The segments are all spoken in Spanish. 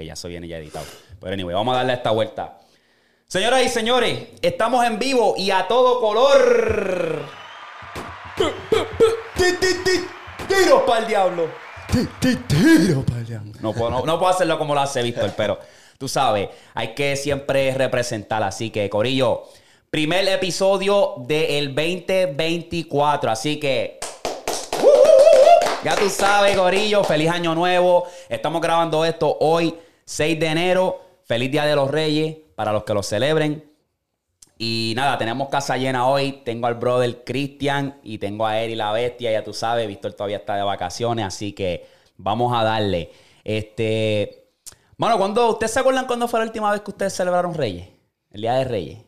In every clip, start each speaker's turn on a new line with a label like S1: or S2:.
S1: que ya eso viene ya editado. Pero anyway, vamos a darle esta vuelta. Señoras y señores, estamos en vivo y a todo color. Tiro para el diablo. Tiro para el diablo. No puedo, no, no puedo hacerlo como lo hace Víctor, pero tú sabes, hay que siempre representar. Así que, Corillo, primer episodio del 2024. Así que. Ya tú sabes, Corillo, feliz año nuevo. Estamos grabando esto hoy, 6 de enero. Feliz Día de los Reyes para los que lo celebren. Y nada, tenemos casa llena hoy. Tengo al brother Cristian y tengo a Eri la bestia. Ya tú sabes, Víctor todavía está de vacaciones, así que vamos a darle. Este. Bueno, cuando ¿ustedes se acuerdan cuándo fue la última vez que ustedes celebraron Reyes? El Día de Reyes.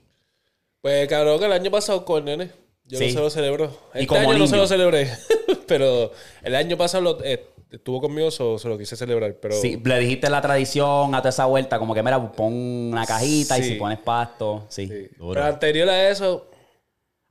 S2: Pues cabrón, que el año pasado con nene. Yo
S1: Sí.
S2: no se lo celebro.
S1: Y
S2: Este
S1: como
S2: año no se lo celebré. pero el año pasado lo- eh, estuvo conmigo, so- se lo quise celebrar. Pero
S1: Sí, le dijiste la tradición a toda esa vuelta, como que mira, pon una cajita y si pones pasto. Sí.
S2: sí.
S1: duro.
S2: Pero anterior a eso,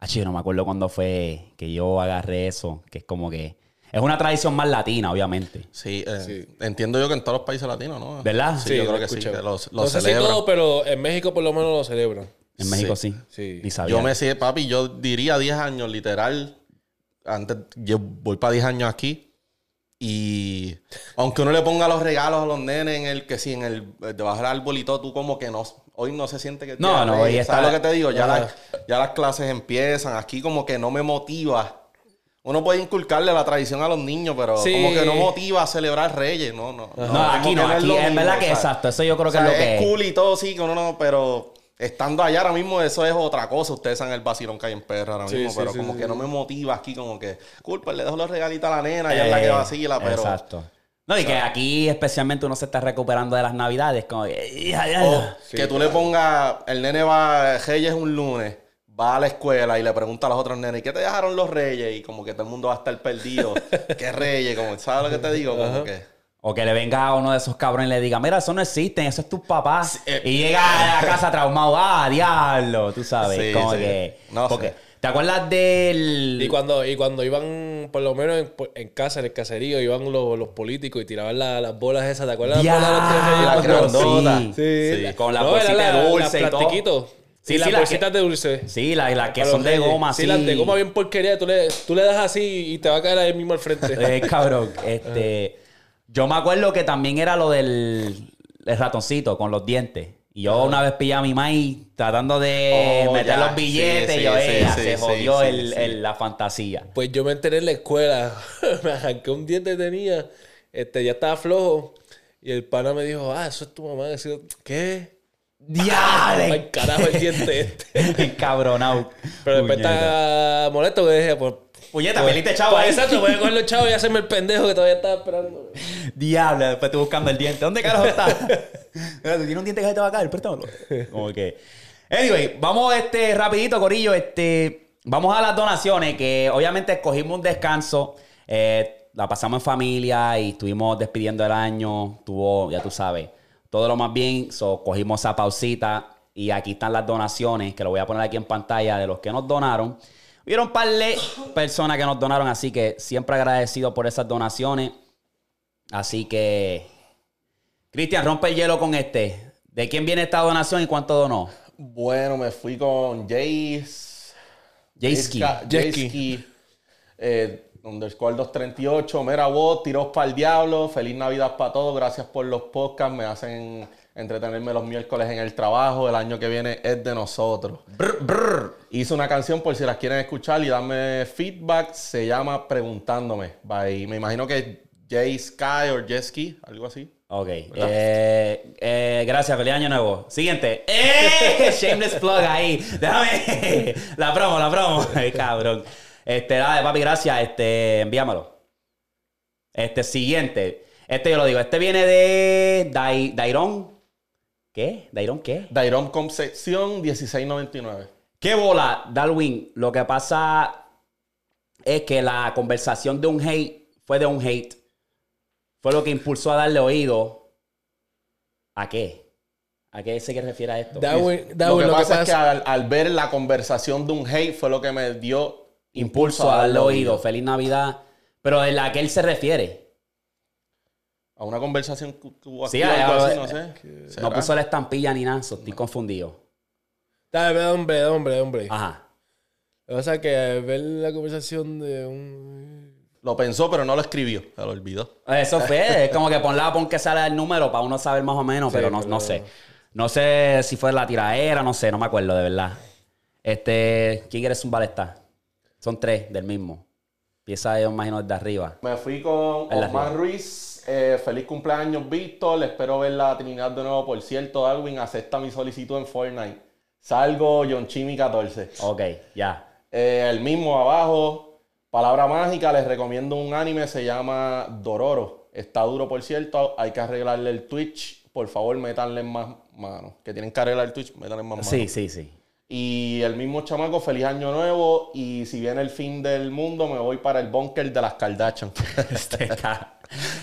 S1: Ah, chico, no me acuerdo cuándo fue que yo agarré eso, que es como que. Es una tradición más latina, obviamente.
S3: Sí, eh,
S2: Sí.
S3: entiendo yo que en todos los países latinos, ¿no?
S1: ¿Verdad?
S3: Sí,
S2: Sí,
S3: yo creo que sí, que los, los
S2: no sé si
S3: celebran.
S2: todo, pero en México por lo menos lo celebran.
S1: En México sí.
S2: Sí.
S3: Yo me sé, papi, yo diría 10 años, literal. Antes, yo voy para 10 años aquí. Y aunque uno le ponga los regalos a los nenes en el que sí, en el debajo del árbol y todo, tú como que no, hoy no se siente que
S1: No, no, hoy está-
S3: ¿Sabes lo que te digo? Ya,
S2: Ajá.
S3: las, ya las clases empiezan. Aquí como que no me motiva. Uno puede inculcarle la tradición a los niños, pero
S2: Sí.
S3: como que no motiva a celebrar Reyes. No, no.
S1: No, aquí no,
S3: es
S1: aquí
S3: mismo,
S1: verdad que exacto. Eso yo creo
S3: O
S1: que
S3: sea,
S1: es lo que
S3: es cool y todo, sí, que uno no, pero estando allá ahora mismo eso es otra cosa. Ustedes saben el vacilón que hay en perra ahora
S2: Sí,
S3: mismo,
S2: sí,
S3: pero
S2: sí,
S3: como
S2: sí,
S3: que
S2: sí.
S3: no me motiva aquí, como que, pues le dejo los regalitos a la nena, ella es la que
S1: Eh,
S3: vacila, pero...
S1: Exacto. No, y que aquí especialmente uno se está recuperando de las navidades. Como que, ya, ya,
S3: O
S1: ya.
S3: que tú le pongas, el nene va, Reyes un lunes, va a la escuela y le pregunta a los otros nenes, ¿y qué te dejaron los Reyes? Y como que todo el mundo va a estar perdido. ¿Qué Reyes? Como, ¿Sabes lo que te digo? Como que...
S1: O que le venga a uno de esos cabrones y le diga, mira, eso no existe, eso es tus papás.
S3: eh,
S1: y llega a la casa traumado, ah, diablo, tú sabes.
S3: Sí,
S1: como
S3: sí.
S1: que.
S3: No
S1: porque,
S3: sé.
S1: ¿Te acuerdas del.
S2: Y cuando, y cuando iban, por lo menos en, en casa, en el caserío, iban los, los políticos y tiraban la- las bolas esas. ¿Te acuerdas? las bolas de los tres reyes?
S3: la
S1: Diablo,
S3: grandota.
S1: sí.
S2: Sí.
S1: Con la
S2: No,
S1: bolsita
S2: la-
S1: dulce
S2: las
S1: y todo.
S2: plastiquitos.
S1: Sí,
S2: Sí, las
S1: sí, las
S2: bolsitas de dulce.
S1: Sí, las que son de goma,
S2: Sí,
S1: sí.
S2: las de goma bien porquería. Tú le, tú le das así y te va a caer ahí mismo al frente.
S1: Eh, cabrón, este. Yo me acuerdo que también era lo del el ratoncito con los dientes. Y yo una vez pillé a mi maíz tratando de
S3: Oh,
S1: meter
S3: ya.
S1: los billetes
S3: Sí,
S1: y yo,
S3: sí,
S1: se jodió el- la fantasía.
S2: Pues yo me enteré en la escuela. me arranqué un diente tenía. Este, ya estaba flojo. Y el pana me dijo, ah, eso es tu mamá. Y yo, ¿Qué?
S1: ¡Diale!
S2: Ay, carajo, el diente este.
S1: Encabronado.
S2: Pero después estaba molesto que dije, pues.
S1: Puñeta,
S2: pues,
S1: peliste chavo
S2: pues. Exacto, voy a coger los chavos y hacerme el pendejo que todavía estaba esperando.
S1: Diablo, después estoy buscando el diente. ¿Dónde carajo está? Mira, tú tienes un diente que se te va a caer, préstamelo. Que. Anyway, vamos este rapidito, Corillo. Este, vamos a las donaciones, que obviamente escogimos un descanso. Eh, la pasamos en familia y estuvimos despidiendo el año. Tuvo, ya tú sabes, todo lo más bien. So, cogimos esa pausita. Y aquí están las donaciones, que lo voy a poner aquí en pantalla de los que nos donaron. Hubieron un par de personas que nos donaron, así que siempre agradecido por esas donaciones. Así que, Cristian, rompe el hielo con este. ¿De quién viene esta donación y cuánto donó?
S3: Bueno, me fui con Jace.
S1: Jayski.
S3: Jayska- Jayski, eh, underscore 238. Mira, vos, tiros para el diablo. Feliz Navidad para todos. Gracias por los podcasts. Me hacen entretenerme los miércoles en el trabajo. El año que viene es de nosotros. Hice una canción por si las quieren escuchar y darme feedback. Se llama Preguntándome. By, me imagino que es Jay Sky o Jesky, algo así.
S1: Ok. Eh, eh, gracias, feliz año nuevo. Siguiente. ¡Eh! Shameless plug ahí. Déjame. La promo, la promo. Ay, cabrón. Este, dale, papi, gracias. Este, envíamelo. Este, siguiente. Este yo lo digo. Este viene de Dai- Dairon. ¿Qué? ¿Dairon qué?
S3: Dairon Concepción 1699.
S1: ¿Qué bola, Darwin? Lo que pasa es que la conversación de un hate fue de un hate. Fue lo que impulsó a darle oído. ¿A qué? ¿A qué se refiere a esto?
S2: Darwin,
S3: lo
S2: Darwin,
S3: que pasa es que al, al ver la conversación de un hate fue lo que me dio
S1: impulso a darle oído. Feliz Navidad. Pero de la que él se refiere.
S3: A una conversación que hubo
S1: Sí,
S3: aquí o algo así, no sé.
S1: No puso la estampilla ni nada, estoy confundido.
S2: Dale, hombre, hombre, hombre.
S1: Ajá.
S2: Pasa es que al ver la conversación de un...
S3: Lo pensó, pero no lo escribió. Se lo olvidó.
S1: Eso fue, es como que ponla, pon que sale el número para uno saber más o menos, pero, no,
S2: pero-
S1: no sé. No sé si fue la tiraera, no sé, no me acuerdo de verdad. Este, ¿quién eres un balesta? Son tres del mismo. Empieza yo imagino desde arriba.
S3: Me fui con Osman
S1: arriba.
S3: Ruiz. Eh, feliz cumpleaños, Víctor. Espero ver la Trinidad de nuevo. Por cierto, Darwin, acepta mi solicitud en Fortnite. Salgo, John Chimmy 14.
S1: Ok, ya.
S3: Eh, el mismo abajo. Palabra mágica, les recomiendo un anime, se llama Dororo. Está duro, por cierto. Hay que arreglarle el Twitch. Por favor, métanle más manos. Que tienen que arreglar el Twitch, métanle más manos.
S1: Sí, sí, sí.
S3: Y el mismo chamaco, feliz año nuevo. Y si viene el fin del mundo, me voy para el búnker de las Kardashian.
S1: Este,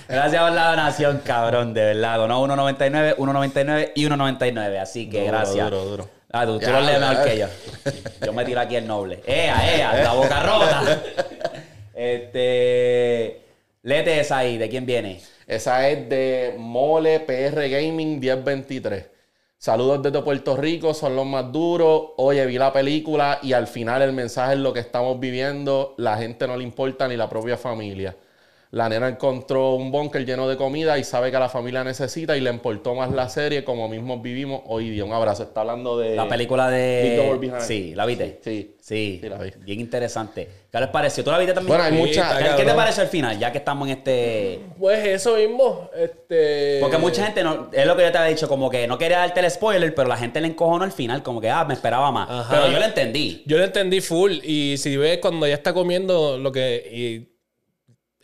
S1: Gracias por la donación, cabrón, de verdad. Donó 1.99, 1.99 y 1.99. Así que
S3: Duro,
S1: gracias.
S3: duro, duro.
S1: Ah, tú, tú
S3: Ya,
S1: lo lees mejor que yo. Yo me tiro aquí el noble. ¡Ea, ea! La boca rota. Este. Léete esa ahí. ¿De quién viene?
S3: Esa es de Mole PR Gaming 1023. Saludos desde Puerto Rico, son los más duros. Oye, vi la película y al final el mensaje es lo que estamos viviendo. La gente no le importa ni la propia familia. La nena encontró un búnker lleno de comida y sabe que la familia necesita y le importó más la serie como mismos vivimos hoy día. Un abrazo. Está hablando de...
S1: La película de. Sí, ¿la viste?
S3: Sí.
S1: Sí,
S3: Sí, la vi.
S1: bien interesante. ¿Qué les pareció? ¿Tú la viste también?
S3: Bueno, hay
S2: Sí,
S3: mucha...
S2: está
S1: ¿Qué, qué te pareció al final? Ya que estamos en este.
S2: Pues eso mismo, este...
S1: Porque mucha gente, no, es lo que yo te había dicho, como que no quería darte el spoiler, pero la gente le encojonó al final, como que, ah, me esperaba más.
S2: Ajá.
S1: Pero yo lo entendí.
S2: Yo lo entendí full y si ves cuando ya está comiendo lo que y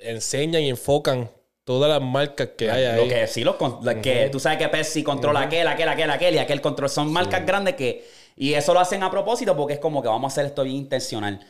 S2: enseñan y enfocan todas las marcas que hay ahí.
S1: Lo que sí, los con- la que tú sabes que Pepsi controla aquel, aquel, aquel, aquel y aquel control. Son marcas grandes que. Y eso lo hacen a propósito porque es como que vamos a hacer esto bien intencional.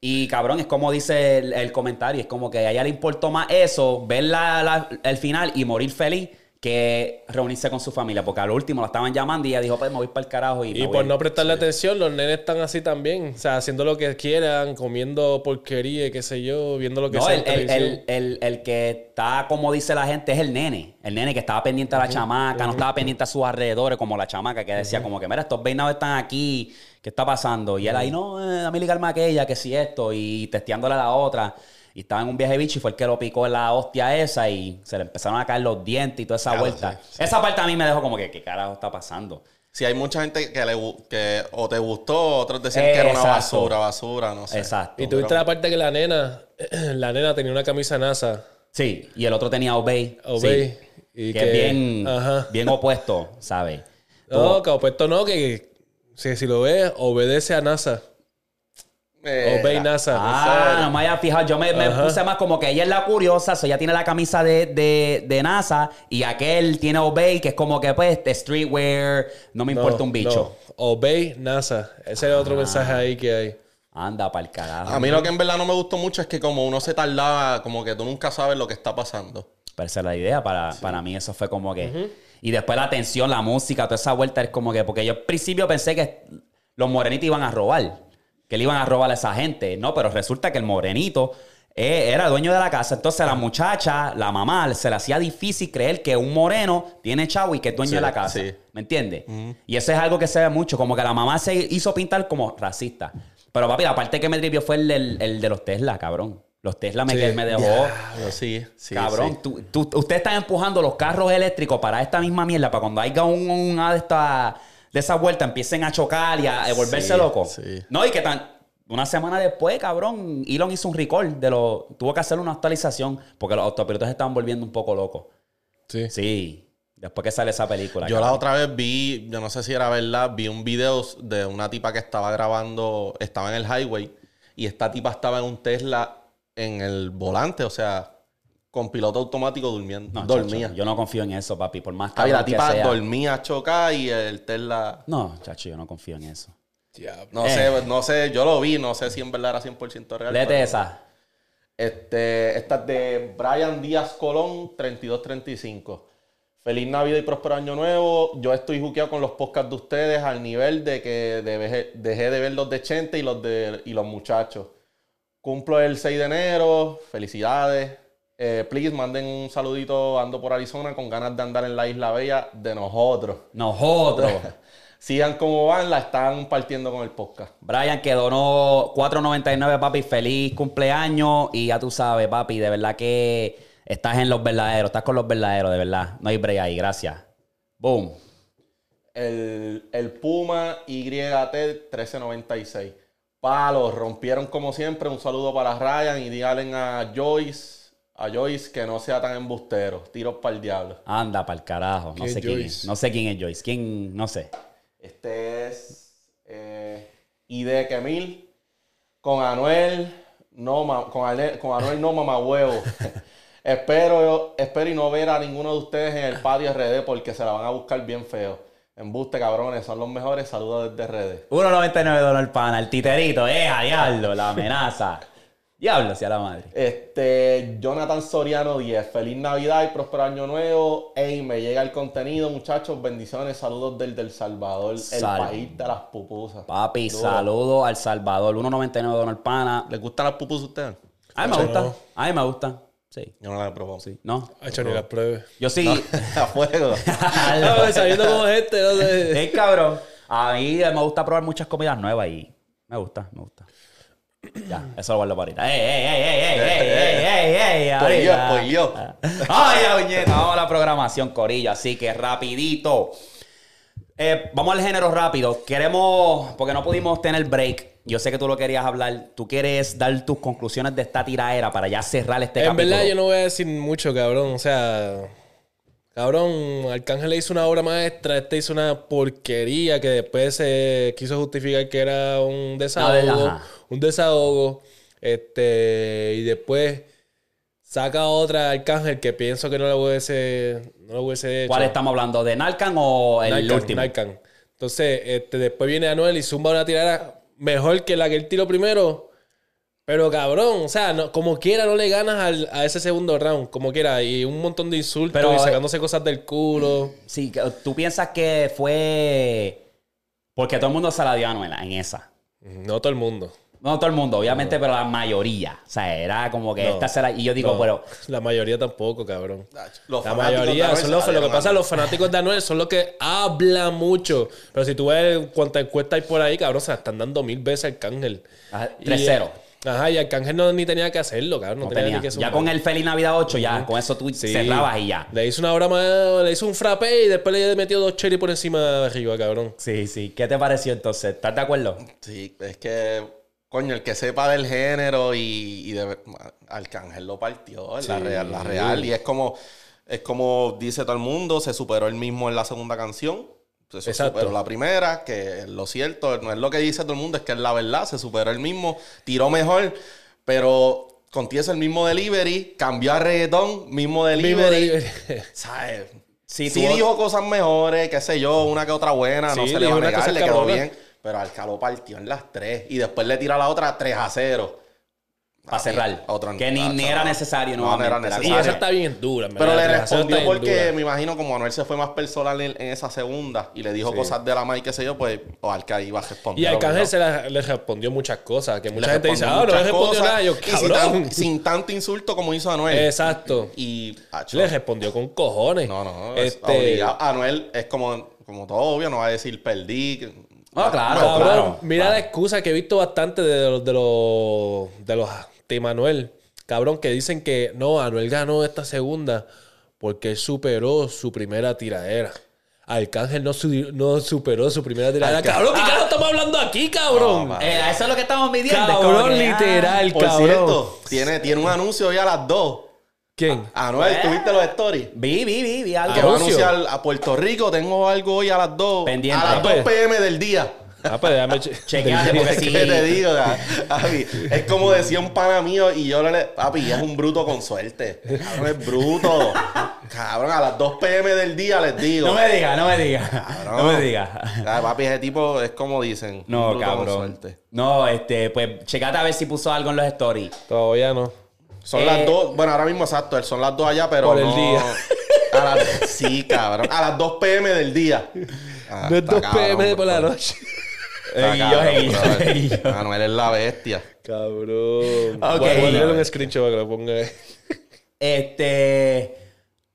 S1: Y cabrón, es como dice el, el comentario: es como que a ella le importó más eso, ver la- la- el final y morir feliz que reunirse con su familia. Porque al último la estaban llamando y ella dijo: Pues me voy para el carajo. Y,
S2: Y por
S1: voy".
S2: no prestarle atención, los nenes están así también. O sea, haciendo lo que quieran, comiendo porquería, qué sé yo, viendo lo que
S1: No,
S2: sea
S1: el, el, el, que está, como dice la gente, es el nene. El nene que estaba pendiente a la chamaca, no estaba pendiente a sus alrededores, como la chamaca que decía, como que, mira, estos peinados están aquí, ¿qué está pasando? Y él ahí, no, eh, dame ligarme a aquella, que si esto, y testeándole a la otra. Y estaba en un viaje bicho y fue el que lo picó en la hostia esa y se le empezaron a caer los dientes y toda esa
S3: Claro,
S1: vuelta.
S3: sí,
S1: Esa parte a mí me dejó como que, ¿qué carajo está pasando?
S3: Si hay mucha gente que, le, que o te gustó, otros decían que era una basura, basura, no sé.
S1: Exacto.
S2: Y tuviste la parte que la nena, la nena tenía una camisa NASA.
S1: Sí, y el otro tenía Obey.
S2: Obey.
S1: Sí.
S2: Y
S1: que,
S2: que-
S1: es bien,
S2: Ajá.
S1: bien opuesto, ¿sabes?
S2: No, que opuesto no, que si, si lo ves, obedece a NASA.
S3: Eh,
S2: Obey NASA.
S1: Ah, no me había fijado. Yo me, me puse más como que ella es la curiosa, so ella tiene la camisa de, de, de NASA y aquel tiene Obey, que es como que pues de streetwear, no me importa
S2: No,
S1: un bicho.
S2: no. Obey NASA. Ese es
S1: Ah.
S2: otro mensaje ahí que hay.
S1: Anda para el carajo.
S3: A mí lo que en verdad no me gustó mucho es que como uno se tardaba, como que tú nunca sabes lo que está pasando.
S1: Pero esa es la idea. Para, para mí eso fue como que... Y después la tensión, la música, toda esa vuelta es como que... Porque yo al principio pensé que los morenitos iban a robar. Que le iban a robar a esa gente. No, pero resulta que el morenito eh, era dueño de la casa. Entonces la muchacha, la mamá, se le hacía difícil creer que un moreno tiene chavo y que es dueño
S3: Sí,
S1: de la casa.
S3: sí.
S1: ¿Me entiendes? Y eso es algo que se ve mucho. Como que la mamá se hizo pintar como racista. Pero papi, la parte que me trivió fue el, el de los Tesla, cabrón. Los Tesla me,
S2: Sí.
S1: me dejó...
S3: Sí, sí.
S1: Cabrón, tú- tú- ustedes están empujando los carros eléctricos para esta misma mierda, para cuando haya un- una de estas de esas vueltas empiecen a chocar y a, a volverse
S3: Sí,
S1: locos.
S3: sí.
S1: No, y que tan una semana después, cabrón, Elon hizo un recall de lo tuvo que hacer una actualización porque los autopilotos estaban volviendo un poco locos.
S2: Sí.
S1: Sí, después que sale esa película.
S3: Yo la otra vez vi, yo no sé si era verdad, vi un video de una tipa que estaba grabando, estaba en el highway y esta tipa estaba en un Tesla en el volante, o sea, con piloto automático durmiendo,
S1: No,
S3: dormía.
S1: chacho, yo no confío en eso, papi, por más
S3: Ay, la
S1: cabrón que
S3: tipa
S1: sea.
S3: dormía chocada y el Tesla,
S1: No, chacho, yo no confío en eso.
S2: Diablo.
S3: no
S1: Eh.
S3: sé, no sé, yo lo vi, no sé si en verdad era 100% real.
S1: Léete
S3: pero-
S1: esa.
S3: Este, esta es de Brian Díaz Colón, 3235. Feliz Navidad y próspero año nuevo. Yo estoy juqueado con los podcasts de ustedes al nivel de que dejé, dejé de ver los de Chente y los de y los muchachos. Cumplo el 6 de enero. Felicidades. Eh, please, manden un saludito ando por Arizona con ganas de andar en la Isla Bella de nosotros.
S1: Nosotros.
S3: Sigan como van, la están partiendo con el podcast.
S1: Brian que donó 4.99, papi. Feliz cumpleaños. Y ya tú sabes, papi, de verdad que estás en los verdaderos. Estás con los verdaderos, de verdad. No hay break ahí. Gracias. Boom.
S3: El, el Puma YT 1396. Palos, rompieron como siempre. Un saludo para Ryan y díganle a Joyce, a Joyce que no sea tan embustero. Tiros para el diablo.
S1: Anda, para el carajo. No
S2: ¿Quién
S1: sé
S2: es
S1: quién
S2: Joyce?
S1: es. No sé quién es Joyce. ¿Quién? No sé.
S3: Este es eh, ID Kemil con Anuel, no ma- con, Ale- con Anuel no mamahuevo. espero, espero y no ver a ninguno de ustedes en el patio RD porque se la van a buscar bien feo. Embuste, cabrones, son los mejores. Saludos desde RD.
S1: 1.99 dólares pana. El titerito. ¡Eh, a diablo! La amenaza. Diablo, sea la madre.
S3: Este, Jonathan Soriano 10. Feliz Navidad y próspero año nuevo. Ey, me llega el contenido, muchachos. Bendiciones, saludos del del Salvador, el país de las pupusas.
S1: Papi,
S3: Duro.
S1: saludo al Salvador. 1.99 dólares pana.
S3: ¿Les gustan las pupusas a ustedes?
S1: A mí me gustan.
S2: no.
S1: A mí me gustan. Sí.
S3: Yo no las he probado.
S1: Sí. ¿No?
S2: Ha hecho ni las pruebes.
S1: Yo sí.
S3: a fuego.
S2: No, sabiendo cómo es este, no sé.
S1: Es cabrón. A mí me gusta probar muchas comidas nuevas y me gusta, me gusta. Ya, eso lo guardo para ahorita. ¡Ey, ey, ey, ey, ey, ey, ey, ey! ey
S3: por yo,
S1: ¡Ay, puñeta! Vamos a la programación, Corillo. Así que rapidito. Eh, vamos al género rápido. Queremos, porque no pudimos tener break. Yo sé que tú lo querías hablar. Tú quieres dar tus conclusiones de esta tiraera para ya cerrar este
S2: en
S1: capítulo.
S2: En verdad, yo no voy a decir mucho, cabrón. O sea cabrón, Arcángel le hizo una obra maestra, este hizo una porquería que después se quiso justificar que era un desahogo.
S1: ajá.
S2: un desahogo. Este, y después saca otra Arcángel que pienso que no la hubiese, no la hubiese hecho.
S1: ¿Cuál estamos hablando? ¿De Narcan o el
S2: Narcan,
S1: último?
S2: Narcan. Entonces, este, después viene Anuel y zumba una tirada mejor que la que él tiró primero. Pero cabrón, o sea, no- como quiera no le ganas al- a ese segundo round, como quiera. Y un montón de insultos
S1: Pero,
S2: y
S1: eh,
S2: sacándose cosas del culo.
S1: Sí, que- tú piensas que fue porque todo el mundo se la dio a Anuel en esa.
S2: No todo el mundo.
S1: No todo el mundo, obviamente, pero la mayoría. O sea, era como que
S2: No.
S1: esta se la... Y yo digo,
S2: No,
S1: pero...
S2: La mayoría tampoco, cabrón.
S3: Los
S2: La mayoría son los,
S3: la
S2: lo que pasa, los fanáticos de Anuel son los que hablan mucho. Pero si tú ves cuántas encuestas hay por ahí, cabrón, se la están dando mil veces al Y,
S1: 3-0.
S2: Ajá, y Arcángel no ni tenía que hacerlo, cabrón. No,
S1: No
S2: tenía,
S1: tenía.
S2: ni que
S1: Ya con el Feliz Navidad 8, ya con eso tú
S2: Sí.
S1: cerrabas y ya.
S2: Le hizo una hora más, le hizo un frappé y después le metió dos cherry por encima de arriba, cabrón.
S1: Sí, sí. ¿Qué te pareció entonces? ¿Estás de acuerdo?
S3: Sí, es que, coño, el que sepa del género y, y de Arcángel lo partió, en la real, la real. Y es como, es como dice todo el mundo, se superó el mismo en la segunda canción. Se
S2: Exacto.
S3: superó la primera, que lo cierto, no es lo que dice todo el mundo, es que es la verdad, se superó el mismo, tiró mejor, pero contiene el mismo delivery, cambió a reggaetón, mismo delivery.
S2: Mismo delivery.
S3: ¿Sabes?
S1: Sí,
S3: dijo cosas mejores, qué sé yo, una que otra buena, no se le va a negar, le quedó bien. Pero Alcaló partió en las tres y después le tira la otra 3 a 0.
S1: Para cerrar.
S3: Otro
S1: que ni, ni era necesario
S3: No, no era
S2: Y
S3: necesario.
S1: cosa.
S2: esa está bien dura,
S3: Pero
S2: verdad,
S3: le respondió porque me imagino como Anuel se fue más personal en, en esa segunda y le dijo
S2: Sí.
S3: cosas de la madre, qué sé yo, pues o Alca iba a responder.
S2: Y Arcángel se la- le respondió muchas cosas. Que mucha
S3: Le
S2: gente dice, ah,
S3: respondió
S2: no le
S3: muchas
S2: respondió
S3: cosas
S2: nada. Yo,
S3: y sin,
S2: cabrón.
S3: tan- sin tanto insulto como hizo Anuel.
S2: Exacto.
S3: Y acho,
S2: Le respondió con cojones.
S3: no, no, es
S2: Este.
S3: Anuel es como, como todo obvio, no va a decir perdí.
S1: Ah, claro,
S2: mira
S1: claro.
S2: la excusa que he visto bastante de los de los de los de Manuel. Cabrón, que dicen que no, Anuel ganó esta segunda porque él superó su primera tiradera. Arcángel no, su- no superó su primera tiradera.
S3: Arcángel-
S2: Cabrón, ¿qué carajo estamos hablando aquí, cabrón?
S3: No,
S1: Eh, eso es lo que estamos midiendo.
S2: cabrón,
S1: que, ah,
S2: literal,
S3: Por
S2: cabrón.
S3: cierto, tiene, tiene un anuncio hoy a las 2.
S2: ¿Quién?
S3: Anuel,
S1: Eh.
S3: ¿tuviste los stories?
S1: Vi, vi, vi, vi algo.
S3: Que va a
S2: Anuncio.
S3: anunciar a Puerto Rico, tengo algo hoy a las 2.
S1: Pendiente.
S3: A las
S2: Ah,
S3: 2
S2: pues.
S3: pm del día.
S2: Ah, pues déjame che-
S1: Chequeate, porque
S3: Es
S1: sí.
S3: que te digo, ga- papi, es como decía un pana mío y yo le, papi, es un bruto con suerte. Cabrón, es bruto. Cabrón, a las 2 pm del día les digo.
S1: No me digas, no me digas.
S3: Cabrón.
S1: No me digas.
S3: Ah, papi, ese tipo es como dicen. un
S1: No,
S3: bruto con
S1: cabrón.
S3: suerte.
S1: No, este, pues, checate a ver si puso algo en los stories.
S2: Todavía no.
S3: Son
S1: Eh,
S3: las 2, bueno, ahora mismo exacto, son las 2 allá, pero
S2: Por el
S3: no-
S2: día.
S3: A las, sí, cabrón. A las 2 pm del día. Ah,
S2: No es
S3: está
S2: 2 pm por la noche.
S1: Eguillo,
S3: Manuel es la bestia.
S2: Cabrón. Okay. Bueno, un screenshot para que lo ponga ahí.
S1: Este.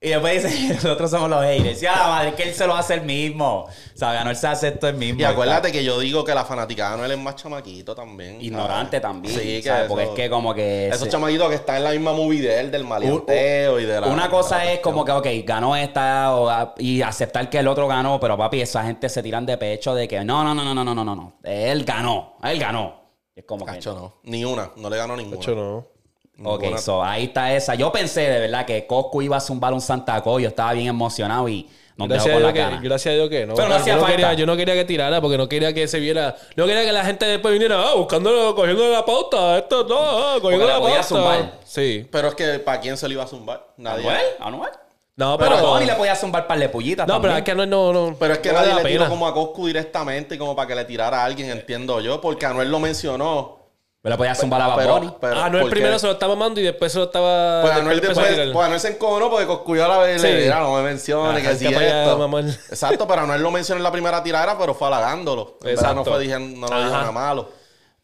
S1: Y después dice, nosotros somos los haters. Y a la madre, que él se lo hace el mismo. O sea, él se hace esto el mismo.
S3: Y acuérdate que yo digo que la fanaticada de Anuel es más chamaquito también.
S1: Ignorante
S3: ah,
S1: también.
S3: Sí,
S1: ¿sabes? Que
S3: Porque
S1: es que como que...
S3: Esos
S1: ese...
S3: chamaquitos que están en la misma movie de él, del maleanteo y de la...
S1: Una cosa es como que, ok, ganó esta o, y aceptar que el otro ganó. Pero papi, esa gente se tiran de pecho de que no, no, no, no, no, no, no, no. Él ganó, él ganó. Es como
S3: Cacho, no. Ni una, no le ganó ninguna.
S2: Cacho, no.
S1: Ok,
S3: Ninguna.
S1: so ahí está esa. Yo pensé de verdad que Coscu iba a zumbar un Santa Claus. Yo estaba bien emocionado y nos dejó
S2: Gracias a,
S1: con la cara.
S2: que, gracias a Dios que no.
S1: Pero no hacía
S2: yo, no
S1: falta.
S2: quería, yo no quería que tirara porque no quería que se viera. No quería que la gente después viniera ah, buscando, cogiendo la pauta. Esto no, ah, cogiendo
S1: la
S2: la
S1: podía
S2: pauta.
S1: zumbar.
S2: Sí.
S3: Pero es que ¿para quién se le iba a zumbar? Nadie.
S1: ¿Anuel? ¿Anuel?
S2: No,
S1: Pero
S2: pero.
S1: a Bonnie le podía zumbar par de pullitas
S2: no, pero es que no, no, no.
S3: Pero es que
S2: no
S3: nadie le tiró como a Coscu directamente y como para que le tirara a alguien, entiendo yo, porque Anuel lo mencionó.
S1: Pero le podía zumbar a Bad
S2: Ah, no, el primero se lo estaba mamando y después se lo estaba.
S3: Pues Anuel después,
S2: tirar.
S3: pues Anuel se enconó porque Coscu ya la vez le
S2: Sí.
S3: mira, no me mencione, que si esto. Exacto, pero Anuel lo mencionó en la primera tirada, pero fue halagándolo. En verdad no
S2: Exacto.
S3: fue diciendo, no lo dijo nada malo.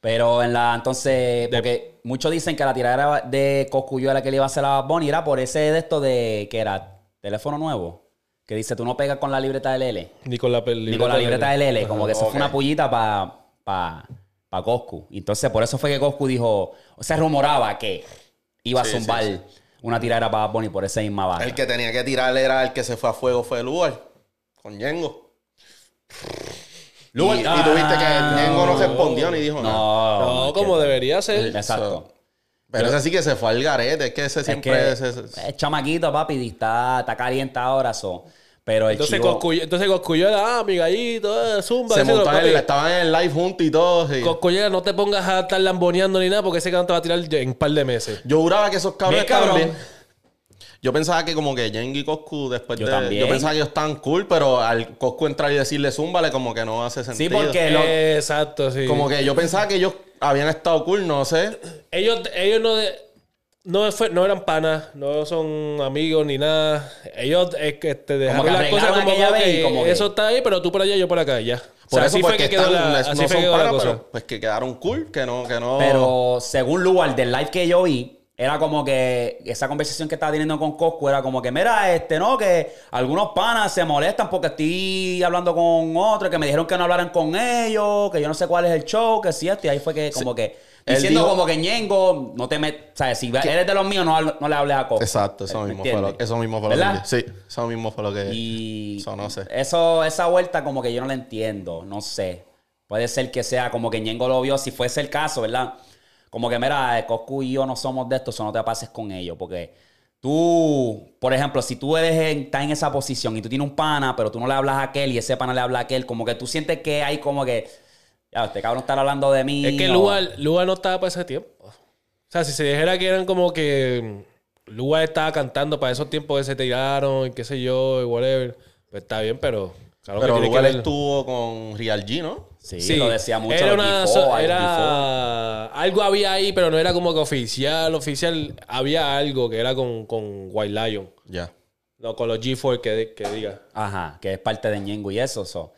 S1: Pero en la, entonces, porque muchos dicen que la tiradera de Coscuyo era que le iba a hacer a Bad Bunny, era por ese de esto de, que era? Teléfono nuevo. Que dice, tú no pegas con la libreta del L.
S2: Ni con la, pel-
S1: Ni con la libreta del L. Como que eso fue una pullita para pa, pa Coscu. Y Entonces, por eso fue que Coscu dijo, o sea, rumoraba que iba a
S3: Sí,
S1: zumbar
S3: sí.
S1: una tiradera para Bunny por esa misma barra.
S3: El que tenía que tirar era el que se fue a fuego, fue Lugar, con Yengo.
S1: Lugar-
S3: y, y tuviste que
S1: Ah,
S3: Yengo no respondió ni dijo nada.
S1: No,
S2: No, como debería ser.
S1: Exacto.
S3: Pero ese sí que se fue al garete, es que ese
S1: Es
S3: siempre...
S1: que
S3: ese- ese-
S1: es chamaquito, papi, está, está caliente ahora. So. Pero el
S2: Entonces,
S1: chivo-
S2: Coscuyo, entonces Coscuyo era, ah, mi gallito, eh, zumba.
S3: se
S2: ese
S3: montó en
S2: papi.
S3: el, estaban en el live juntos y todo. sí.
S2: Coscuyo, no te pongas a estar lamboneando ni nada porque ese cabrón te va a tirar en un par de meses.
S3: Yo juraba que esos cabrones
S1: cabrón.
S3: estaban bien. Yo pensaba que como que Jengi y Coscu después
S1: Yo
S3: de...
S1: también.
S3: Yo pensaba que ellos estaban cool, pero al Coscu entrar y decirle zúmbale como que no hace
S1: Sí,
S3: sentido.
S1: porque lo-
S2: Exacto, sí.
S3: Como que yo pensaba que ellos habían estado cool, no sé.
S2: Ellos, ellos no, de- no, fue- no eran panas, no son amigos ni nada. Ellos es que te dejaron las cosas como, que,
S1: como que-
S2: eso está ahí, pero tú por allá, yo por acá, ya. O
S3: Por
S2: sea,
S3: eso
S2: así fue que quedó
S3: están-
S2: la,
S3: no
S2: así
S3: son
S2: fue quedó la
S3: panas,
S2: cosa.
S3: pero pues que quedaron cool, que no, que no...
S1: Pero según Lugar, del live que yo vi, era como que esa conversación que estaba teniendo con Coscu era como que, mira, este, no, que algunos panas se molestan porque estoy hablando con otros, que me dijeron que no hablaran con ellos, que yo no sé cuál es el show, que si esto, y ahí fue que como que diciendo
S3: dijo-
S1: como que Ñengo, no te metes, ¿sabes? Si eres de los míos, no, no le hables a Coscu.
S3: Exacto, eso
S1: ¿Me
S3: mismo, fue lo, eso mismo fue lo
S1: ¿Verdad?
S3: que... Sí, eso mismo fue lo que...
S1: Y
S3: Eso no sé.
S1: Eso, esa vuelta como que yo no la entiendo, no sé. Puede ser que sea como que Ñengo lo vio, si fuese el caso, ¿verdad? Como que, mira, Coscu y yo no somos de esto, eso no te pases con ellos, porque tú, por ejemplo, si tú eres en- estás en esa posición y tú tienes un pana, pero tú no le hablas a aquel y ese pana le habla a aquel, como que tú sientes que hay como que, ya, este cabrón está hablando de mí.
S2: Es que
S1: o-
S2: Lugar no estaba para ese tiempo. O sea, si se dijera que eran como que Lugar estaba cantando para esos tiempos que se tiraron y qué sé yo, y whatever, pues está bien, pero... claro que
S3: Pero
S2: que
S3: estuvo con Real G, ¿no?
S1: Sí, lo decía mucho.
S2: Era una,
S1: G4,
S2: so-
S1: el G4.
S2: era algo había ahí, pero no era como que oficial, oficial. Había algo que era con, con White Lion.
S3: Ya.
S2: No, con los G4 que, que diga.
S1: Ajá, que es parte de Ñengo y eso. so.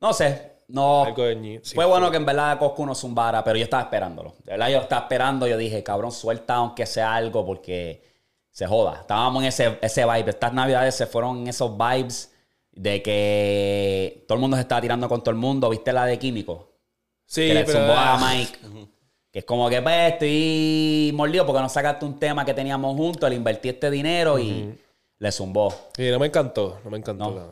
S1: No sé, no.
S2: Algo de Ñi- sí,
S1: fue bueno que en verdad Coscu no zumbara, pero yo estaba esperándolo. De verdad, yo estaba esperando. Yo dije, cabrón, suelta aunque sea algo porque se joda. Estábamos en ese, ese vibe. Estas navidades se fueron en esos vibes de que todo el mundo se estaba tirando con todo el mundo. ¿Viste la de Químico?
S2: Sí,
S1: que le
S2: pero...
S1: zumbó a Mike. Que es como que, pues, estoy mordido porque no sacaste un tema que teníamos juntos, le invertí este dinero y le zumbó.
S2: Sí, no me encantó. No me encantó.
S1: No.
S2: la-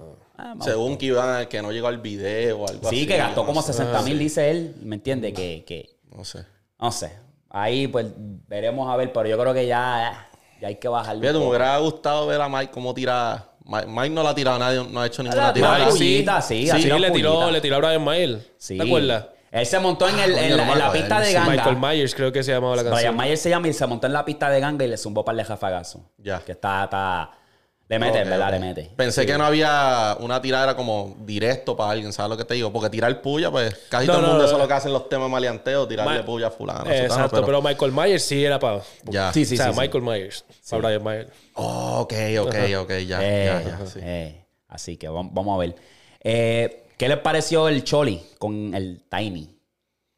S1: Ah.
S3: Según que iban, que no llegó al video o algo así.
S1: Sí, que gastó
S3: no
S1: como
S3: sé.
S1: 60 mil, dice él. ¿Me entiende? Que, que,
S3: No sé.
S1: no sé. Ahí pues veremos a ver, pero yo creo que ya, ya hay que.
S3: Fíjate,
S1: un
S3: me hubiera gustado ver a Mike cómo tira. Mike, Mike no la ha tirado a nadie, no ha hecho ninguna
S1: la
S3: tirada.
S1: pullita, sí,
S2: sí,
S1: tirado
S2: le tiró, le tiró a Brian Mayer.
S1: Sí.
S2: ¿Te acuerdas?
S1: Él se montó en, el,
S3: Ah,
S1: en la,
S3: no
S1: en pista de
S3: Sí,
S1: ganga.
S2: Michael Myers creo que se llamaba la
S1: Brian
S2: canción.
S1: Mayer se llama y se montó en la pista de ganga y le zumbó par de jafagazos.
S3: Ya.
S1: Que está, está... Le mete,
S3: Ok,
S1: ¿verdad? Le mete.
S3: Pensé que no había una tirada como directo para alguien, ¿sabes lo que te digo? Porque tirar puya, pues casi
S2: No,
S3: todo el mundo
S2: no.
S3: eso es lo que hacen los temas maleanteos, tirarle
S2: Ma-
S3: puya a fulano.
S2: Exacto, pero... Michael Myers sí era para...
S3: Ya.
S1: Sí, sí,
S2: o sea,
S1: sí, sí.
S2: Michael Myers. Para Brian Myers.
S3: Oh, ok, ok, ok, ya,
S1: Eh,
S3: ya, ya. sí.
S1: eh. Así que vamos, vamos a ver. Eh, ¿Qué les pareció el Choli con el Tiny?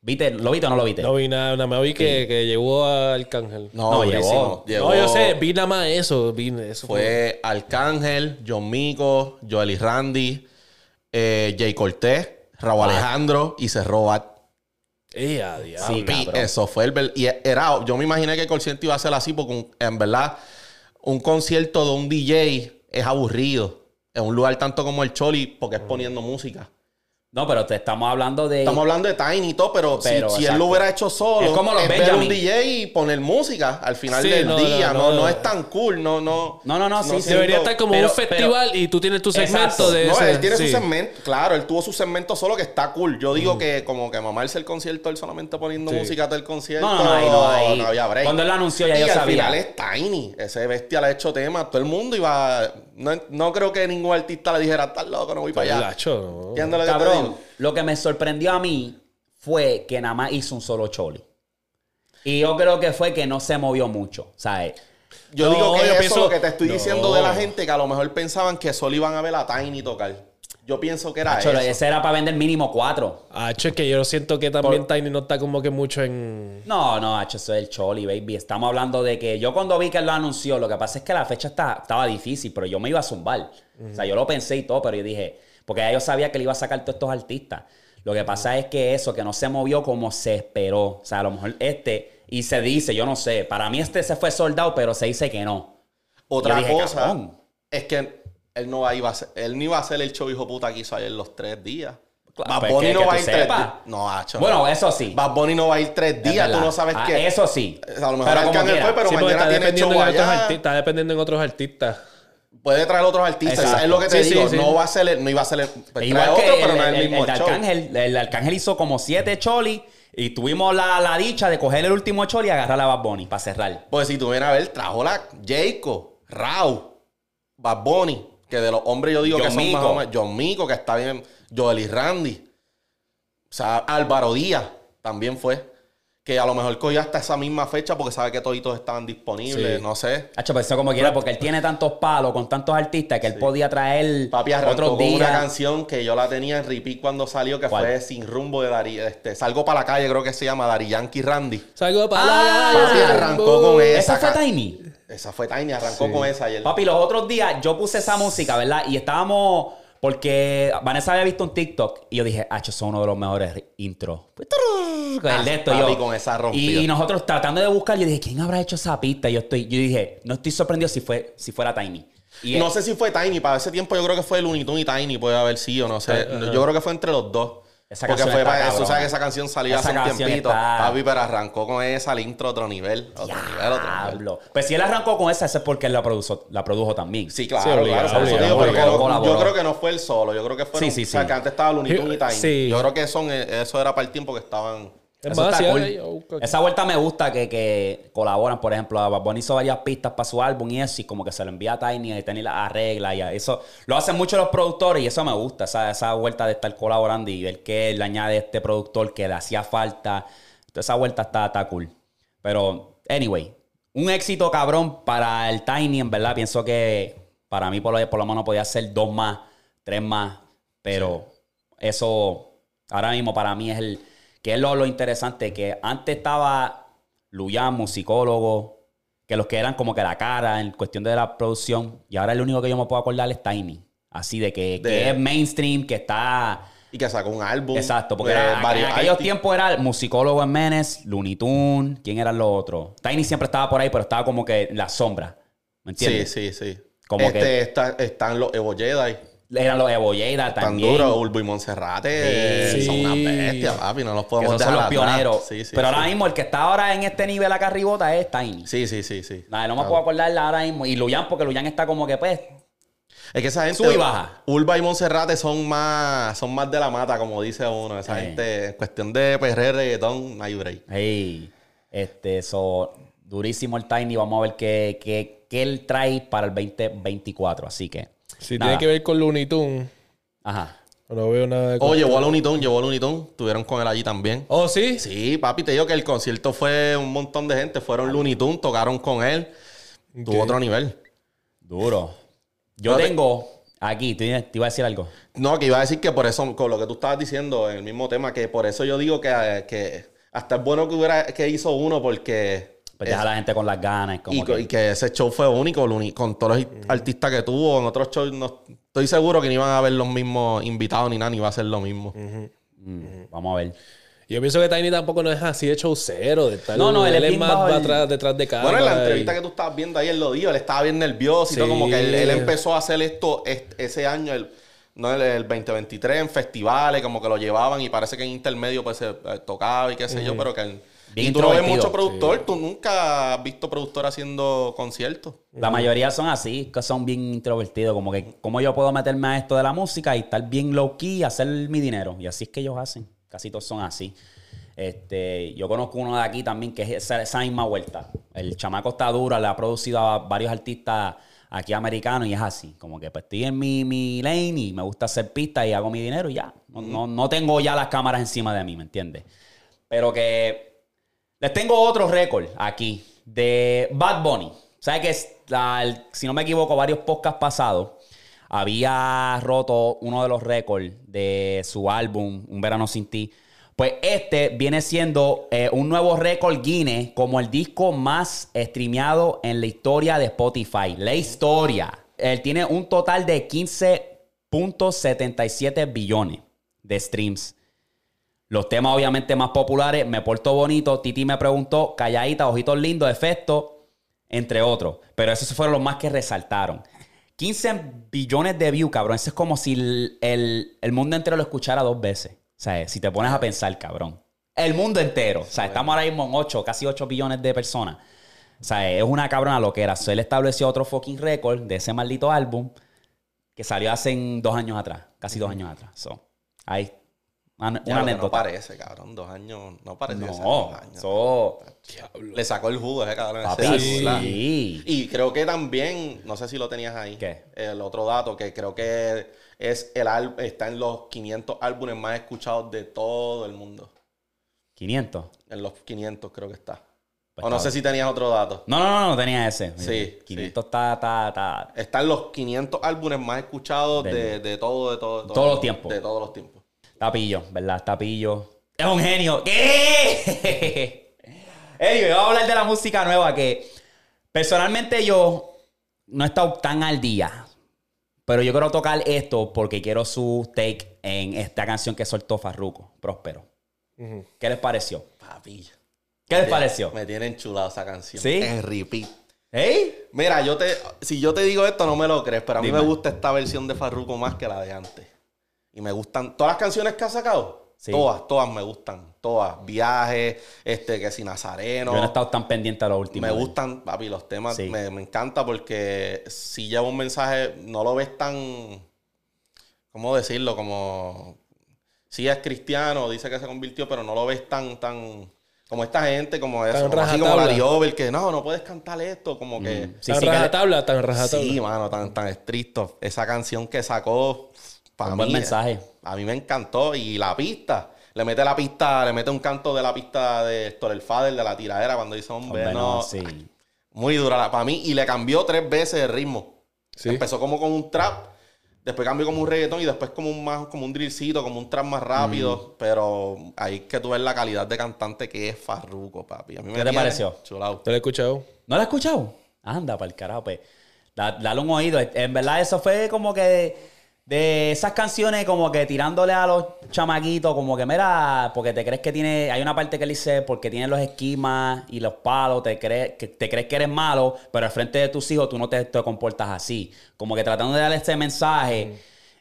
S1: ¿Viste? ¿Lo viste o no lo viste?
S2: No vi nada, nada más vi que, que llevó a Arcángel.
S3: No,
S1: No, llegó.
S2: No, yo sé, vi nada más eso. Vi eso
S3: Fue Arcángel, John Mico, Joel y Randy, eh, Jay Cortés, Raúl Alejandro y cerró Bat.
S2: A diablo.
S1: Sí,
S3: eso fue el... Y era... Yo me imaginé que el concierto iba a ser así porque un- en verdad un concierto de un DJ es aburrido. En un lugar tanto como el Choli porque es poniendo música.
S1: No, pero te estamos hablando de.
S3: Estamos hablando de Tiny y todo, pero, si-
S1: Pero,
S3: si, él lo hubiera hecho solo,
S1: Es como los
S3: ver un. DJ y poner música al final
S2: Sí,
S3: del
S2: no,
S3: día.
S2: no,
S3: No, no,
S2: no.
S3: es tan cool. No, no.
S1: No, no, no, sí, sí.
S3: siento-
S2: Debería estar como
S1: Pero-
S2: un festival y tú tienes tu segmento
S1: Exacto.
S2: de
S3: No,
S2: ese.
S3: él tiene
S2: sí.
S3: su segmento. Claro, él tuvo su segmento solo que está cool. Yo digo que como que mamarse el concierto él solamente poniendo
S2: Sí.
S3: música del concierto.
S1: No, no, no, ahí no, ahí-
S3: había break.
S1: cuando él lo anunció ya
S3: y
S1: yo
S3: al
S1: sabía.
S3: final es Tiny. Ese bestia le ha hecho tema. Todo el mundo iba... No, no creo que ningún artista le dijera, estás loco, no voy para allá.
S2: Gacho, no.
S3: ¿Entiendes lo que te
S1: Cabrón,
S3: digo?
S1: lo que me sorprendió a mí fue que nada más hizo un solo choli. Y yo creo que fue que no se movió mucho, ¿sabes?
S3: Yo
S2: No,
S3: digo que
S2: yo
S3: eso
S2: pienso-
S3: lo que te estoy
S2: No.
S3: diciendo de la gente que a lo mejor pensaban que solo iban a ver a Tiny tocar. Yo pienso que era
S1: Acho,
S3: eso.
S1: ese era para vender mínimo cuatro.
S2: Hacho, es que yo siento que también Tiny no está como que mucho en.
S1: No, no, Hacho, eso es el choli, baby. Estamos hablando de que yo cuando vi que él lo anunció, lo que pasa es que la fecha está- estaba difícil, pero yo me iba a zumbar. O sea, yo lo pensé y todo, pero yo dije, porque ya yo sabía que le iba a sacar todos estos artistas. Lo que pasa es que eso, que no se movió como se esperó. O sea, a lo mejor este, y se dice, yo no sé, para mí este se fue soldado, pero se dice que no.
S3: Otra
S1: dije,
S3: cosa
S1: cabrón.
S3: es que él no, iba a ser- él no iba a hacer el show hijo puta que hizo ayer los tres días.
S1: Claro,
S3: Bad
S1: pues
S3: Bunny
S1: que-
S3: no
S1: que
S3: va a ir tres días. No, hacho.
S1: Bueno, eso sí.
S3: Bad Bunny no va a ir tres
S1: Es
S3: días. Tú no sabes
S1: Ah,
S3: qué.
S1: Eso sí.
S3: A lo mejor
S1: Pero como
S3: fue, pero
S2: Sí,
S3: mañana
S2: está
S3: tiene
S2: dependiendo,
S3: show
S2: en otros
S3: allá.
S2: artistas, está dependiendo en otros artistas.
S3: Puede traer otros artistas.
S1: Exacto.
S3: Es lo que te
S2: Sí,
S3: digo.
S2: sí.
S3: No va a ser no iba a ser el, pues, trae
S1: Igual
S3: otro,
S1: que
S3: pero
S1: el,
S3: no es el
S1: el-
S3: mismo
S1: el
S3: show.
S1: Arcángel, el Arcángel hizo como siete cholis y tuvimos la, la dicha de coger el último choli y agarrar a Bad Bunny para cerrar.
S3: Pues si tú vienes a ver, trajo la Jayco, Rau, Bad Bunny, que de los hombres yo digo
S1: John
S3: que son
S1: Mico.
S3: más o menos. John Mico, que está bien. Joel y Randy. O sea, Álvaro Díaz también fue. Que a lo mejor cogió hasta esa misma fecha porque sabe que toditos estaban disponibles.
S2: Sí.
S3: No sé.
S1: Hacho, eso como quiera, porque él tiene tantos palos con tantos artistas que él podía traer
S3: Papi arrancó
S1: otros
S3: con
S1: días.
S3: una canción que yo la tenía en repeat cuando salió, que
S1: ¿Cuál?
S3: fue Sin Rumbo de Dari. Este, Salgo para la calle, creo que se llama Dari Yankee Randy.
S2: Salgo para
S1: Ah,
S2: la
S3: Papi
S2: calle,
S3: arrancó con esa.
S1: Esa fue
S3: ca-
S1: Tiny.
S3: Esa fue Tiny, arrancó con esa ayer.
S1: Papi, los otros días yo puse esa música, ¿verdad? Y estábamos. Porque Vanessa había visto un TikTok y yo dije, Hacho, son uno de los mejores intros. Con el de esto,
S3: papi,
S1: yo.
S3: con esa rompida.
S1: y, y nosotros tratando de buscar, yo dije, ¿quién habrá hecho esa pista? Y yo estoy, yo dije, no estoy sorprendido si fue, si fuera Tiny. Y
S3: no sé si fue Tiny, para ese tiempo yo creo que fue Looney Tunes y Tiny, puede haber sido, no sé. Yo creo que fue entre los dos.
S1: Esa
S3: Porque fue para eso, sabes que esa canción salió
S1: Esa
S3: hace un tiempito.
S1: está-
S3: Papi, pero arrancó con esa, el intro otro nivel. Otro nivel, otro nivel.
S1: Pues si él arrancó con esa, ese es porque él la produjo, la produjo también.
S3: Sí, claro,
S2: Sí, obligado,
S3: claro. por eso
S2: obligado,
S3: digo, pero que
S1: obligado.
S3: no-
S1: Colaboró.
S3: yo creo que no fue el solo. Yo creo que fueron.
S1: Sí, sí,
S3: O sea,
S1: sí.
S3: que antes estaba Looney Tunes y.
S2: Sí.
S3: Yo creo que son, eh, eso era para el tiempo que estaban.
S2: Es más, sí,
S1: cool.
S2: aquí.
S1: Esa vuelta me gusta que, que colaboran, por ejemplo, a Bad Bunny hizo varias pistas para su álbum y eso, y como que se lo envía a Tiny y Tiny la arregla y eso. Lo hacen mucho los productores y eso me gusta, esa, esa vuelta de estar colaborando y ver que le añade este productor que le hacía falta. Entonces esa vuelta está, está cool. Pero, anyway, un éxito cabrón para el Tiny, en verdad. Pienso que para mí por lo, por lo menos podía ser dos más, tres más, pero eso ahora mismo para mí es el que es lo, lo interesante que antes estaba Luyan, musicólogo, que los que eran como que la cara en cuestión de la producción, y ahora el único que yo me puedo acordar es Tiny. Así de que, que
S3: De-
S1: es mainstream, que está.
S3: Y que sacó un álbum.
S1: Exacto, porque
S3: eh,
S1: era- en aquellos tiempos era el musicólogo en Menes, Looney Tunes, ¿quién eran los otros? Tiny siempre estaba por ahí, pero estaba como que en la sombra. ¿Me
S3: Sí,
S1: entiendes?
S3: sí, sí.
S1: Como
S3: este,
S1: que-
S3: está- están los Evo Jedi.
S1: Eran los Evo Yeida
S3: Tan
S1: también.
S3: duros. Urbo y Monserrate.
S2: Sí.
S3: Son unas bestias, papi. No los podemos
S1: esos son
S3: dejar
S1: los
S3: atrás.
S1: pioneros.
S3: Sí, sí,
S1: pero
S3: sí.
S1: ahora mismo el que está ahora en este nivel acá arribota es Tiny.
S3: Sí, sí, sí, sí.
S1: Nada, no me puedo acordar ahora mismo. Y Luyan, porque Luyan está como que pues.
S3: Es que esa gente.
S1: Sube y baja.
S3: Urba y Monserrate son más, son más de la mata, como dice uno. Esa
S1: Eh.
S3: gente, en cuestión de perrer, reggaetón, no hay break.
S1: Hey, este, eso, durísimo el Tiny. Vamos a ver qué, qué, qué él trae para el 2024. Así que.
S2: Si
S1: nada.
S2: tiene que ver con Looney Tunes,
S1: Ajá.
S2: no veo nada de...
S3: Oh, llevó a Looney Tunes, llevó a Looney Tunes. Estuvieron con él allí también.
S2: Oh, ¿sí?
S3: Sí, papi, te digo que el concierto fue un montón de gente. Fueron Looney Tunes, tocaron con él. Tuvo
S2: Ok.
S3: otro nivel.
S1: Duro. Yo tengo Aquí, ¿te, te iba a decir algo?
S3: No, que iba a decir que por eso, con lo que tú estabas diciendo, el mismo tema, que por eso yo digo que, que hasta es bueno que hubiera que hizo uno porque
S1: Pues deja a la gente con las ganas. Como
S3: y,
S1: que-
S3: y que ese show fue único, con todos los artistas que tuvo. En otros shows no, estoy seguro que no iban a haber los mismos invitados ni nada, ni iba a ser lo mismo.
S1: Mm, vamos a ver.
S2: Yo pienso que Tiny tampoco no es así de show cero. De estar,
S1: No, no, él es
S2: él es
S1: bien
S2: más atrás, detrás de cámara.
S3: Bueno, en la
S2: y-
S3: entrevista que tú estabas viendo ahí, él lo dijo, él estaba bien nervioso y todo,
S2: Sí.
S3: como que él, él empezó a hacer esto est- ese año, el, no el, el 2023, en festivales, como que lo llevaban y parece que en intermedio pues se eh, tocaba y qué sé yo, pero que él-
S1: Bien
S3: y tú no ves mucho productor, tú nunca has visto productor haciendo conciertos.
S1: La mayoría son así, que son bien introvertidos. Como que, ¿cómo yo puedo meterme a esto de la música y estar bien low key y hacer mi dinero? Y así es que ellos hacen. Casi todos son así. Este, yo conozco uno de aquí también que es esa, esa misma vuelta. El chamaco está duro, le ha producido a varios artistas aquí americanos y es así. Como que pues estoy en mi, mi lane y me gusta hacer pistas y hago mi dinero y ya. No, no, no tengo ya las cámaras encima de mí, ¿me entiendes? Pero que les tengo otro récord aquí de Bad Bunny. ¿Sabes que si no me equivoco, varios podcasts pasados había roto uno de los récords de su álbum Un Verano Sin Ti? Pues este viene siendo eh, un nuevo récord Guinness como el disco más streameado en la historia de Spotify. La historia. Él tiene un total de 15.77 billones de streams. Los temas obviamente más populares, Me Porto Bonito, Titi me preguntó, Calladita, Ojitos Lindos, Efecto, entre otros. Pero esos fueron los más que resaltaron. 15 billones de views, cabrón. Eso es como si el, el- mundo entero lo escuchara dos veces. O sea, si te pones a pensar, cabrón. El mundo entero. O sea, estamos ahora mismo en 8, casi 8 billones de personas. O sea, es una cabrona loquera. So, él estableció otro fucking récord de ese maldito álbum que salió hace dos años atrás. Casi dos años atrás. So, ahí. Una,
S3: Ya, que
S1: anécdota.
S3: No parece, cabrón. Dos años. No parece que sean
S1: No,
S3: dos años.
S1: so,
S3: Le sacó el jugo ese cabrón.
S1: papi,
S3: ese
S1: sí.
S3: Y creo que también, no sé si lo tenías ahí.
S1: ¿Qué?
S3: El otro dato que creo que es el está en los 500 álbumes más escuchados de todo el mundo.
S1: 500.
S3: En los 500 creo que está.
S1: Pues
S3: o no sé si tenías otro dato.
S1: No, no, no, no tenía ese.
S3: Sí,
S1: 500 está, está, está.
S3: Está en los 500 álbumes más escuchados de todo, de todo, de todo.
S1: Todos los tiempos.
S3: De todos los tiempos.
S1: Está pillo, ¿verdad? Está pillo. Es un genio. ¿Qué? Anyway, vamos a hablar de la música nueva que personalmente yo no he estado tan al día. Pero yo quiero tocar esto porque quiero su take en esta canción que soltó Farruko, Próspero. ¿Qué les pareció?
S3: Papi.
S1: ¿Qué les pareció?
S3: Me tiene enchulado esa canción.
S1: ¿Sí?
S3: En repeat.
S1: ¿Hey?
S3: Mira, yo te, si yo te digo esto, no me lo crees, pero a mí
S1: Dime.
S3: me gusta esta versión de Farruko más que la de antes. Y me gustan todas las canciones que ha sacado.
S1: Sí.
S3: Todas, todas me gustan. Todas. Viajes, este, que si Nazareno.
S1: Yo no he estado tan pendiente a lo último.
S3: me gustan, papi, los temas.
S1: Sí.
S3: Me, me encanta porque si lleva un mensaje, no lo ves tan. ¿Cómo decirlo? Como. Sí es cristiano, dice que se convirtió, pero no lo ves tan, tan. Como esta gente, como eso. Como así como Over, que no, no puedes cantar esto. Como que.
S1: Sí,
S2: tan
S1: sí, que le-
S2: rajatabla, tan rajatabla.
S3: Sí, mano, tan, tan estricto. Esa canción que sacó, para
S1: Un
S3: mí,
S1: buen mensaje.
S3: a mí me encantó. Y la pista, le mete la pista, le mete un canto de la pista de Héctor el Fader, de la tiradera, cuando dice, hombre,
S1: Hombre,
S3: no.
S1: no, sí.
S3: Muy dura para mí. Y le cambió tres veces el ritmo.
S2: Sí.
S3: Empezó como con un trap, después cambió como un reggaetón y después como un más, como un drillcito, como un trap más rápido.
S1: Mm.
S3: Pero ahí que tú ves la calidad de cantante que es Farruko, papi. A mí me
S1: ¿Qué te
S3: tiene
S1: pareció?
S3: Chulao.
S2: ¿No lo he escuchado?
S1: ¿No la has escuchado? Anda, para el carajo, pues. Da- dale un oído. En verdad, eso fue como que de, esas canciones, como que tirándole a los chamaquitos, como que, mira, porque te crees que tiene. Hay una parte que él dice, porque tiene los esquemas y los palos, te crees que, te crees que eres malo, pero al frente de tus hijos tú no te, te comportas así. Como que tratando de darle este mensaje.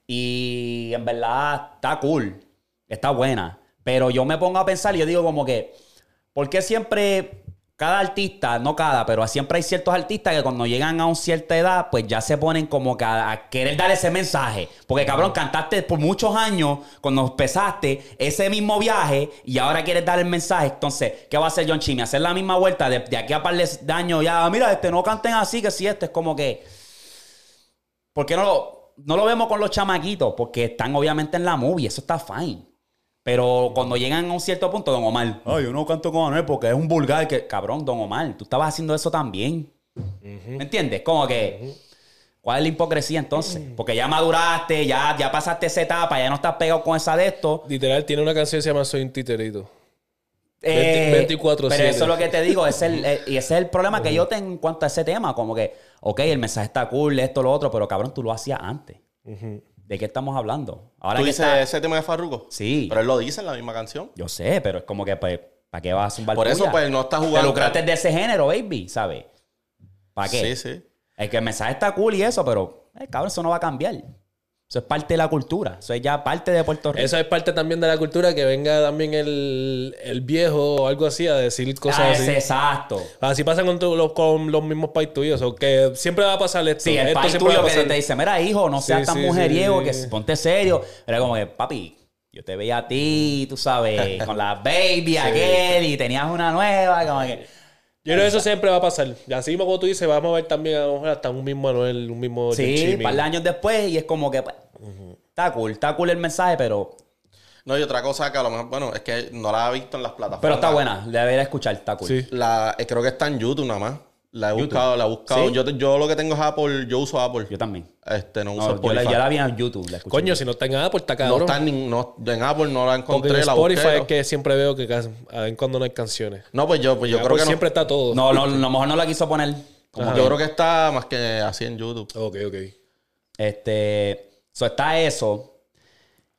S1: Y en verdad, está cool. Está buena. Pero yo me pongo a pensar y yo digo, como que. ¿Por qué siempre cada artista, no cada, pero siempre hay ciertos artistas que cuando llegan a una cierta edad, pues ya se ponen como que a, a querer dar ese mensaje? Porque cabrón, cantaste por muchos años, cuando empezaste ese mismo viaje y ahora quieres dar el mensaje. Entonces, ¿qué va a hacer John Chimmy? Hacer la misma vuelta de, de aquí a par de años ya, mira, este no canten así, que si este es como que. ¿Por qué no lo, no lo vemos con los chamaquitos? Porque están obviamente en la movie, eso está fine. Pero cuando llegan a un cierto punto, Don Omar, ay, yo no canto con Anuel porque es un vulgar que, cabrón, Don Omar, tú estabas haciendo eso también. ¿Me entiendes? Como que ¿Cuál es la hipocresía entonces? Porque ya maduraste, ya, ya pasaste esa etapa, ya no estás pegado con esa de esto.
S2: Literal, tiene una canción que se llama Soy un titerito.
S1: Eh,
S2: 24/7.
S1: Pero eso es lo que te digo, es el, eh, y ese es el problema que yo tengo en cuanto a ese tema. Como que, ok, el mensaje está cool, esto, lo otro, pero cabrón, tú lo hacías antes. ¿De qué estamos hablando? Ahora
S3: ¿Tú
S1: que
S3: dices
S1: está-
S3: ese tema de Farruko?
S1: Sí.
S3: Pero él lo dice en la misma canción.
S1: Yo sé, pero es como que, pues, ¿para qué vas a zumbar
S3: Por eso, pues, no estás
S1: Te
S3: jugando.
S1: lucraste de ese género, baby, ¿sabes? ¿Para qué?
S3: Sí, sí.
S1: Es que el mensaje está cool y eso, pero, eh, cabrón, eso no va a cambiar. Eso es parte de la cultura. Eso es ya parte de Puerto Rico.
S2: Eso es parte también de la cultura que venga también el, el viejo o algo así a decir cosas
S1: Ah,
S2: así.
S1: exacto.
S2: Así pasa con, tu- los, con los mismos pais tuyos. O que siempre va a pasar esto.
S1: Sí, el
S2: esto
S1: país tuyo que te dice, mira, hijo, no seas
S2: Sí,
S1: tan
S2: sí,
S1: mujeriego,
S2: sí.
S1: que ponte serio. Era como que, papi, yo te veía a ti, tú sabes, con la baby aquel y tenías una nueva, como que...
S2: Yo creo que eso siempre va a pasar. Y así mismo como tú dices, vamos a ver también a lo mejor hasta un mismo Manuel, un mismo
S1: Sí, un par de años después y es como que, pues, está cool, está cool el mensaje, pero...
S3: No, y otra cosa que a lo mejor, bueno, es que no la he visto en las plataformas.
S1: Pero está buena, debería escuchar, está cool.
S2: Sí.
S3: La, eh, creo que está en YouTube nada más. La he
S1: YouTube.
S3: buscado, la he buscado.
S1: ¿Sí?
S3: Yo, yo lo que tengo es Apple, yo uso Apple.
S1: Yo también.
S3: Este, no uso
S1: No, yo, la,
S3: Spotify.
S1: yo la vi en YouTube, la.
S2: Coño, si no está en Apple, está
S3: no
S2: cabrón.
S3: está en, no, en Apple no la
S2: Porque
S3: encontré,
S2: en
S3: la
S2: Spotify
S3: busqué.
S2: es que siempre veo que a ver cuando no hay canciones.
S3: No, pues yo, pues yo
S2: En
S3: creo
S2: Apple
S3: que no.
S2: siempre está todo.
S1: No, no, a lo mejor no la quiso poner. Como
S3: Yo creo que está más que así en YouTube.
S2: Ok, ok.
S1: Este, so está eso.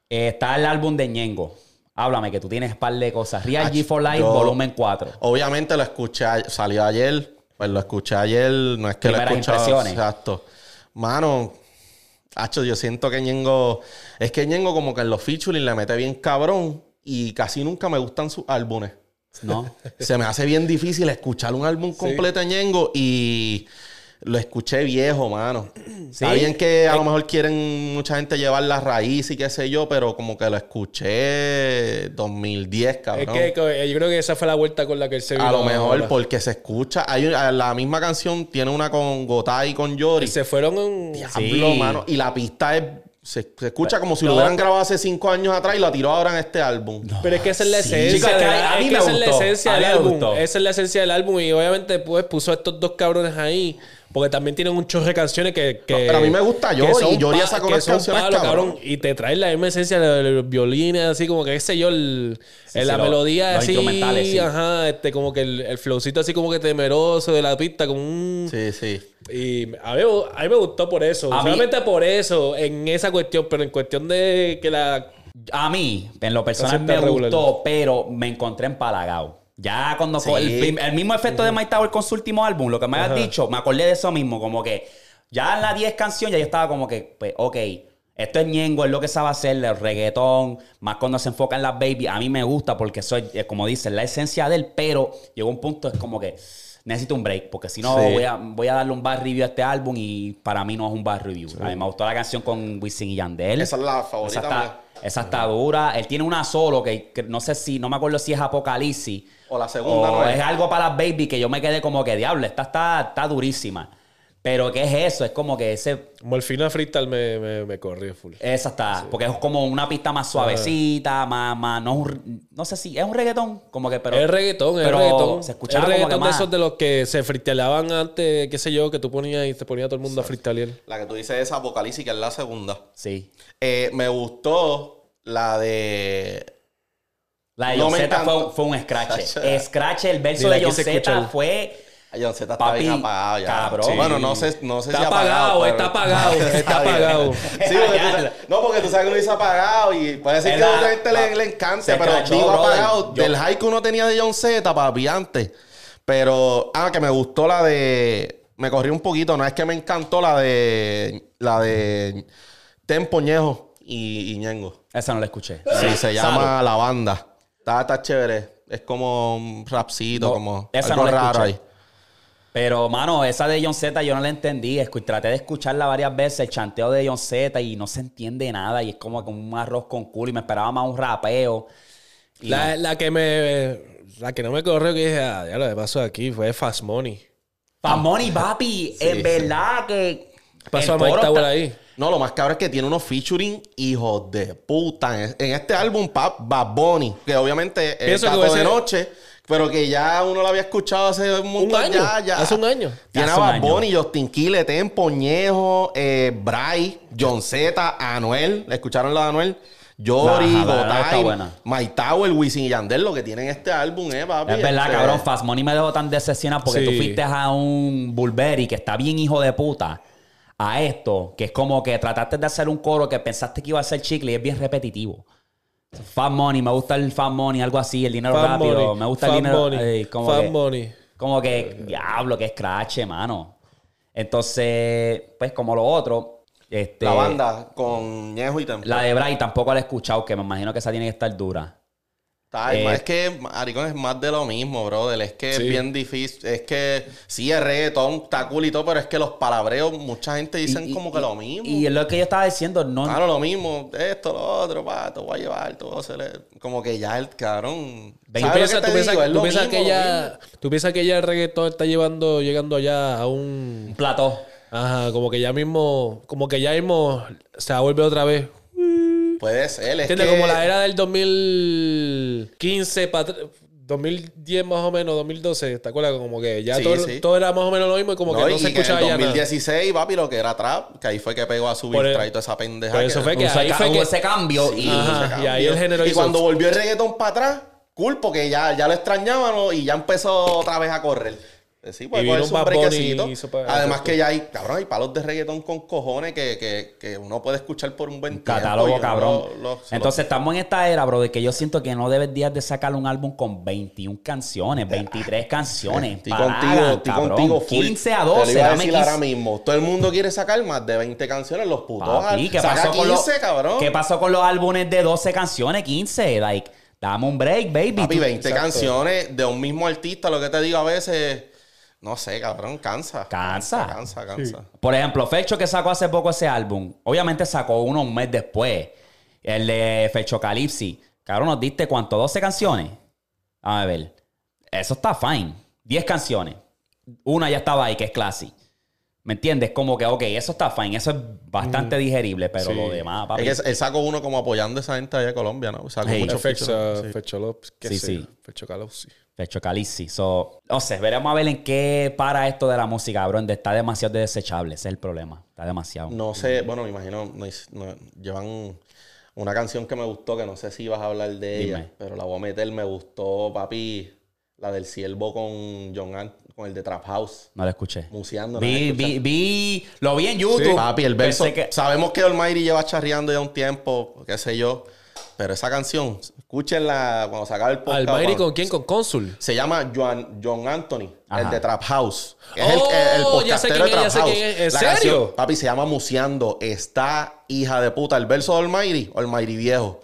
S1: Eh, está el álbum de Ñengo. Háblame, que tú tienes un par de cosas. Real G for Life,
S3: yo-
S1: volumen 4.
S3: Obviamente lo escuché, salió ayer, pues lo escuché ayer, no es que lo he
S1: Primeras
S3: escuchado.
S1: impresiones.
S3: Exacto. Mano, hacho, yo siento que Ñengo, es que Ñengo como que en los featuring le mete bien cabrón y casi nunca me gustan sus álbumes.
S1: ¿No?
S3: Se me hace bien difícil escuchar un álbum completo de Ñengo y lo escuché viejo, mano. Está bien que a lo mejor quieren mucha gente llevar la raíz y qué sé yo, pero como que lo escuché 2010, cabrón.
S2: Es que, que yo creo que esa fue la vuelta con la que él se vino
S3: A lo mejor
S2: ahora.
S3: porque se escucha. Hay la misma canción tiene una con Gotay y con Yori.
S2: Se fueron en...
S3: Diablo,
S1: Sí.
S3: mano. Y la pista es. Se, se escucha como si
S2: no.
S3: lo hubieran grabado hace cinco años atrás y la tiró ahora en este álbum.
S2: Pero es que esa es la
S1: Sí.
S2: esencia. De
S1: a-
S2: es que
S1: me
S2: esa es la esencia
S1: A
S2: del álbum.
S1: gustó.
S2: Esa es la esencia del álbum. Y obviamente, pues, puso a estos dos cabrones ahí. Porque también tienen un chorro de canciones que. que
S3: No, pero a mí me gusta Yori
S2: pa-
S3: sacó
S2: que
S3: unas
S2: son
S3: canciones, cabrón.
S2: Y te traen la misma esencia de los violines, así como que, qué sé yo, el,
S1: Sí,
S2: la
S1: lo-
S2: melodía así.
S1: sí.
S2: Ajá, este, como que el, el flowcito así como que temeroso de la pista, como un.
S3: Sí, sí.
S2: Y a mí, a mí me gustó por eso.
S1: A mí-
S2: Solamente por eso, en esa cuestión, pero en cuestión de que la.
S1: A mí, en lo personal, me
S2: regular.
S1: gustó, pero me encontré empalagado. Ya cuando
S3: Sí.
S1: el, mismo efecto de Mike Tower con su último álbum, lo que me habías dicho, me acordé de eso mismo, como que ya en las 10 canciones ya yo estaba como que, pues, ok, esto es Ñengo, es lo que sabe hacer, el reggaetón, más cuando se enfoca en las baby, a mí me gusta porque soy, eh, como dicen, la esencia de él, pero llegó un punto, es como que necesito un break, porque si no
S3: Sí.
S1: voy, a, voy a darle un bad review a este álbum y para mí no es un bad review. A mí me gustó la canción con Wisin y Yandel.
S3: Esa es la favorita
S1: Esa está,
S3: mía.
S1: esa está dura. Él tiene una solo que, que no sé si, no me acuerdo si es Apocalipsis.
S3: O la segunda,
S1: o
S3: ¿no es?
S1: es algo para las baby que yo me quedé como que diablo, esta está, está durísima. Pero ¿qué es eso? Es como que ese,
S2: Como el final freestyle me, me, me corrió full.
S1: esa está, porque es como una pista más suavecita, más, más, no, un- no sé si es un reggaetón, como que, pero.
S2: es reggaetón, es reggaetón.
S1: Se
S2: es
S1: escuchaba como que
S2: reggaetón de
S1: más.
S2: esos de los que se freestyleaban antes, qué sé yo, que tú ponías y te ponía todo el mundo a freestylear.
S3: La que tú dices es Apocalipsis, que es la segunda.
S1: Sí.
S3: Eh, me gustó la de.
S1: La de
S3: No
S1: fue, fue un scratch. Scratch, el verso de
S2: escuchar.
S1: fue.
S3: John Z está
S1: Papi,
S3: bien apagado ya.
S1: cabrón.
S3: Sí. Bueno, no sé, no sé
S2: Está
S3: si
S2: apagado,
S3: pero-
S2: está apagado, está apagado.
S3: Sí, porque tú sabes- no, porque tú sabes que uno dice apagado y puede ser que a otra gente le, le encante,
S1: se
S3: pero
S1: crachó,
S3: digo
S1: brother.
S3: apagado
S1: Yo-
S3: del high que uno tenía de John Z, papi, antes. Pero, ah, que me gustó la de. Me corrí un poquito, no es que me encantó la de. La de. Tempo Ñejo y, y Ñengo.
S1: Esa no la escuché.
S3: Sí, se
S1: Salud.
S3: llama La Banda. Está, está chévere. Es como un rapcito,
S1: No,
S3: como
S1: esa
S3: algo
S1: no la
S3: raro
S1: escuché.
S3: ahí.
S1: Pero, mano, esa de John Z yo no la entendí. Escu- traté de escucharla varias veces, el chanteo de John Z, y no se entiende nada. Y es como que un arroz con culo. Y me esperaba más un rapeo.
S2: La,
S1: no.
S2: la que me. La que no me corrió, que dije, ah, ya lo que pasó aquí fue Fast Money.
S1: Pa' Money, papi, en verdad que.
S2: Pasó a Mike Tower ahí.
S3: No, lo más cabrón es que tiene unos featuring hijos de puta. En, en este álbum, Pap, Bad Bunny, que obviamente es
S2: que
S3: Gato de
S2: ser-
S3: Noche, pero que ya uno lo había escuchado hace un montón.
S2: Un año.
S3: Ya, ya.
S2: Hace un año.
S3: Tiene a Bad. Bunny, Justin Quiles, Tempo, Ñejo, eh, Bray, John Z, Anuel. ¿Escucharon la de Anuel? Yori,
S1: la
S3: Gotay. My Tower, Wisin y Yandel, lo que tienen este álbum, eh, papi.
S1: Es verdad,
S3: Este,
S1: cabrón. Fast Money me dejó tan decepcionado porque
S2: Sí.
S1: tú fuiste a un Bulberi que está bien hijo de puta. A esto, que es como que trataste de hacer un coro que pensaste que iba a ser chicle y es bien repetitivo. Fast Money, me gusta el Fast Money, algo así, el dinero rápido.
S2: money,
S1: me gusta el dinero.
S2: money,
S1: ey, como
S2: fast
S1: que,
S2: money.
S1: Como que, diablo, que scratch, mano. Entonces, pues como lo otro, este,
S3: La banda con Ñejo y Tempo.
S1: la de Bray tampoco la he escuchado, que me imagino que esa tiene que estar dura.
S3: Está-
S1: Eh,
S3: es que, Maricón, es más de lo mismo, brother. Es que
S2: Sí.
S3: es bien difícil. Es que sí, es reggaetón, está cool y todo, pero es que los palabreos, mucha gente dicen
S1: Y- y-
S3: como que
S1: y-
S3: lo mismo.
S1: Y es lo que yo estaba diciendo, no,
S3: Claro, lo mismo, esto, lo otro, pa, te voy a llevar, todo se le... Como que ya el cabrón.
S2: ¿Tú
S3: ¿Sabes lo
S2: piensas,
S3: que
S2: tú piensas- tú piensas
S3: mismo,
S2: que ya,
S3: mismo.
S2: tú piensas que ya el reggaetón está llevando, llegando allá a un...
S1: un plató.
S2: Ajá, como que ya mismo, como que ya mismo se volver otra vez.
S3: Puede ser, es que...
S2: Como la era del 2015 para 2010 más o menos, 2012, ¿te acuerdas? Como que ya
S3: Sí,
S2: todo,
S3: sí.
S2: todo era más o menos lo mismo y como
S3: No,
S2: que no
S3: y
S2: se
S3: que
S2: escuchaba
S3: en
S2: ya nada.
S3: 2016, papi, lo que era trap, que ahí fue que pegó a subir
S2: el-
S3: trae toda esa pendeja.
S2: por eso
S3: que-
S2: fue que ahí fue que-
S1: ese cambio y...
S2: Ajá.
S3: se cambió.
S2: y ahí el género
S3: Y
S2: hizo-
S3: cuando volvió el reggaetón para atrás, cool, porque ya, ya lo extrañaban ¿no? y ya empezó otra vez a correr. Eh, Sí, puede
S2: Y vino
S3: un brequecito.
S2: hizo
S3: Además que ya hay, cabrón, hay palos de reggaetón con cojones que, que, que uno puede escuchar por un buen tiempo.
S1: Catálogo, cabrón.
S3: lo- lo- se lo-
S1: Entonces estamos en esta era, bro, de que yo siento que no deberías de sacar un álbum con 21 canciones, 23 canciones.
S3: Estoy contigo, estoy contigo full.
S1: 15 a
S3: Te lo
S1: 12,
S3: iba a decir
S1: 15.
S3: ahora mismo. Todo el mundo quiere sacar más de 20 canciones, los putos.
S1: Papi, ¿qué
S3: Saca
S1: pasó, con los,
S3: 15, cabrón.
S1: ¿Qué pasó con los álbumes de 12 canciones? 15, like, dame un break, baby.
S3: Papi,
S1: Tú-
S3: 20
S2: Exacto.
S3: canciones de un mismo artista, lo que te digo a veces, no sé, cabrón, cansa.
S1: Cansa.
S3: Cansa, cansa.
S1: Por ejemplo, Fecho que sacó hace poco ese álbum, obviamente sacó uno un mes después. El de Fecho Calipsi. Cabrón, ¿nos diste cuánto? ¿12 canciones? A ver. Eso está fine. 10 canciones. Una ya estaba ahí, que es Classy. ¿Me entiendes? Como que, ok, eso está fine. Eso es bastante digerible, pero
S2: Sí.
S1: lo demás, papi.
S3: Es que él sacó uno como apoyando a esa gente allá de Colombia, ¿no? Sacó
S1: Hey.
S3: mucho
S2: Fecho,
S3: fecho. Sí.
S2: Fecho López, qué
S1: Sí,
S2: sé
S1: sí.
S2: Fecho Calopsi.
S1: Fecho Calipsi. So, no sé, veremos a ver en qué para esto de la música, cabrón. Está demasiado desechable. Ese es el problema. Está demasiado.
S3: No sé, bueno, me imagino, no, no- llevan una canción que me gustó, que no sé si vas a hablar de ella,
S1: Dime.
S3: pero la voy a meter, me gustó, papi, la del Ciervo con John Ant, con el de Trap House,
S1: No lo escuché.
S3: museando. ¿no?
S1: Vi, vi, vi, lo vi en YouTube.
S3: Papi, el verso.
S1: Que-
S3: Sabemos que Almighty lleva charreando ya un tiempo, qué sé yo. Pero esa canción, escúchenla cuando se acabe el podcast.
S2: ¿Almighty
S3: cuando-
S2: con quién? ¿Con Consul?
S3: Se llama John, John Anthony,
S1: Ajá.
S3: el de Trap House. que
S2: Oh,
S3: es el, el,
S2: ya sé
S3: podcastero
S2: quién
S3: de
S2: es,
S3: Trap
S2: ya sé
S3: House.
S2: quién es. ¿En
S3: La
S2: serio?
S3: canción, papi, se llama Museando. Está hija de puta. El verso de Almighty, Almighty viejo.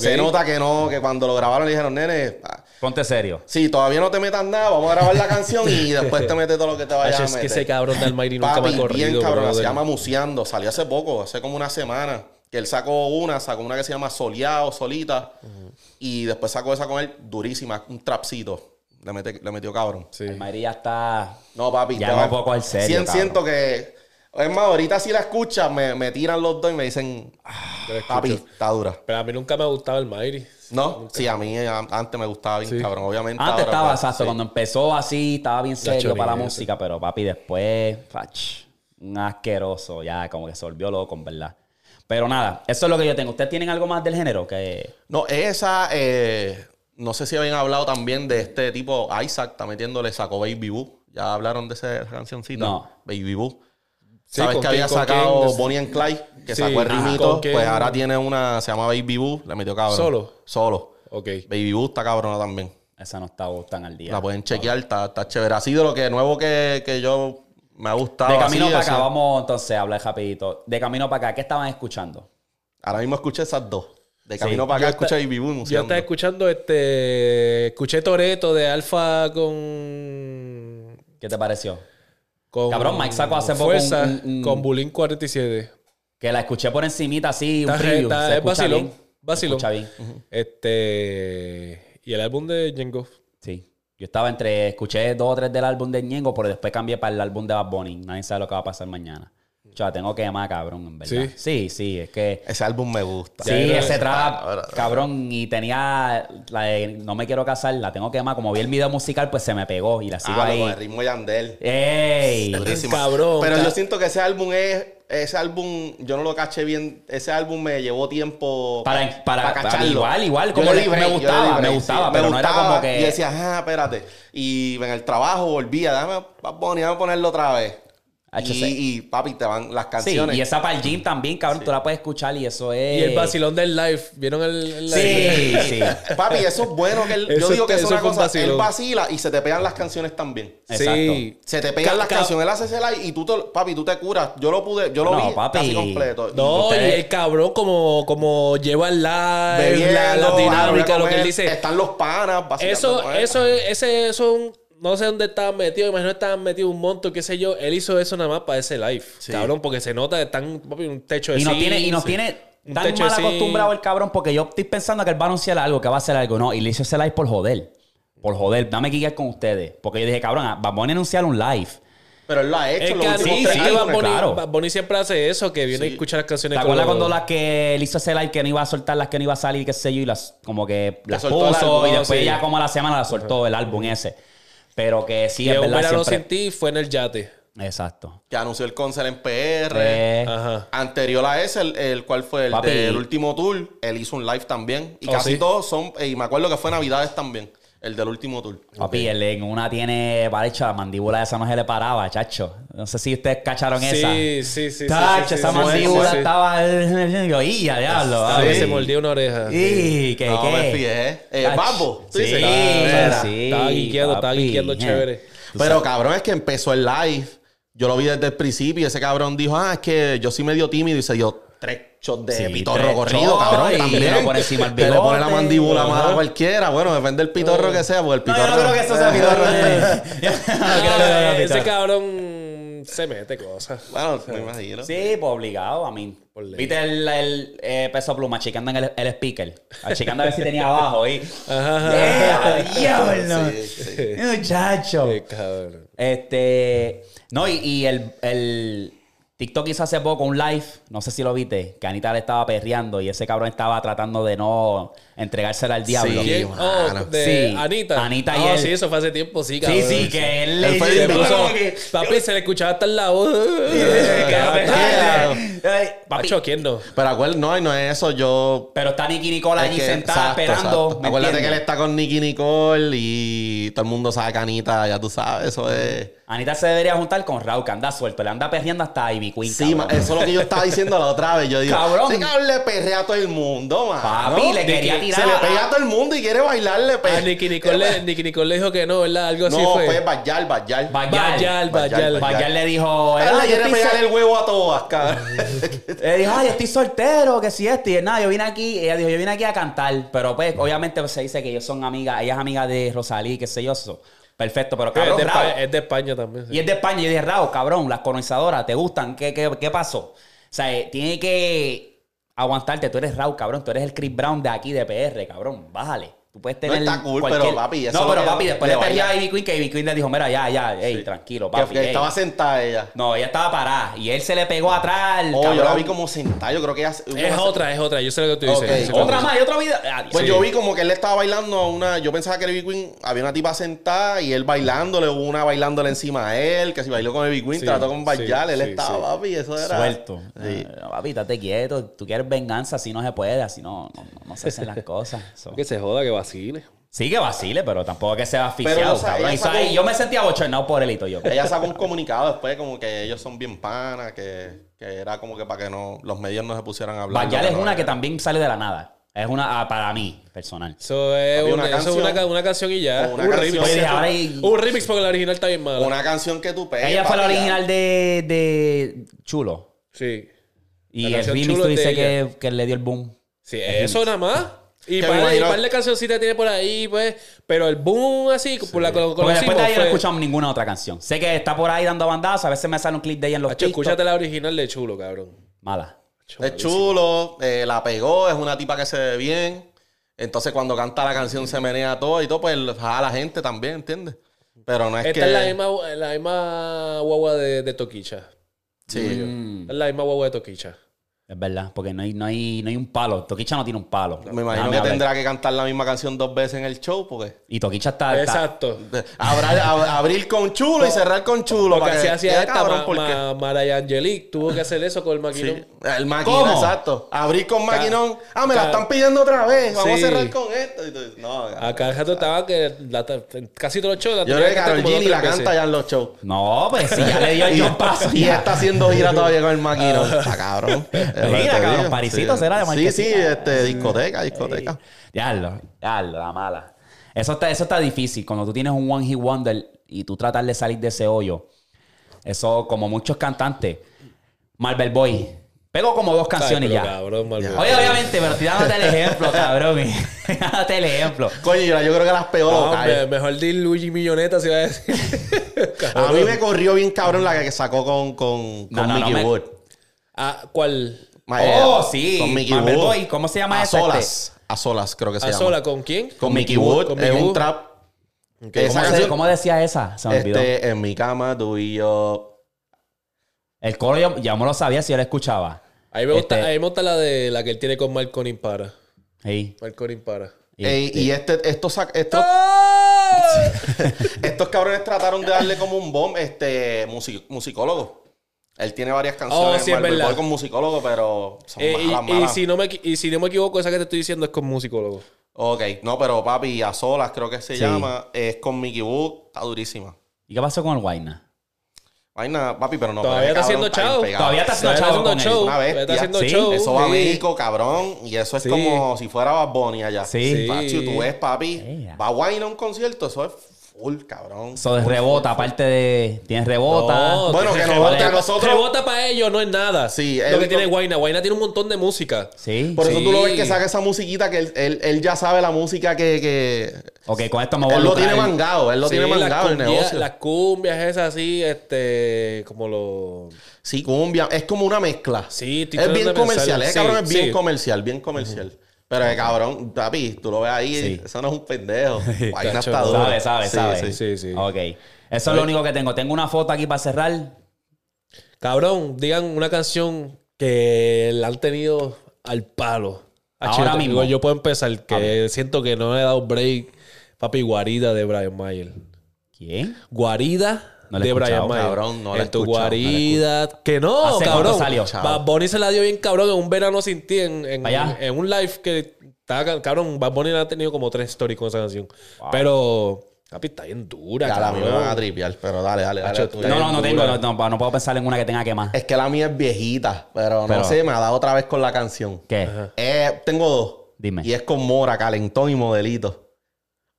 S3: Se nota que no, que cuando lo grabaron le dijeron, nene, ah,
S1: Ponte serio.
S3: sí, todavía no te metas nada, vamos a grabar la canción y después te metes todo lo que te vayas
S2: Ay,
S3: a
S2: es
S3: meter.
S2: que ese cabrón de Almighty nunca
S3: Papi,
S2: me ha corrido,
S3: bien cabrón, se llama Museando. Salió hace poco, hace como una semana. Que él sacó una, sacó una que se llama Soleado, Solita. Y después sacó esa con él, durísima, un trapcito. Le, mete- le metió cabrón.
S2: Sí.
S1: El Mayri ya está.
S3: No, papi.
S1: Ya no
S3: va-
S1: puedo coger serio.
S3: Siento que... Es más, ahorita si la escuchas, me, me tiran los dos y me dicen,
S2: escucho.
S3: papi, está dura.
S2: Pero a mí nunca me ha gustado Almighty.
S3: ¿No? Sí, a mí a- antes me gustaba bien,
S2: Sí.
S3: cabrón. Obviamente
S1: Antes
S3: ahora,
S1: estaba,
S3: pues,
S1: exacto,
S3: sí.
S1: cuando empezó así, estaba bien serio para la música, pero papi, después, fach, un asqueroso, ya como que se volvió loco, en verdad. Pero nada, eso es lo que yo tengo. ¿Ustedes tienen algo más del género? Que
S3: No, esa, eh, no sé si habían hablado también de este tipo, Isaac está metiéndole, sacó Baby Boo. ¿Ya hablaron de esa cancioncita?
S1: No.
S3: Baby Boo.
S2: Sí,
S3: ¿Sabes
S2: ¿con
S3: que había sacado
S2: quién?
S3: Bonnie and Clyde? Que
S2: Sí,
S3: sacó el rimito. Pues ahora tiene una, se llama Baby Boo, le metió cabrón.
S2: ¿Solo?
S3: Solo.
S2: Ok.
S3: Baby Boo está cabrona también.
S1: esa no está tan al día.
S3: La pueden chequear, está, está chévere. Ha sido lo que nuevo que, que yo me ha gustado.
S1: De camino
S3: así,
S1: para
S3: así.
S1: acá, vamos entonces a hablar rapidito. De camino para acá, ¿qué estaban escuchando?
S3: Ahora mismo escuché esas dos. De camino para acá escuché Baby Boo y
S2: Yo estaba escuchando este. Escuché Toreto de Alfa con.
S1: ¿Qué te pareció?
S2: Con
S1: Cabrón, Mike sacó hace poco
S2: Fuerza,
S1: un- un- un-
S2: con Bulín 47.
S1: Que la escuché por encimita así, un
S2: Está-
S1: preview.
S2: está-
S1: se
S2: es
S1: escucha
S2: vacilón,
S1: bien. Se
S2: vacilón.
S1: escucha bien.
S2: Este. Y el álbum de Django.
S1: Sí. Yo estaba entre, escuché dos o tres del álbum de Ñengo, pero después cambié para el álbum de Bad Bunny. Nadie sabe lo que va a pasar mañana. Tengo que llamar cabrón, en verdad.
S2: ¿Sí?
S1: Sí, sí, es que.
S3: Ese álbum me gusta.
S1: Sí, ese
S2: ya,
S1: trap, cabrón, y tenía la de No me quiero casar, la tengo que llamar. Como vi el video musical, pues se me pegó y la sigo
S3: Ah,
S1: ahí.
S3: con el ritmo de Yandel.
S1: ¡Ey!
S2: Cabrón,
S3: Pero yo siento que ese álbum es. Ese álbum, yo no lo caché bien. Ese álbum me llevó tiempo
S1: Para- para-
S3: cacharlo.
S1: igual, igual, como
S3: le di
S1: me
S3: yo le
S1: gustaba,
S3: di
S1: me gustaba, pero no era
S3: gustaba,
S1: como que-
S3: Y decía, ah, espérate. Y en el trabajo volvía, dame, Bunny, dame ponerlo otra vez. Y,
S1: sí.
S3: y, papi, te van las
S1: Sí,
S3: canciones.
S1: y esa para el gym también, cabrón, tú la puedes escuchar y eso es.
S2: Y el vacilón del live. ¿Vieron el, el
S1: Sí,
S2: live?
S1: sí.
S3: Papi, eso es bueno que él, yo digo que
S2: te-
S3: es una cosa,
S2: vacilón.
S3: él vacila y se te pegan las canciones también.
S2: Sí.
S3: Se te pegan
S2: Ca-
S3: las
S2: ca-
S3: canciones, él hace ese live y tú, te, papi, tú te curas. Yo lo pude, yo lo
S1: No,
S3: vi
S1: papi.
S3: casi completo.
S2: No,
S1: Ustedes-
S2: y el cabrón como, como lleva el live,
S3: Bebiendo,
S2: la, dinámica, lo que él dice.
S3: Están los panas,
S2: Eso, eso, es- ese, eso, es un- no sé dónde estaban metidos, imagino que estaban metidos un monto, qué sé yo. Él hizo eso nada más para ese live,
S3: Sí.
S2: cabrón, porque se nota que están, papi, un techo de
S1: Y nos tiene, y nos
S2: sí.
S1: tiene tan mal acostumbrado el cabrón porque yo estoy pensando que él va a anunciar algo, que va a hacer algo. No, y le hizo ese live por joder. Por joder, dame guiar con ustedes. Porque yo dije, cabrón, va a anunciar un live.
S3: Pero él lo ha hecho
S2: Es que,
S3: últimos
S2: sí,
S3: tres
S2: sí, que
S3: años.
S2: Bunny,
S1: claro.
S2: Bad Bunny siempre hace eso, que viene
S3: Sí.
S2: a escuchar las
S1: ¿Te
S2: canciones
S1: acuerdas
S2: con
S1: cuando
S2: los-
S1: las que él hizo ese live que no iba a soltar, las que no iba a salir, qué sé yo, y las como que las puso y después
S2: sí.
S1: ya como a la semana la soltó el álbum ese. Pero que sí,
S2: Y
S1: es
S2: un
S1: verdad
S2: verano
S1: siempre...
S2: sin ti fue en el yate.
S1: Exacto.
S3: Que anunció el concert en PR.
S1: Eh,
S2: Ajá.
S3: Anterior a ese, el, el cual fue el
S1: Papi.
S3: del último tour, él hizo un live también. Y
S2: Oh,
S3: casi
S2: sí.
S3: todos son, y me acuerdo que fue Navidades también, el del último tour.
S1: Papi, él en una tiene, parecho, la mandíbula esa no se le paraba, chacho. No sé si ustedes cacharon esa.
S2: Sí, sí, sí. sí,
S1: Tacho,
S2: sí, sí,
S1: esa
S2: sí,
S1: mandíbula
S2: sí, sí.
S1: estaba... Yo, y ya, diablo.
S2: A veces se mordía una oreja.
S1: Y que,
S3: No
S1: que-
S3: me fijé. Eh,
S1: Tacho.
S3: Bambo.
S1: Sí.
S3: Mira.
S1: sí.
S2: Estaba guiqueando, estaba guiqueando
S1: Eh.
S2: chévere.
S3: Pero cabrón, es que empezó el live. Yo lo vi desde el principio y ese cabrón dijo, ah, es que yo soy medio tímido y se dio tres shots de
S1: Sí,
S3: pitorro corrido, cabrón.
S1: y
S3: también.
S1: le da por encima el
S3: Que le pone la
S1: bigote.
S3: mandíbula
S1: Ajá.
S3: mala a cualquiera. Bueno, depende del pitorro que sea, porque el
S1: No,
S3: pitorro...
S1: yo no creo que eso sea pitorro. No
S2: Ah, ese cabrón se mete cosas.
S3: Bueno, me imagino.
S1: Sí, pues obligado, a mí. ¿Viste el, el eh, peso pluma achicando en el, el speaker? Achicando a ver si tenía abajo ahí. Yeah, diablo.
S3: Sí, sí.
S1: Muchacho.
S2: Qué cabrón.
S1: Este. No, y, y el, el TikTok hizo hace poco un live, no sé si lo viste, que Anita le estaba perreando y ese cabrón estaba tratando de no entregársela al diablo.
S3: Sí.
S2: Oh, de
S1: Sí.
S2: Anita.
S1: Anita y
S2: Ah,
S1: él.
S2: sí, eso fue hace tiempo, sí,
S1: Sí,
S2: cabrón.
S1: sí, que él le se puso-.
S2: Papi, se le escuchaba hasta la voz.
S1: Papi,
S2: Pacho, ¿quién no?
S3: Pero acuérdate, no, no es eso. Yo
S1: Pero está Nicky Nicole allí
S3: Es que-
S1: sentada
S3: exacto,
S1: esperando.
S3: exacto.
S1: ¿me
S3: Acuérdate que él está con Nicky Nicole y todo el mundo sabe que Anita, ya tú sabes, eso es.
S1: Anita se debería juntar con Raúl, que anda suelto. Le anda perreando hasta Ivy Queen.
S3: Sí, ma- eso es lo que yo estaba diciendo la otra vez. Yo digo,
S1: Cabrón.
S3: ese cabrón le perrea a todo el mundo, man.
S1: Papi, le quería tirar
S3: Se le pega a todo el mundo y quiere bailarle.
S2: A
S3: pe-
S2: Nicky Nicole, le- Nicky Nicole le dijo que no, ¿verdad? Algo así
S3: No,
S2: fue.
S3: fue Bayal, Bayal.
S1: Bayal.
S2: Bayal, Bayal.
S1: Bayal le dijo.
S3: Él
S1: "Ah,
S3: le quiere pegar
S1: sol-".
S3: el huevo a todas, cabrón.
S1: Ella dijo, ay, estoy soltero, que si esto. Y él, nada, yo vine aquí, ella dijo, yo vine aquí a cantar. Pero pues, obviamente pues, se dice que ellos son amigas, ella es amiga de Rosalí, qué sé yo. eso. Perfecto, pero
S2: es,
S1: cabrón,
S2: de
S1: Raúl,
S2: España, es de España también. sí.
S1: Y es de España. Y yo dije, Raúl, cabrón, las colonizadoras, ¿te gustan? ¿Qué, qué, qué pasó? O sea, eh, tiene que aguantarte. Tú eres Raúl, cabrón. Tú eres el Chris Brown de aquí, de PR, cabrón. Bájale. Tú puedes tener.
S3: está cool, pero, papi, eso
S1: No, pero papi, después
S3: le
S1: le perdió a. Ivy Queen, que Ivy Queen le dijo, mira, ya, ya, ey, tranquilo, papi.
S3: que
S1: ey".
S3: estaba sentada ella.
S1: No, ella estaba parada. Y él se le pegó atrás.
S3: Oh, yo la vi como sentada. Yo creo que ella.
S2: Es otra, es otra. Yo sé lo que tú dices.
S1: Otra más, y otra vida. Ah,
S3: Pues
S1: sí.
S3: yo vi como que él estaba bailando a una. Yo pensaba que Ivy Queen. Había una tipa sentada y él bailándole. Hubo una bailándole encima a él. Que si bailó con Ivy Queen,
S2: Sí,
S3: trató con
S2: sí,
S3: él
S2: sí,
S3: estaba,
S2: sí.
S3: papi. Eso era.
S1: Suelto.
S3: Sí.
S1: Ah, papi, estate quieto. Tú quieres venganza, así no se puede, así no, no, no se hacen las cosas.
S2: Que se joda, que vacile.
S1: Sí que vacile, pero tampoco que sea
S3: Pero,
S1: asfixiado,
S3: o sea,
S1: cabrón.
S3: ella
S1: Y, ¿sabes?
S3: sacó-
S1: yo me sentía bochornado por él y todo yo.
S3: Ella sacó un comunicado después, como que ellos son bien panas. Que, que era como que para que no los medios no se pusieran a hablar.
S1: Bayal
S3: lo
S1: es una que también sale de la nada. Es una, ah, para mí, personal.
S2: Eso es, una,
S3: una
S2: eso es
S3: canción.
S2: una, ca- una canción y ya.
S3: Una
S2: un
S3: canción.
S2: remix.
S1: Oye, ahora hay-
S2: Un remix porque la original está bien mala.
S3: Una canción que tú pegas.
S1: Ella fue la
S3: papi,
S1: original de, de Chulo.
S2: Sí.
S1: Y
S2: La
S1: el
S2: canción
S1: remix
S2: Chulo
S1: tú
S2: es de
S1: dices
S2: ella.
S1: que, que le dio el boom.
S2: Sí, eso nada más. Y par y
S3: imagino-
S2: par de cancioncitas tiene por ahí, pues. Pero el boom así, por la que lo
S1: Porque
S2: conocimos
S1: después de ahí no he
S2: fue...
S1: escuchado ninguna otra canción. Sé que está por ahí dando bandazos. A veces me sale un clip de ella en los TikTok.
S2: escúchate la original de Chulo, cabrón.
S1: Mala.
S3: Es chulo, eh, la pegó, es una tipa que se ve bien. Entonces cuando canta la canción se menea todo y todo, pues a la gente también, ¿entiendes? Pero no es
S2: Esta
S3: que...
S2: es la misma, la misma guagua de, de Toquicha.
S3: Sí.
S2: Es la misma huevo de Toquicha.
S1: Es verdad, porque no hay, no hay, no hay un palo. Toquicha no tiene un palo.
S3: Me imagino
S1: Déjame
S3: que
S1: hablar.
S3: tendrá que cantar la misma canción dos veces en el show, porque...
S1: Y Toquicha está. está-
S2: Exacto.
S3: Abra- ab- abrir con chulo y cerrar con chulo.
S2: Porque
S3: para
S2: así
S3: que
S2: hacía
S3: quede
S2: esta
S3: cabrón,
S2: Ma-
S3: porque-
S2: Ma- Mariah Angelique. Tuvo que hacer eso con el maquinón.
S3: Sí, el maquinón,
S1: ¿Cómo?
S3: exacto. Abrir con maquinón. Ah, me la
S2: ca-
S3: están pidiendo otra vez. Vamos
S2: Sí.
S3: a cerrar con esto. Y tú dices, no,
S2: Acá el rato estaba que la- casi todos los shows. la
S3: Yo
S2: tenía
S3: creo que
S2: cantar
S3: Karol
S2: como dos,
S3: G ni la
S2: tres
S3: canta
S2: veces.
S3: ya en los shows.
S1: No, pues si ya le dio el paso.
S3: y
S1: ya.
S3: está haciendo gira todavía con el maquinón. Está cabrón. Es lo que
S1: Mira, cabrón,
S3: digo.
S1: Parisito
S3: Sí.
S1: será de
S3: Sí, sí,
S1: marquesina.
S3: este, discoteca, discoteca.
S1: Diablo, diablo, la mala. Eso está, eso está difícil. Cuando tú tienes un One Hit Wonder y tú tratar de salir de ese hoyo. Eso, como muchos cantantes. Marvel Boy. Pego como dos
S2: Ay,
S1: canciones
S2: pero
S1: ya.
S2: Cabrón, Marvel.
S1: Oye, obviamente, pero estoy dándote el ejemplo, cabrón. Dándote el ejemplo.
S3: Coño, yo, yo creo que las pegó
S2: No, mejor di Luigi Milloneta se iba a decir.
S3: A mí me corrió bien cabrón la que sacó con, con, con
S1: no, no
S3: Mickey
S1: me-
S3: Wood.
S2: Ah, ¿Cuál?
S3: Ma-
S1: Oh,
S3: eh,
S1: sí.
S3: Con Mickey
S1: Marvel
S3: Wood.
S1: Boy. ¿Cómo se llama
S3: a
S1: ese, este?
S3: solas. A solas, creo que se
S2: ¿A
S3: llama.
S2: sola con quién?
S3: Con Mickey Wood.
S2: Con
S3: es
S2: Mickey
S3: un
S2: Wood.
S3: trap.
S2: Ok.
S3: Esa
S1: ¿Cómo, se-
S3: canción-
S1: cómo decía esa? Se me olvidó.
S3: Este, en mi cama, tú y yo.
S1: El coro yo, ya me lo sabía si yo lo escuchaba.
S2: A mí me gusta,
S1: Este-
S2: a mí me gusta la de la que él tiene con Marco Impara.
S1: Ey.
S2: Marco Impara.
S1: Y-
S3: Ey, y este, estos, sac- estos, estos cabrones trataron de darle como un bomb, este, musi- musicólogo. Él tiene varias canciones
S2: Oh, sí, es
S3: Marvel
S2: verdad.
S3: Con musicólogo, pero son
S2: Eh,
S3: malas,
S2: y, si no me, y si no me equivoco, esa que te estoy diciendo es con musicólogo.
S3: Ok, no, pero papi, a solas creo que se
S1: Sí.
S3: llama. Es con Mickey Wood, está durísima.
S1: ¿Y qué pasó con el Guayna?
S3: Vaina, papi, pero no.
S2: Todavía
S3: pero
S2: está haciendo
S3: pegado.
S1: Todavía está haciendo
S2: Está show.
S3: Una
S2: Está
S3: bestia.
S2: haciendo
S1: Sí,
S2: show.
S3: Eso va a. México, cabrón. Y eso es
S2: Sí.
S3: como si fuera Bad Bunny allá.
S1: Sí.
S3: Pachi, tú ves, papi. Va a Wayne a un concierto. Eso es full, cabrón.
S1: Eso de rebota, aparte de. Tienes rebota.
S2: No,
S3: Bueno, que
S2: rebota,
S3: bote a nosotros.
S2: Rebota para ellos no es nada.
S3: Sí,
S2: Lo que tiene Guayna. Guayna tiene un montón de música.
S1: Sí.
S3: Por eso
S2: Sí.
S3: tú lo ves que saca esa musiquita que él, él- él ya sabe la música que. que...
S1: Ok, con esto me voy a
S3: Él lo tiene mangado, él lo
S2: Sí,
S3: tiene mangado el negocio.
S2: Las cumbias esas así, este, como lo...
S3: Sí, cumbia. Es como una mezcla.
S2: Sí,
S3: Es bien comercial.
S2: pensar.
S3: Ese
S2: Sí,
S3: cabrón es bien
S2: sí.
S3: comercial, bien comercial. Pero el cabrón, papi, tú lo ves ahí,
S1: Sí.
S3: eso no es un pendejo. Vaina
S2: Cacho,
S3: está
S2: no.
S3: dura.
S1: Sabe, sabe,
S3: Sí,
S1: sabe.
S3: sí.
S2: Sí, sí.
S1: Ok. Eso es lo único que tengo. Tengo una foto aquí para cerrar.
S2: Cabrón, digan una canción que la han tenido al palo.
S1: Ahora
S2: Achito,
S1: mismo.
S2: digo, yo puedo empezar, que siento que no le he dado break. Papi, Guarida de Brian Mayer.
S1: ¿Quién?
S2: Guarida
S1: No
S2: de Brian Mayer.
S3: cabrón, no
S2: En tu
S3: no
S2: guarida. que no,
S1: ¿Hace
S2: cabrón.
S1: salió?
S2: Bad Bunny se la dio bien cabrón en un verano sin ti. En, en,
S1: Allá.
S2: en un live que estaba cabrón. Bad Bunny ha tenido como tres stories con esa canción. Pero, papi, está bien dura,
S3: Ya la mía me van a tripear, pero dale, dale, dale.
S1: No, no, no tengo. No, no, no puedo pensar en una que tenga que más.
S3: Es que la mía es viejita, pero,
S1: Pero-
S3: no sé, me ha dado otra vez con la canción.
S1: ¿Qué?
S3: Eh, tengo dos.
S1: Dime.
S3: Y es con Mora, Calentón y Modelito.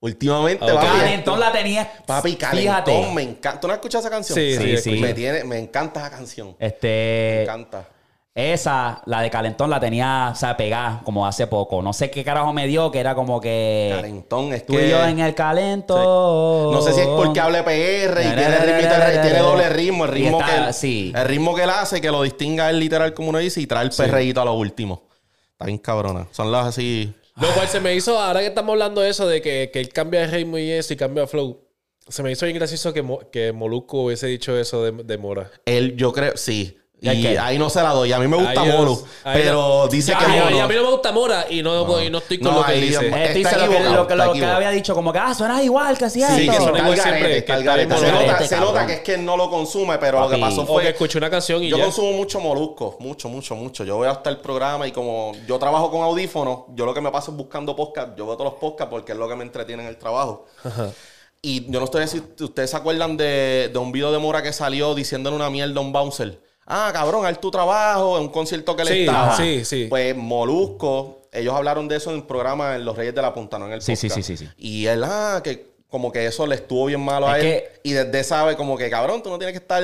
S3: Últimamente,
S2: Ok.
S3: papi.
S1: Calentón la tenía.
S3: Papi, Calentón,
S1: Fíjate.
S3: me encanta. ¿Tú no has escuchado esa canción?
S2: Sí,
S1: Sí,
S2: sí,
S1: sí.
S3: Me, tiene, me encanta esa canción. Me
S1: Este.
S3: encanta.
S1: Esa, la de Calentón, la tenía, o sea, pegada como hace poco. No sé qué carajo me dio, que era como que.
S3: Calentón, es
S1: Tú
S3: que...
S1: y yo en el calentón.
S3: No sé si es porque hable PR y tiene, doble ritmo. El ritmo,
S1: está-
S3: que él,
S1: sí.
S3: el ritmo que él hace, que lo distinga él literal, como uno dice, y trae el perreíto a lo último. Está bien cabrona. Son las así...
S2: Lo cual se me hizo, ahora que estamos hablando de eso, de que, que él cambia de ritmo y eso y cambia de flow, se me hizo bien gracioso que, que Molusco hubiese dicho eso de, de Mora.
S3: Él, yo creo, sí.
S1: ¿Y
S3: ahí no se la doy. A mí me gusta Molu. Pero dice
S2: Ya,
S3: que Molu.
S2: a mí no me gusta Mora y no, y no estoy con
S3: No,
S2: lo que
S3: ahí
S2: dice.
S1: Este
S3: Está
S1: dice lo que, lo que, lo que había dicho, como que, ah, suena igual que hacía
S3: Sí,
S1: esto.
S3: que
S2: suena siempre, que
S3: garete. Se nota,
S1: garete,
S3: se nota
S1: cabrón.
S3: que es que él no lo consume, pero lo que pasó
S2: O que
S3: fue...
S2: escuché una canción y
S3: Yo
S2: ya.
S3: consumo mucho molusco, mucho, mucho, mucho. Yo voy hasta el programa y como yo trabajo con audífonos, yo lo que me paso es buscando podcast. Yo veo todos los podcasts porque es lo que me entretiene en el trabajo. Y yo no estoy si ustedes se acuerdan de, de un video de Mora que salió diciéndole una mierda a un bouncer. Ah, cabrón, haz tu trabajo en un concierto que le
S2: Sí,
S3: estaba.
S2: sí, sí.
S3: Pues Molusco, ellos hablaron de eso en el programa en Los Reyes de la Punta, no en el
S1: Sí,
S3: podcast.
S1: sí, sí, sí, sí.
S3: Y él, ah, que como que eso le estuvo bien malo a
S1: Es
S3: él.
S1: que-
S3: Y desde sabe como que, cabrón, tú no tienes que estar...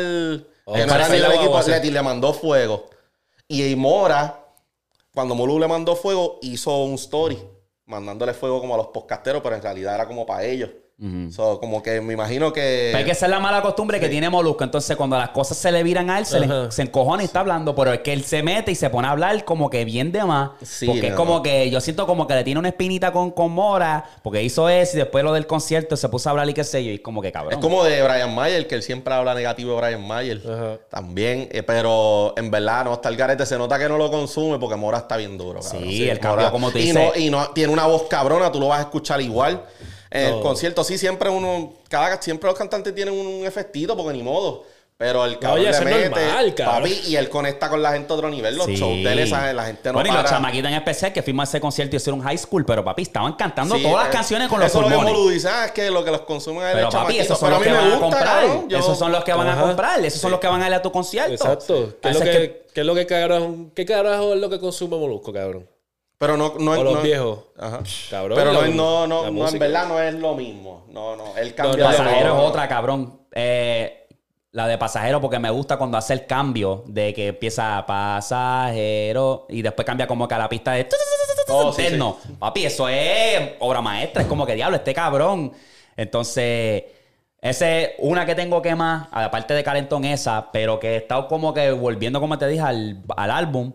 S2: Oh,
S3: que no
S2: para
S3: era ni
S2: la
S3: equipo. Atleti, le mandó fuego. Y Mora, cuando Molu le mandó fuego, hizo un story mandándole fuego como a los podcasteros, pero en realidad era como para ellos. So, como que me imagino que.
S1: Pero es que esa es la mala costumbre que tiene Molusco. Entonces, cuando las cosas se le viran a él, se, le-
S2: Ajá.
S1: se encojona y está hablando. Pero es que él se mete y se pone a hablar como que bien de más.
S3: Sí,
S1: porque es como que yo siento como que le tiene una espinita con, con Mora. Porque hizo eso y después lo del concierto se puso a hablar y qué sé yo. Y es como que cabrón.
S3: Es como de Brian Mayer, que él siempre habla negativo de Brian Mayer.
S2: Ajá.
S3: También, eh, pero en verdad no está el garete. Se nota que no lo consume porque Mora está bien duro. cabrón.
S1: Sí, el cambio, como tú
S3: y
S1: dices.
S3: No, y no tiene una voz cabrona, tú lo vas a escuchar igual. En el concierto, sí, siempre uno. Cada, siempre los cantantes tienen un efectito porque ni modo. Pero el cabrón
S2: Oye,
S3: le
S2: eso es
S3: mete,
S2: normal, cabrón.
S3: papi, y él conecta con la gente a otro nivel. Los
S1: Sí.
S3: shows de él, esa- la gente no
S1: Bueno, y los
S3: para.
S1: chamaquitos en especial que fuimos a ese concierto y hicieron high school. Pero papi, estaban cantando
S3: Sí,
S1: todas las
S3: eh,
S1: canciones con los
S3: Eso es lo que
S1: pulmones.
S3: Dice, ah, es que lo que los consumen es
S1: Pero
S3: el
S1: papi, esos son
S3: Pero
S1: los
S3: a
S1: que a
S3: gusta,
S1: comprar.
S3: Yo-
S1: Esos son los que van a
S2: Ajá.
S1: comprar. Esos son los que van a ir a tu concierto.
S2: Exacto. ¿Qué es, lo
S1: es
S2: que, qué es lo que carajo, qué carajo es lo que consume Molusco, cabrón?
S3: Pero no, no
S2: O los
S3: no-
S2: viejos.
S3: Ajá.
S2: Cabrón.
S3: Pero no, no, no, no, en verdad no es lo mismo. No, no. Él
S2: No,
S3: cambia
S2: no,
S3: de
S1: Pasajero es otra, cabrón. Eh, la de pasajero porque me gusta cuando hace el cambio de que empieza pasajero y después cambia como que a la pista de...
S3: Oh, sí,
S1: Eterno. Papi, eso es obra maestra. Es como que diablo, este cabrón. Entonces, esa es una que tengo que más, aparte de Calentón esa, pero que he estado como que volviendo, como te dije, al, al álbum.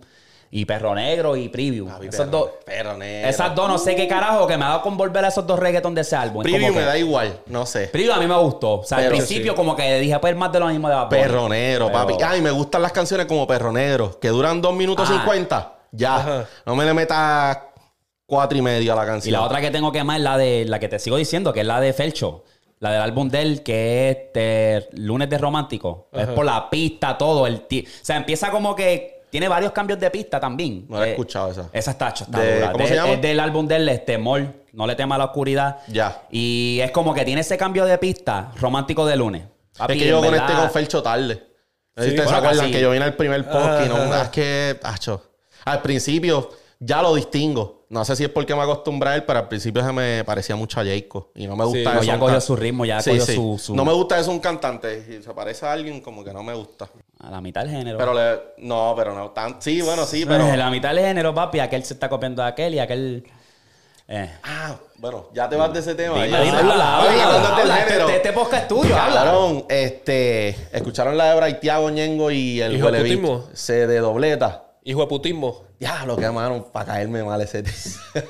S1: Y Perro Negro y Preview.
S3: Papi,
S1: Esos
S3: perro-
S1: dos...
S3: perro negro.
S1: Esas dos, no sé qué carajo, que me ha dado con volver a esos dos reggaetons de ese álbum.
S3: Preview
S1: como
S3: me
S1: que-
S3: da igual, no sé.
S1: Preview a mí me gustó. O sea, al principio
S2: sí.
S1: como que dije, pues más de lo mismo de Bad Bunny.
S3: Perro negro,
S1: Pero-
S3: papi. Ay, me gustan las canciones como Perro Negro, que duran 2 minutos
S1: Ah.
S3: 50. Ya.
S2: Ajá.
S3: No me le metas cuatro y medio a la
S1: Y
S3: canción.
S1: la otra que tengo que más es la de la que te sigo diciendo, que es la de Felcho. La del álbum de él, que es este, Lunes de Romántico. Es por la pista, todo. El o sea, empieza como que tiene varios cambios de pista también.
S3: No la he
S1: Eh,
S3: escuchado esa.
S1: Esa está, está
S3: De-
S1: dura.
S3: ¿cómo
S1: De-
S3: se llama?
S1: Es del álbum de él, este, Mol. No le tema a la oscuridad.
S3: Ya.
S1: Y es como que tiene ese cambio de pista romántico de lunes. Papi,
S3: es que yo conecté con Felcho tarde. No sé si
S2: Sí,
S3: ustedes se acuerdan que yo vine al primer post y no,
S2: Ajá.
S3: es que, acho, al principio ya lo distingo. No sé si es porque me acostumbré a él, pero al principio se me parecía mucho a Jayco. Y no me gusta
S2: Sí,
S3: eso.
S1: No, ya cogió su ritmo, ya
S3: Sí,
S1: cogió
S3: sí.
S1: su, su-
S3: No me gusta eso un cantante. Si se parece a alguien, como que no me gusta.
S1: A la mitad del género.
S3: Pero le... No, pero no tan... Sí, bueno, sí, pero...
S1: Eh, la mitad del género, papi, aquel se está copiando de aquel y aquel. Eh.
S3: Ah, bueno, ya te vas de ese tema. Habla,
S1: habla. Este, este podcast es tuyo, habla.
S3: Cabrón, este... Escucharon la de Braithiago, Ñengo y el
S2: Hijo.
S3: Se de dobleta.
S2: Hijo de putismo.
S3: Ya, lo que mano, para caerme mal ese tío.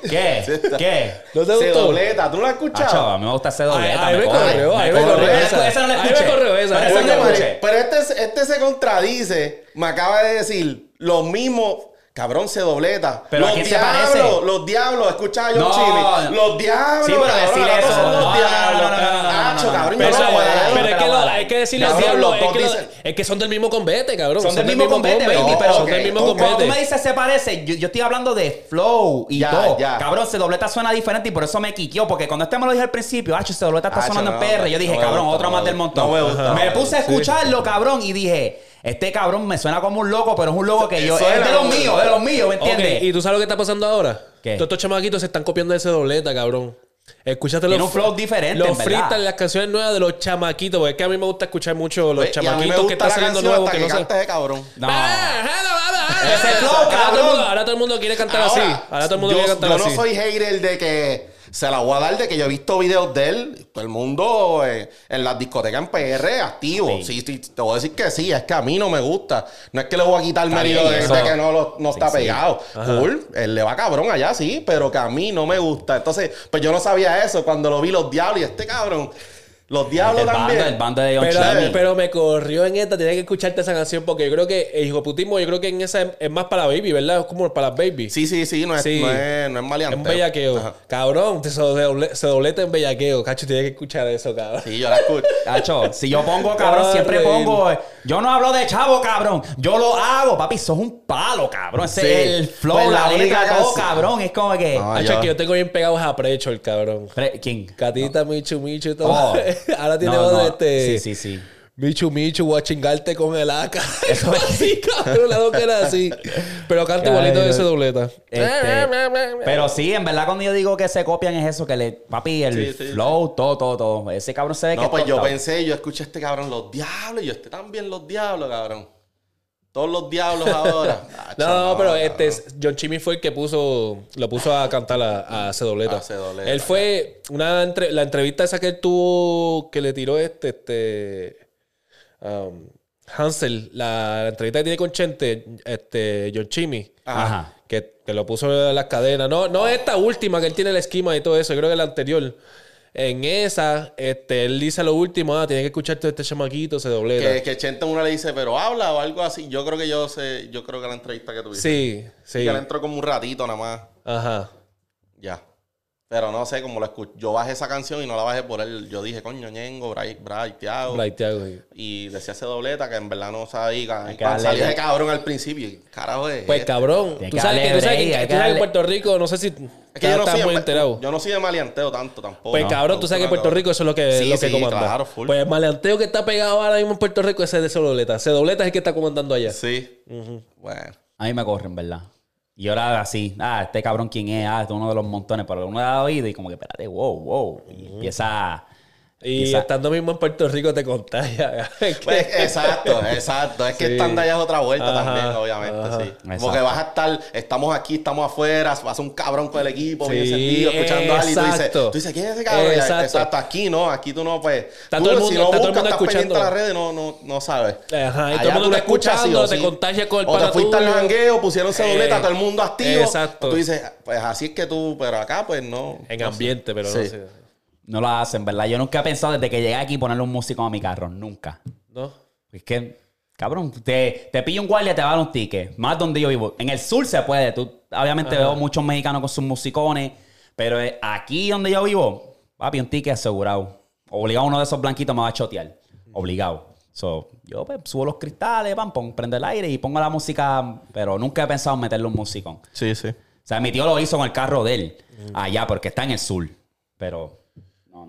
S1: ¿Qué? ¿Qué?
S2: ¿No te
S3: Se
S2: gustó?
S3: dobleta, ¿tú lo has escuchado?
S1: a mí me gusta ese dobleta.
S2: Ay, me
S1: corre.
S2: corrió, ay, me corrió
S1: Esa-
S2: esa.
S1: No la
S2: Ay, me
S1: escuché.
S2: corrió esa.
S1: Pero esa
S2: me
S1: no la escuché.
S3: Pero este, este se contradice. Me acaba de decir lo mismo. Cabrón, se dobleta.
S1: ¿Pero a
S3: los diablos,
S1: parece?
S3: Los diablos, escucha a John
S1: No,
S3: Chimmy. Los diablos.
S1: Sí, pero
S3: ahora
S1: eso.
S3: Los
S1: No, no,
S3: diablos. Cabrón,
S2: Pero,
S3: no
S2: es que lo- hay que decirle al diablo, es que, lo- es que son del mismo combate, cabrón.
S1: Son del mismo combate, baby,
S3: No,
S1: pero
S2: son del mismo
S3: ok.
S1: Cuando tú me dices se parece, yo, yo estoy hablando de flow y
S3: Ya,
S1: todo.
S3: ya.
S1: Cabrón, se dobleta suena diferente y por eso me quiqueó. Porque cuando este me lo dije al principio, ah, se dobleta está sonando en PR. Yo dije, cabrón, otro más del montón.
S3: Me
S1: puse a escucharlo, cabrón, y dije, este cabrón me suena como un loco, pero es un loco que yo. Es de los míos, de los míos, ¿me entiendes?
S2: ¿y tú sabes lo que está pasando ahora?
S1: ¿Qué?
S2: Todos estos chamaquitos se están copiando de ese dobleta, cabrón. Escúchate
S1: Tiene
S2: los,
S1: un flow diferente,
S2: los freestyles, las canciones nuevas de los chamaquitos. Porque es que a mí me gusta escuchar mucho los chamaquitos que están saliendo nuevos. Que
S3: que
S2: no
S3: ese cabrón.
S1: No.
S2: Ese
S1: flow, cabrón.
S2: mundo, ahora todo el mundo quiere cantar así. Ahora todo el mundo
S3: yo,
S2: quiere cantar
S3: yo
S2: así.
S3: no soy hater de que se la voy a dar de que yo he visto videos de él, todo el mundo eh, en las discotecas en PR activo. Sí. Sí, te voy a decir que sí, es que a mí no me gusta. No es que le voy a quitar mérito
S1: bien,
S3: de, de que no, lo- no
S1: Sí,
S3: está pegado. Cool, él le va cabrón allá, sí, pero que a mí no me gusta. Entonces, pues yo no sabía eso cuando lo vi los diablos y este cabrón. Los diablos
S1: El
S3: también.
S1: el bando de John
S2: Pero, pero me corrió en esta, tenía que escucharte esa canción porque yo creo que el hijo putismo, yo creo que en esa es, es más para baby, ¿verdad? Es como para las baby.
S3: Sí, sí, sí, no es,
S2: Sí.
S3: no es, no es
S2: Es un bellaqueo.
S3: Ajá.
S2: Cabrón, se, doble- se dobleta en bellaqueo. Cacho, tienes que escuchar eso, cabrón.
S3: Sí, yo la escucho.
S1: Cacho, si yo pongo cabrón, siempre
S2: reír.
S1: pongo. eh, Yo no hablo de chavo, cabrón. Yo lo hago, papi. Sos un palo, cabrón. Ese
S3: Sí.
S1: es el flow,
S3: Pues la
S1: la
S3: única
S1: letra, todo, cabrón. Es como que.
S3: No,
S2: Cacho,
S3: yo-
S2: que yo tengo bien pegado a Precho, el cabrón.
S1: ¿Quién?
S2: Catita, Michu, Michu y todo.
S1: Oh.
S2: Ahora tiene
S1: No,
S2: voz
S1: no.
S2: de este.
S1: Sí, sí, sí.
S2: Michu, Michu, voy a chingarte con el AK.
S1: Eso es-
S2: así, cabrón, la loca era así. Pero canta igualito de
S1: no.
S2: ese dobleta.
S1: Este, pero sí, en verdad, cuando yo digo que se copian es eso, que le. Papi, el
S3: Sí, sí,
S1: flow, todo, todo, todo. Ese cabrón se ve que.
S3: No, pues
S1: es
S3: yo pensé, yo escuché a este cabrón, los diablos, y yo este también, los diablos, cabrón. Todos los diablos ahora.
S2: No, no, pero este John Chimmy fue el que puso, lo puso a cantar a, a Cedoleta.
S3: A Cedoleta.
S2: Él fue una entre- la entrevista esa que él tuvo que le tiró este, este um, Hansel, la, la entrevista que tiene con Chente, este John Chimmy,
S1: Ajá.
S2: que, que lo puso en las cadenas. No, no esta última que él tiene el esquema y todo eso, yo creo que la anterior. En esa, este, él dice lo último, ah, tiene que escuchar todo este chamaquito, se dobleta.
S3: Que, que Chente uno le dice, pero habla o algo así. Yo creo que yo sé, yo creo que la entrevista que tuviste.
S2: Sí, sí.
S3: Que él entró como un ratito nada más.
S2: Ajá.
S3: Ya. Pero no sé, como lo escuché. Yo bajé esa canción y no la bajé por él. Yo dije, coño, Ñengo, Bright, Bright, Thiago.
S2: Bright Thiago, sí.
S3: Y decía ese dobleta que en verdad no sabía.
S1: Hay que
S3: cuando
S1: darle-
S3: salía de cabrón al principio, y, carajo es.
S2: Pues
S3: este?
S2: cabrón, tú
S1: que
S2: sabes, que,
S1: darle
S2: tú sabes que- tú sabes en
S1: darle-
S2: Puerto Rico, no sé si
S3: Es que yo no,
S2: estás
S3: soy
S2: muy
S3: de,
S2: enterado.
S3: yo no soy de maleanteo tanto tampoco.
S2: Pues
S3: No,
S2: cabrón, tú sabes que
S3: gusta
S2: Puerto Rico eso es lo que,
S3: Sí,
S2: lo que
S3: sí,
S2: comanda.
S3: claro, full.
S2: Pues el maleanteo que está pegado ahora mismo en Puerto Rico ese de Cedoleta. Cedoleta es el que está comandando allá.
S3: Sí. Bueno.
S1: A mí me corren, ¿verdad? Y ahora así, ah, este cabrón quién es, ah, este es uno de los montones, pero uno da oído y como que, espérate, wow, wow. Y empieza.
S2: Y
S1: Quizá-
S2: estando mismo en Puerto Rico te contagia.
S3: Pues, exacto, exacto. Es que
S2: Sí.
S3: estando allá es otra vuelta
S2: Ajá,
S3: también, obviamente,
S2: ajá.
S3: sí.
S1: Exacto.
S3: Porque vas a estar, estamos aquí, estamos afuera, vas a un cabrón con el equipo, bien
S2: Sí,
S3: encendido, escuchando a alguien y tú dices,
S2: exacto.
S3: tú dices, ¿quién es ese cabrón? Ya,
S2: Exacto.
S3: Exacto. Aquí no, aquí tú no, pues.
S2: Está
S3: tú,
S2: todo el mundo-
S3: si no
S2: está todo el
S3: buscas,
S2: mundo
S3: estás pendiente
S2: escuchando.
S3: a las redes, no, no, no sabes.
S2: Ajá, y todo el
S3: Allá
S2: mundo
S3: tú lo
S2: está
S3: escuchas sí
S2: escuchando,
S3: o
S2: te
S3: sí.
S2: contagias con el
S3: O te fuiste al jangueo, pusieron cedoleta,
S2: Eh,
S3: todo el mundo activo.
S2: exacto.
S3: Tú dices, pues así es que tú, pero acá, pues no.
S2: En
S3: no sé.
S2: ambiente, pero no sé.
S1: No lo hacen, ¿verdad? Yo nunca he pensado desde que llegué aquí ponerle un músico a mi carro. Nunca.
S2: ¿No?
S1: Es que, cabrón, te, te pilla un guardia, te va a dar un ticket. Más donde yo vivo. En el sur se puede. Tú, obviamente veo muchos mexicanos con sus musicones. Pero eh, aquí donde yo vivo, papi, un ticket asegurado. Obligado uno de esos blanquitos me va a chotear. Obligado. So, yo pues, subo los cristales, pam, pon, prendo el aire y pongo la música. Pero nunca he pensado en meterle un musicón.
S3: Sí, sí.
S1: O sea, mi tío lo hizo con el carro de él. Allá, porque está en el sur. Pero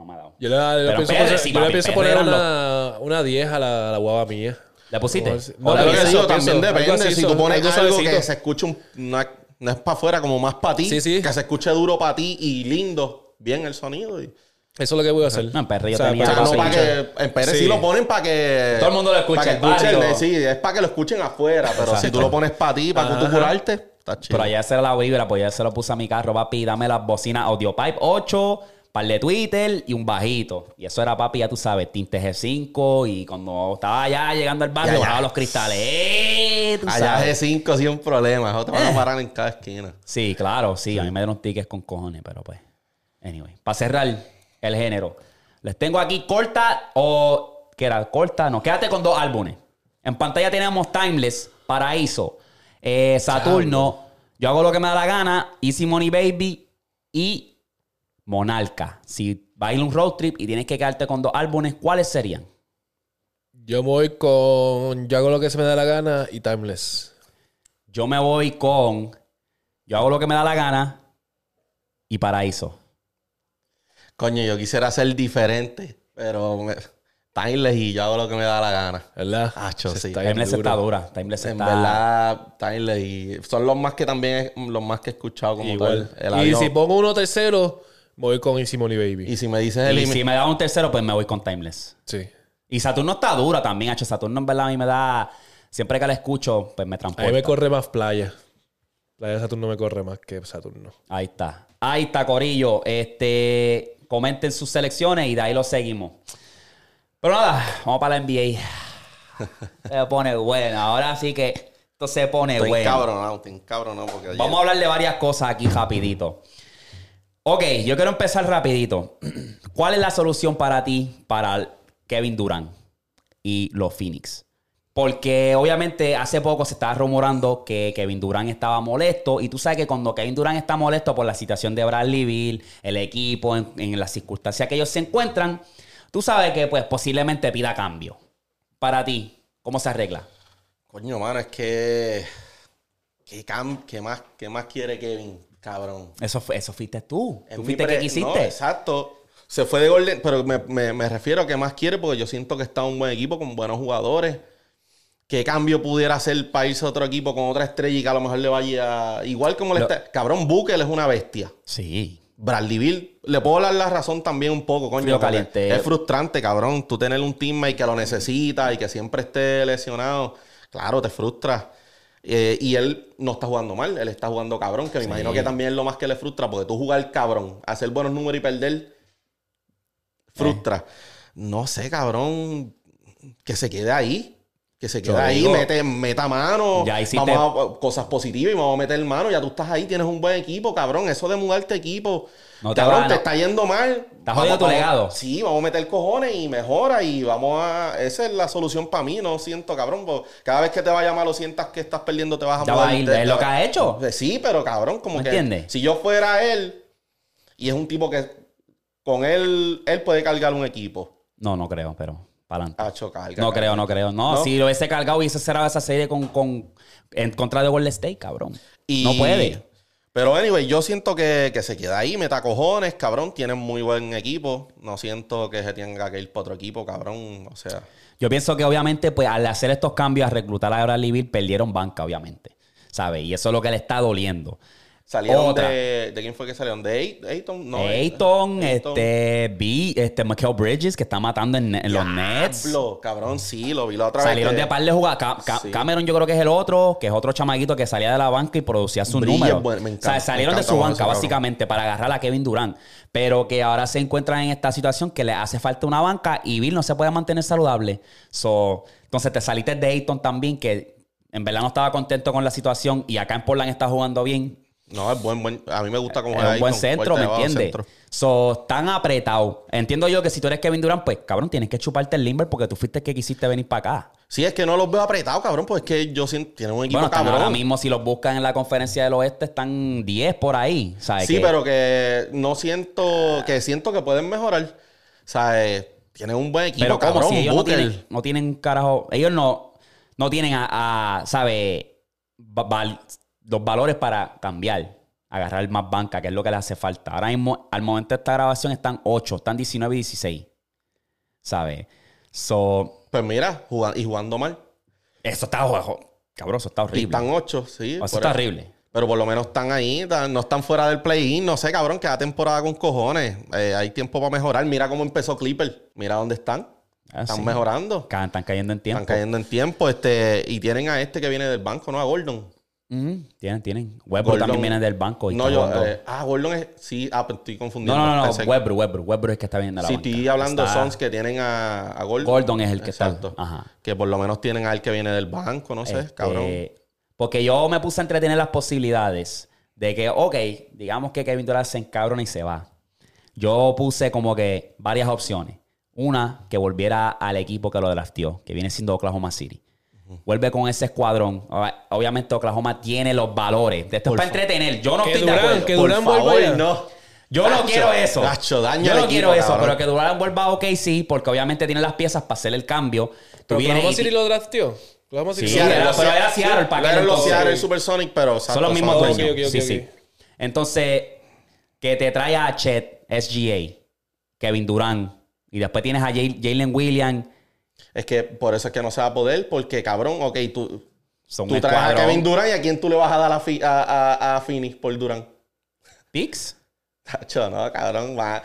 S1: no, no me ha dado.
S2: Yo le, yo le
S1: Pero
S2: pienso, poner,
S1: sí,
S2: yo le pienso poner una, una 10 a la, a la guava mía.
S1: ¿Le pusiste?
S2: No, sí.
S1: ¿O
S2: No,
S1: le
S3: Claro
S2: Algo
S3: que
S1: pusiste?
S2: así,
S3: sí, también depende.
S2: así,
S3: si tú pones
S2: algo
S3: algo, que se escuche un, no, es, no es para afuera, como más para ti,
S2: Sí, sí.
S3: que se escuche duro para ti y lindo, bien el sonido. Y,
S2: Eso es lo que voy a hacer.
S1: No, en PR yo
S2: O sea,
S1: tenía-
S3: o sea,
S2: para
S3: no
S2: que
S3: para
S2: se escuche.
S3: que en Pérez sí.
S2: Sí.
S3: lo ponen para que
S1: Todo el mundo lo escuche,
S3: para que
S1: el
S3: escuchen,
S1: barrio.
S3: sí, es para que lo escuchen afuera, pero si tú lo pones para ti, para que tú curarte, está chido.
S1: Pero allá era la vibra, pues ya se lo puse a mi carro, papi, dame las bocinas Audio Pipe 8, par de Twitter y un bajito. Y eso era, papi, ya tú sabes, tinte G5 y cuando estaba allá llegando al barrio,
S3: Ya, ya.
S1: bajaba los cristales. ¡Eh! Tú
S3: Allá
S1: sabes.
S3: G5 sí un problema, te van
S1: Eh.
S3: a parar en cada esquina.
S1: Sí, claro, sí, a mí me dieron tickets con cojones, pero pues. Anyway, para cerrar el género, les tengo aquí corta o. ¿Qué era? Corta, no, quédate con dos álbumes. En pantalla tenemos Timeless, Paraíso, eh, Saturno, Yo hago lo que me da la gana, Easy Money Baby y Monarca. Si vas a ir a un road trip y tienes que quedarte con dos álbumes, ¿cuáles serían?
S2: Yo me voy con Yo hago lo que se me da la gana y Timeless.
S1: Yo me voy con Yo hago lo que me da la gana y Paraíso.
S3: Coño, yo quisiera ser diferente, pero me... Timeless y yo hago lo que me da la gana.
S2: ¿Verdad?
S3: Acho,
S2: Ese
S3: sí.
S2: está
S1: Timeless
S2: duro.
S1: está dura. Timeless
S3: En
S1: está...
S3: verdad, Timeless y son los más que también los más que he escuchado como
S2: Igual.
S3: tal. El
S2: y
S3: avión.
S2: si pongo uno tercero, me voy con Easy Money Baby.
S3: Y si me dices el
S1: Y si me da un tercero, pues me voy con Timeless.
S2: Sí.
S1: Y Saturno está dura también, H. Saturno en verdad a mí me da... Siempre que la escucho, pues me
S2: A
S1: transporta.
S2: mí me corre más playa. Playa de Saturno me corre más que Saturno.
S1: Ahí está. Ahí está, Corillo. Este, comenten sus selecciones y de ahí lo seguimos. Pero nada, vamos para la NBA. Se pone bueno. Ahora sí que esto se pone
S3: Estoy
S1: bueno.
S3: encabronado, estoy encabronado porque ayer-
S1: Vamos a hablar de varias cosas aquí rapidito. Ok, yo quiero empezar rapidito. ¿Cuál es la solución para ti, para Kevin Durant y los Phoenix? Porque obviamente hace poco se estaba rumorando que Kevin Durant estaba molesto y tú sabes que cuando Kevin Durant está molesto por la situación de Bradley Bill, el equipo, en, las circunstancias que ellos se encuentran, tú sabes que pues posiblemente pida cambio. Para ti, ¿cómo se arregla?
S3: Coño, mano, es que... ¿Qué, cam- qué más, ¿Qué más quiere Kevin, cabrón?
S1: Eso, fue, eso fuiste tú.
S3: Es
S1: ¿Tú fuiste
S3: pre-
S1: que quisiste?
S3: No, exacto. Se fue de Golden, pero me, me- me refiero a que más quiere porque yo siento que está un buen equipo con buenos jugadores. ¿Qué cambio pudiera hacer para irse a otro equipo con otra estrella y que a lo mejor le vaya igual como le
S1: Lo-
S3: está? Cabrón, Booker es una bestia.
S1: Sí.
S3: Bradley Bill, le puedo dar la razón también un poco, coño. Es frustrante, cabrón, tú tener un teammate que lo necesita y que siempre esté lesionado. Claro, te frustra. Eh, y él no está jugando mal, él está jugando cabrón, que me imagino que también es lo más que le frustra, porque tú jugar cabrón, hacer buenos números y perder, frustra. No sé, cabrón, que se quede ahí. Que se quede
S1: Yo
S3: ahí,
S1: digo-
S3: mete, meta mano.
S1: Ya hiciste-
S3: vamos a cosas positivas y vamos a meter mano. Ya tú estás ahí, tienes un buen equipo, cabrón. Eso de mudarte equipo.
S1: No te
S3: cabrón, te está yendo mal.
S1: Estás jodiendo tu legado.
S3: Sí, vamos a meter cojones y mejora y vamos a... Esa es la solución para mí, no siento, cabrón. porque Cada vez que te vaya mal o sientas que estás perdiendo, te vas a
S1: Ya va a ir,
S3: te-
S1: es lo que ha hecho.
S3: Pues Sí, pero cabrón, como
S1: ¿Me
S3: que...
S1: entiendes?
S3: Si yo fuera él, y es un tipo que con él, él puede cargar un equipo.
S1: No, no creo, pero para adelante.
S3: Hacho, carga,
S1: No
S3: carga.
S1: creo, no creo. No,
S3: ¿No?
S1: si lo hubiese cargado, hubiese cerrado esa serie con, con, en contra de Golden State, cabrón.
S3: Y-
S1: No puede.
S3: Pero anyway, yo siento que, que se queda ahí, meta cojones, cabrón. Tienen muy buen equipo. No siento que se tenga que ir para otro equipo, cabrón. O sea,
S1: Yo pienso que obviamente, pues al hacer estos cambios, a reclutar a Bradley Beal, perdieron banca, obviamente. ¿Sabes? Y eso es lo que le está doliendo.
S3: Salieron
S1: Otra.
S3: de. ¿De quién fue que salieron? ¿De Ay- Ayton? No, eh,
S1: Ayton, este, B, este, Michael Bridges, que está matando en, en los Nets.
S3: Diablo, cabrón, sí, lo vi la otra vez.
S1: Salieron
S3: que-
S1: de par de jugadas. Ca- Ca-
S3: Sí.
S1: Cameron, yo creo que es el otro, que es otro chamaguito que salía de la banca y producía sus
S3: Bridges,
S1: números.
S3: bueno, me
S1: o
S3: encanta,
S1: sea, salieron
S3: me
S1: de su banca,
S3: cabrón.
S1: básicamente, para agarrar a Kevin Durant. Pero que ahora se encuentran en esta situación que le hace falta una banca y Bill no se puede mantener saludable. So, entonces te saliste de Ayton también, que en verdad no estaba contento con la situación y acá en Portland está jugando bien.
S3: No, es buen, buen. A mí me gusta cómo
S1: Es un buen centro, ¿me entiendes? So, están apretados. Entiendo yo que si tú eres Kevin Durant, pues cabrón, tienes que chuparte el limber porque tú fuiste el que quisiste venir para acá.
S3: Sí, es que no los veo apretados, cabrón, pues es que yo siento. Tienen un equipo
S1: Bueno,
S3: cabrón.
S1: ahora mismo, si los buscan en la conferencia del oeste, están 10 por ahí. ¿sabes?
S3: Sí,
S1: Que-
S3: pero que no siento. Que siento que pueden mejorar. Eh, tienen un buen equipo,
S1: Pero como
S3: cabrón.
S1: si ellos no tienen, no tienen carajo. Ellos no, no tienen a, a, ¿sabes? Los valores para cambiar. Agarrar más banca, que es lo que les hace falta. Ahora mismo, al momento de esta grabación, están 8, están 19 y 16. ¿Sabes? So,
S3: Pues mira, jugando, y jugando mal.
S1: eso está, ojo, cabrón, eso está
S3: Y
S1: horrible.
S3: están ocho, sí.
S1: Eso está
S3: eso.
S1: horrible.
S3: Pero por lo menos están ahí, no están fuera del play-in. No sé, cabrón, cada temporada con cojones. Eh, hay tiempo para mejorar. Mira cómo empezó Clipper. Mira dónde están.
S1: Ah,
S3: están
S1: sí.
S3: mejorando.
S1: Están cayendo en tiempo.
S3: Están cayendo en tiempo. Este, y tienen a este que viene del banco, ¿no? A Gordon.
S1: Tienen, tienen. Westbrook
S3: Gordon-
S1: también viene del banco. y
S3: No, yo. eh, ah, Gordon es. Sí, ah, pues estoy confundiendo.
S1: no, no, no, no. Westbrook, Westbrook. Westbrook es que está viendo la
S3: Sí,
S1: banca.
S3: estoy hablando de Sons que tienen a, a Gordon.
S1: Gordon es el que
S3: Exacto.
S1: está. Ajá.
S3: Que por lo menos tienen al que viene del banco, no sé,
S1: Este,
S3: cabrón.
S1: Porque yo me puse a entretener las posibilidades de que, ok, digamos que Kevin Durant se encabrona y se va. Yo puse como que varias opciones. Una, que volviera al equipo que lo drafteó, que viene siendo Oklahoma City. Vuelve con ese escuadrón. Ob- Obviamente Oklahoma tiene los valores. Esto es para entretener. Yo no
S2: Que
S1: estoy de
S2: Durant,
S1: acuerdo.
S2: que
S3: Por favor, no.
S1: Yo no
S3: Nacho,
S1: quiero eso.
S3: Nacho, daña
S1: Yo
S3: el
S1: no quiero
S3: equipo,
S1: eso,
S3: cabrón.
S1: pero que Durant vuelva a OKC porque obviamente tiene las piezas para hacer el cambio. Tú
S2: Pero Oklahoma
S1: y-
S2: City lo drafteó. Oklahoma City
S1: Sí,
S2: lo
S1: era- pero era Seattle, ¿para qué
S3: Eran los
S1: entonces?
S3: Seattle Supersonic, pero
S1: Son los mismos
S3: dueños.
S1: dueños.
S2: ok, ok,
S1: sí, sí. Entonces, que te trae a Chet, SGA, Kevin Durant, y después tienes a Jay- Jalen Williams.
S3: Es que por eso es que no se va a poder, porque cabrón, ok, tú,
S1: Son
S3: tú traes a. Kevin Durant y a quién tú le vas a dar a, fi- a, a, a Phoenix por Durant.
S1: Picks.
S3: Tacho, no, cabrón, va.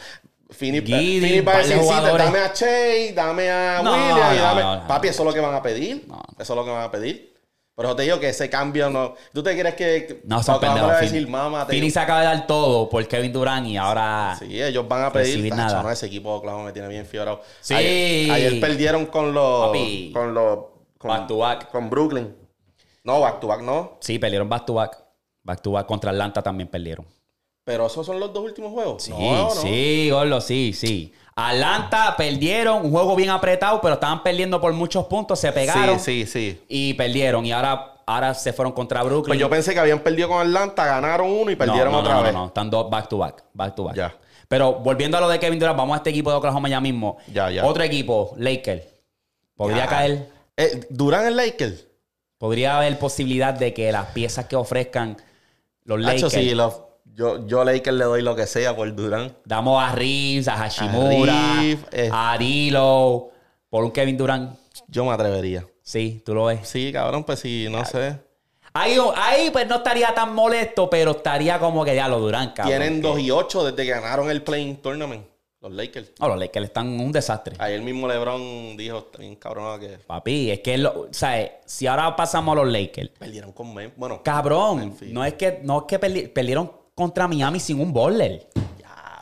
S3: Phoenix, va a decir, sí,
S1: jugadores.
S3: dame a Che, dame a
S1: No,
S3: Williams y
S1: no,
S3: dame...
S1: no, no.
S3: Papi, eso es lo que van a pedir.
S1: No.
S3: Eso es lo que van a pedir. Pero te digo que ese cambio no... ¿Tú te crees que...
S1: No, son pendejos. Phoenix-
S3: decir, te-
S1: Phoenix acaba de dar todo por Kevin Durant y ahora...
S3: Sí, ellos van a pedir.
S1: nada.
S3: no, ese equipo de Oklahoma me tiene bien fiorado.
S1: Sí.
S3: Ayer, ayer perdieron con los.
S1: Papi.
S3: Con los. Con,
S1: Back to back.
S3: Con Brooklyn. No, back to back no.
S1: Sí, perdieron back to back. Back to back contra Atlanta también perdieron.
S3: Pero esos son los dos últimos juegos.
S1: Sí,
S3: no, no.
S1: sí, Gordo, sí, sí. Atlanta perdieron, un juego bien apretado, pero estaban perdiendo por muchos puntos, se pegaron
S3: Sí, sí, sí.
S1: y perdieron. Y ahora, ahora se fueron contra Brooklyn.
S3: Pues yo pensé que habían perdido con Atlanta, ganaron uno y perdieron
S1: no, no,
S3: otra
S1: no,
S3: vez.
S1: No, no, están dos back to back, back to back.
S3: Ya.
S1: Pero volviendo a lo de Kevin Durant, vamos a este equipo de Oklahoma ya mismo.
S3: Ya, ya.
S1: Otro equipo, Lakers. Podría
S3: Ya.
S1: caer,
S3: Eh, Durán el Lakers.
S1: podría haber posibilidad de que las piezas que ofrezcan los Lakers.
S3: sí, los- yo, yo Lakers le doy lo que sea por Durán.
S1: Damos a Reeves, a Hashimura, a,
S3: Reeves, eh.
S1: Dilo, por un Kevin Durant.
S3: Yo me atrevería.
S1: Sí, tú lo ves.
S3: Sí, cabrón, pues sí, no sé.
S1: Ahí, ahí pues no estaría tan molesto, pero estaría como que ya lo Durant, cabrón.
S3: Tienen 2 y 8 desde que ganaron el Playing Tournament. Los Lakers.
S1: No, los Lakers están un desastre.
S3: Ayer mismo LeBron dijo, está bien cabrón que
S1: Papi, es que, lo, o sea, si ahora pasamos a los Lakers,
S3: perdieron con Bueno,
S1: cabrón, no es que, no es que perdi- perdieron contra Miami sin un bowler.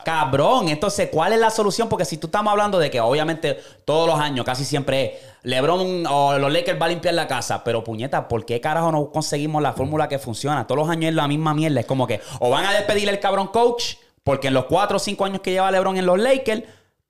S1: Cabrón, entonces, ¿cuál es la solución? Porque si tú estamos hablando de que obviamente todos los años, casi siempre LeBron o los Lakers va a limpiar la casa, pero puñeta, ¿por qué carajo no conseguimos la fórmula que funciona? Todos los años es la misma mierda. Es como que o van a despedir el cabrón coach, porque en los cuatro o cinco años que lleva LeBron en los Lakers,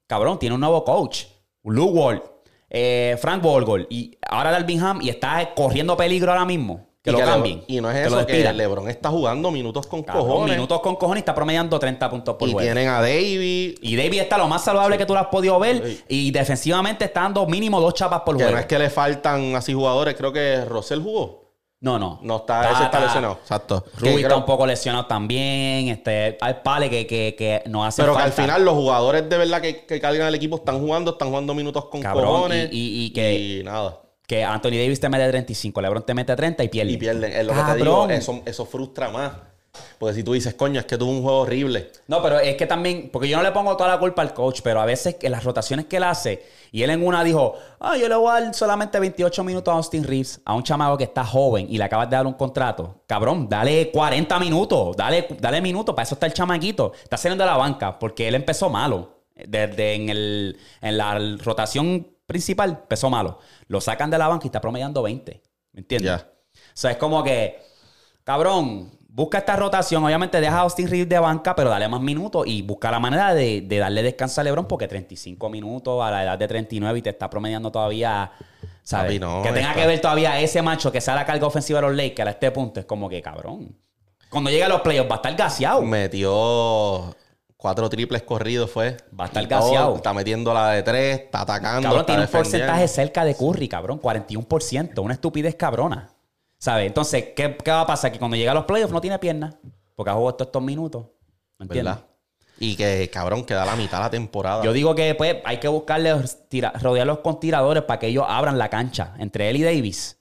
S1: cabrón, tiene un nuevo coach, Lou Wall, eh, Frank Vogel y ahora Dalvin Ham y está corriendo peligro ahora mismo. Que
S3: y
S1: lo
S3: que
S1: cambien.
S3: LeBron- y no es
S1: que lo
S3: eso, que. LeBron está jugando minutos con
S1: Cabrón,
S3: cojones.
S1: minutos con cojones y está promediando 30 puntos por
S3: y
S1: juego.
S3: tienen a David.
S1: Y David está lo más saludable que tú lo has podido ver.
S3: Sí.
S1: Y defensivamente está dando mínimo dos chapas por
S3: Que
S1: juego.
S3: no es que le faltan así jugadores. Creo que Rosell jugó.
S1: No, no.
S3: No está, ese está lesionado. Exacto. Que
S1: Rubí está
S3: creo-
S1: un poco lesionado también. Este, hay pales que, que, que no hacen
S3: Pero que
S1: falta.
S3: al final los jugadores de verdad que, que cargan el equipo están jugando, están jugando minutos con
S1: Cabrón,
S3: cojones.
S1: y- y- y que-
S3: y nada.
S1: Que Anthony Davis te mete 35, LeBron te mete 30 y pierde.
S3: Y pierden. Es lo que te digo. Eso, eso frustra más. Porque si tú dices, coño, es que tuvo un juego horrible.
S1: No, pero es que también, porque yo no le pongo toda la culpa al coach, pero a veces que las rotaciones que él hace, y él en una dijo, ah, yo le voy a dar solamente 28 minutos a Austin Reeves, a un chamaco que está joven y le acabas de dar un contrato. Cabrón, dale 40 minutos, dale, dale minutos, para eso está el chamaquito. Está saliendo de la banca, porque él empezó malo. Desde en, el, en la rotación principal, empezó malo. Lo sacan de la banca y está promediando 20. ¿Me entiendes? O sea, es como que, cabrón, busca esta rotación. Obviamente deja a Austin Reeves de banca, pero dale más minutos y busca la manera de, de darle descanso a LeBron porque 35 minutos a la edad de 39 y te está promediando todavía, ¿sabes?
S3: No,
S1: que tenga
S3: está-
S1: que ver todavía ese macho que sea la carga ofensiva de los Lakers a este punto. Es como que, cabrón. Cuando llegue a los playoffs va a estar gaseado.
S3: Metió cuatro triples corridos, fue.
S1: Va a estar gaseado.
S3: Está metiendo la de tres, está atacando.
S1: Cabrón,
S3: está
S1: tiene un porcentaje cerca de Curry, cabrón. 41%. Una estupidez cabrona. ¿Sabes? Entonces, ¿qué, qué va a pasar? Que cuando llega a los playoffs no tiene piernas. Porque ha jugado todos estos minutos. ¿Me entiendes?
S3: ¿Verdad? Y que, cabrón, queda la mitad de la temporada.
S1: Yo digo que pues, hay que buscarle, tira- rodearlos con tiradores para que ellos abran la cancha. Entre él y Davis.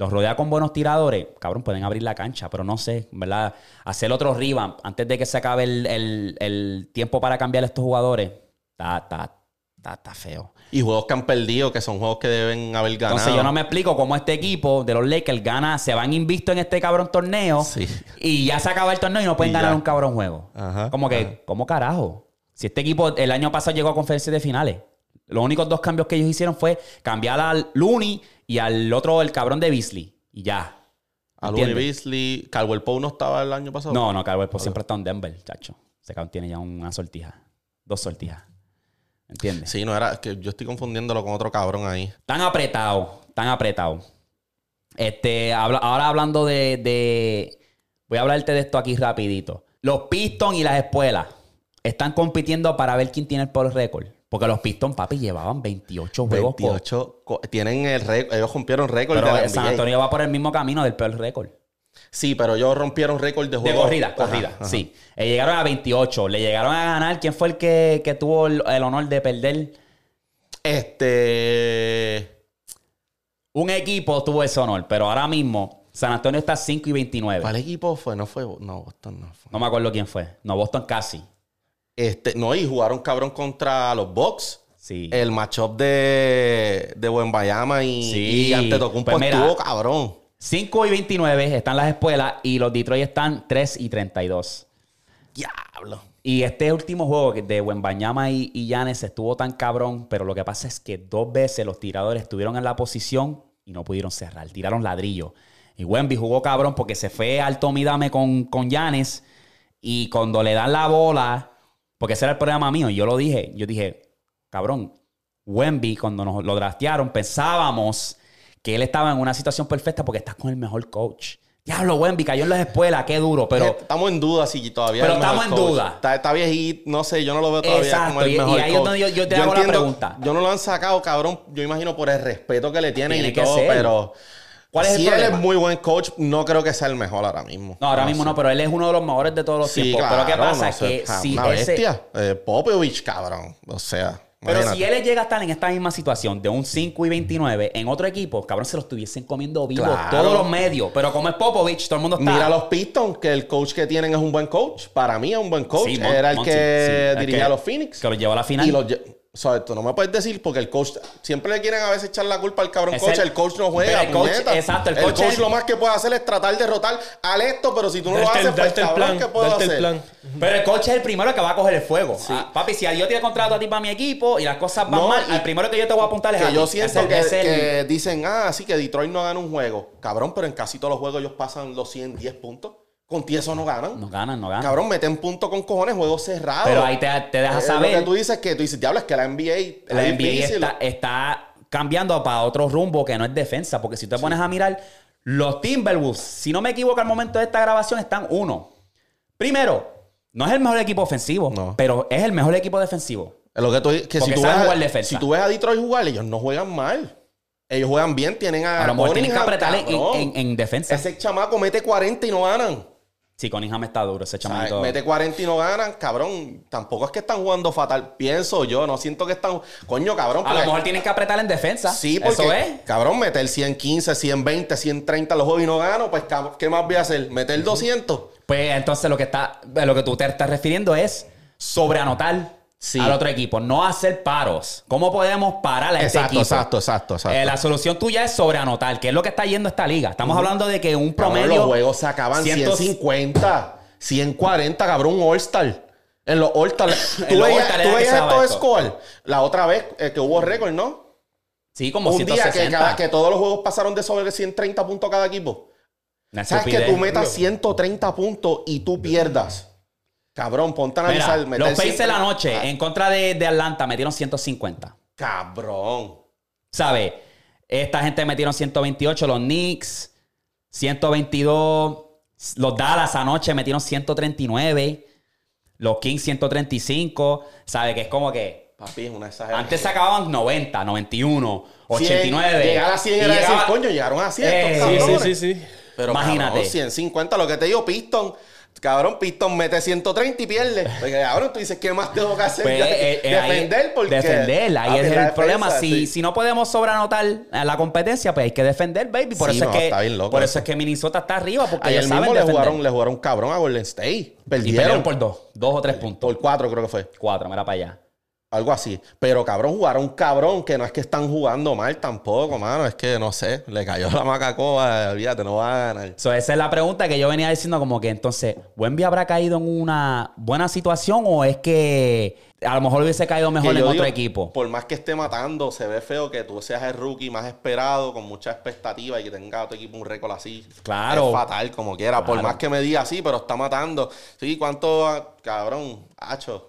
S1: Los rodea con buenos tiradores. Cabrón, pueden abrir la cancha, pero no sé, ¿verdad? Hacer otro revamp antes de que se acabe el, el- el tiempo para cambiar a estos jugadores. Está, está, está, está feo.
S3: Y juegos que han perdido, que son juegos que deben haber ganado.
S1: Entonces yo no me explico cómo este equipo de los Lakers gana, se van invicto en este cabrón torneo
S3: Sí.
S1: y ya se acaba el torneo y no pueden
S3: Y
S1: ganar
S3: ya.
S1: un cabrón juego.
S3: Ajá,
S1: como que,
S3: ajá.
S1: ¿cómo carajo? Si este equipo el año pasado llegó a conferencias de finales, los únicos dos cambios que ellos hicieron fue cambiar al Looney y al otro, el cabrón de Beasley. Y ya.
S3: A
S1: ¿Entiendes?
S3: Beasley. Caldwell Pope no estaba el año pasado.
S1: No, no, Caldwell Pope siempre está en Denver, chacho. Ese cabrón tiene ya una sortija. Dos sortijas. ¿Entiendes?
S3: Sí, no era. es que yo estoy confundiéndolo con otro cabrón ahí.
S1: Tan apretado, tan apretado. Este, habla- ahora hablando de, de- Voy a hablarte de esto aquí rapidito. Los Pistons y las espuelas están compitiendo para ver quién tiene el peor récord. Porque los Pistons, papi, llevaban 28 juegos. por-
S3: 28. co- Tienen el récord. Ellos rompieron récord
S1: Pero
S3: de la
S1: San. Antonio va por el mismo camino del peor récord.
S3: Sí, pero ellos rompieron récord de
S1: De
S3: juego.
S1: corrida,
S3: Ajá,
S1: corrida,
S3: ajá.
S1: sí. Eh, llegaron a 28. Le llegaron a ganar. ¿Quién fue el que, que tuvo el, el honor de perder?
S3: Este.
S1: Un equipo tuvo ese honor, pero ahora mismo San Antonio está 5 y 29.
S3: ¿Cuál equipo fue? No fue. No, Boston no fue.
S1: No me acuerdo quién fue. No, Boston casi.
S3: Este, no, y jugaron cabrón contra los Bucks.
S1: Sí.
S3: El matchup de, de y,
S1: Sí.
S3: y Antetokounmpo
S1: Pues mira.
S3: estuvo cabrón.
S1: 5 y 29 están las espuelas y los Detroit están 3 y 32.
S3: Diablo.
S1: Y este último juego de Wembanyama y, y Giannis estuvo tan cabrón, pero lo que pasa es que dos veces los tiradores estuvieron en la posición y no pudieron cerrar, tiraron ladrillo. Y Wemby jugó cabrón porque se fue al tomidame con, con Giannis y cuando le dan la bola, porque ese era el problema mío, y yo lo dije, yo dije, cabrón, Wemby cuando nos lo draftearon pensábamos que él estaba en una situación perfecta porque estás con el mejor coach. Diablo, Wemby cayó en las espuelas, qué duro, pero...
S3: estamos en duda si todavía
S1: Pero
S3: es el mejor
S1: estamos en
S3: coach.
S1: duda.
S3: Está, está viejito, no sé, yo no lo veo todavía
S1: Exacto,
S3: como el
S1: y- y
S3: mejor
S1: ahí es
S3: coach.
S1: donde yo- yo te hago la pregunta.
S3: Yo no lo han sacado, cabrón, yo imagino por el respeto que le tienen
S1: Tiene
S3: y todo,
S1: ser.
S3: pero
S1: ¿Cuál es el
S3: si él es muy buen coach, no creo que sea el mejor ahora mismo.
S1: No, ahora mismo
S3: sé.
S1: no, pero él es uno de los mejores de todos los
S3: Sí,
S1: tiempos.
S3: claro,
S1: pero ¿qué pasa?
S3: no sé,
S1: que
S3: ja,
S1: si
S3: una
S1: ese...
S3: bestia. Eh, Popovich, cabrón. O sea,
S1: Pero
S3: Imagínate.
S1: si él llega a estar en esta misma situación de un 5 y 29 en otro equipo, cabrón, se lo estuviesen comiendo
S3: Claro.
S1: todos los medios. Pero como es Popovich, todo el mundo está.
S3: Mira los Pistons, que el coach que tienen es un buen coach. Para mí es un buen coach.
S1: Sí,
S3: Era el que
S1: sí,
S3: dirigía a los Phoenix.
S1: Que los llevó a la final.
S3: Y los lle- o sea, tú no me puedes decir porque el coach siempre le quieren a veces echar la culpa al cabrón
S1: Es
S3: coach.
S1: el-
S3: El, coach no juega.
S1: El coach- exacto, el
S3: el
S1: coach
S3: coach,
S1: es-
S3: lo más que puede hacer es tratar de derrotar al esto, pero si tú no lo haces, pues
S2: darte el
S3: cabrón,
S2: plan,
S3: ¿qué puedo hacer?
S2: plan.
S1: Pero el coach es el primero que va a coger el fuego. Ah, papi, si yo te contrato a ti para mi equipo y las cosas van
S3: No,
S1: mal,
S3: y-
S1: el primero que yo te voy a apuntar es a
S3: Que
S1: ti.
S3: yo siento que, que dicen, ah, sí, que Detroit no gana un juego. Cabrón, pero en casi todos los juegos ellos pasan los 110 puntos. Con ti eso no ganan.
S1: No ganan, no ganan.
S3: Cabrón, meten puntos con cojones, juegos cerrados.
S1: Pero ahí te, te deja
S3: Es
S1: saber.
S3: Lo que tú dices que tú dices, diablo, es que la NBA.
S1: la
S3: es
S1: NBA
S3: difícil".
S1: está, está cambiando para otro rumbo que no es defensa. Porque si te pones a mirar, los Timberwolves, si no me equivoco al momento de esta grabación, están uno. Primero, no es el mejor equipo ofensivo,
S3: No.
S1: pero es el mejor equipo defensivo.
S3: Es lo que tú, que si tú, ves
S1: jugar
S3: a,
S1: defensa.
S3: si tú ves a Detroit jugar, ellos no juegan mal. Ellos juegan bien, tienen a.
S1: A lo mejor tienen que apretar en, en- en defensa.
S3: Ese chamaco mete 40 y no ganan.
S1: Sí, Cunningham está duro, ese
S3: O sea,
S1: chamanito.
S3: mete 40 y no ganan, cabrón. Tampoco es que están jugando fatal. Pienso yo, no siento que están. Coño, cabrón.
S1: A lo mejor tienen que apretar en defensa.
S3: Sí, porque,
S1: Eso es.
S3: cabrón, meter 115, 120, 130 los juegos y no gano, pues, ¿qué más voy a hacer? ¿Meter 200?
S1: Pues entonces lo que está, lo que tú te estás refiriendo es sobreanotar
S3: Sí.
S1: al otro equipo, no hacer paros. ¿Cómo podemos parar a este
S3: Exacto,
S1: equipo?
S3: exacto, exacto, exacto.
S1: Eh, la solución tuya es sobreanotar, que es lo que está yendo esta liga. Estamos hablando de que un
S3: Cabrón,
S1: promedio.
S3: los juegos se acaban
S1: cientos-
S3: 150, 140, cabrón, un All-Star. En los All-Star. ¿Tú veías, tú estos
S1: esto.
S3: scores? La otra vez eh, que hubo récord, ¿no?
S1: Sí, como
S3: un día que,
S1: 160.
S3: cada- que todos los juegos pasaron de sobre 130 puntos cada equipo.
S1: Una
S3: ¿Sabes que tú metas 130 puntos y tú pierdas? Cabrón, ponte a
S1: Mira,
S3: analizar. meter
S1: los Pacers
S3: 130.
S1: la noche en contra de, de Atlanta metieron 150.
S3: Cabrón.
S1: ¿Sabes? Esta gente metieron 128, los Knicks 122, los Dallas anoche metieron 139, los Kings 135, ¿sabes? Que es como que
S3: Papi, es una exageración.
S1: antes se acababan 90, 91,
S3: 100,
S1: 89.
S3: Llegar a 100
S1: y
S3: era decir,
S1: llegaba-
S3: coño, llegaron a 100.
S1: Eh,
S2: Sí, sí, sí, sí.
S3: Pero
S1: Imagínate.
S3: Cabrón, 150, lo que te digo, Piston. Cabrón, Piston mete 130 y pierde. Porque cabrón, tú dices, ¿qué más tengo que hacer?
S1: Pues,
S3: Ya-
S1: eh, eh, ahí-
S3: defender porque...
S1: defender, ahí es
S3: la
S1: el problema. Si,
S3: sí.
S1: si no podemos sobranotar a la competencia, pues hay que defender, baby. Por
S3: Sí,
S1: eso
S3: no,
S1: es que
S3: loco
S1: por
S3: eso.
S1: eso es que Minnesota está arriba porque
S3: Ayer
S1: ellos saben
S3: mismo le
S1: defender.
S3: jugaron, le jugaron cabrón a Golden State.
S1: y
S3: Perdieron.
S1: perdieron por dos, dos o tres puntos.
S3: Por cuatro, creo que fue.
S1: Cuatro, mira para allá.
S3: Algo así. Pero cabrón, jugaron cabrón, que no es que están jugando mal tampoco, mano. Es que no sé, le cayó la macacoa, olvídate, no va a ganar.
S1: So, esa es la pregunta que yo venía diciendo como que entonces, ¿Wemby habrá caído en una buena situación o es que a lo mejor hubiese caído mejor en otro
S3: digo,
S1: equipo?
S3: Por más que esté matando, se ve feo que tú seas el rookie más esperado, con mucha expectativa y que tenga a tu equipo un récord así.
S1: Claro.
S3: Es fatal, como quiera. Por más que me diga así, pero está matando. Sí, ¿cuánto, cabrón, hacho?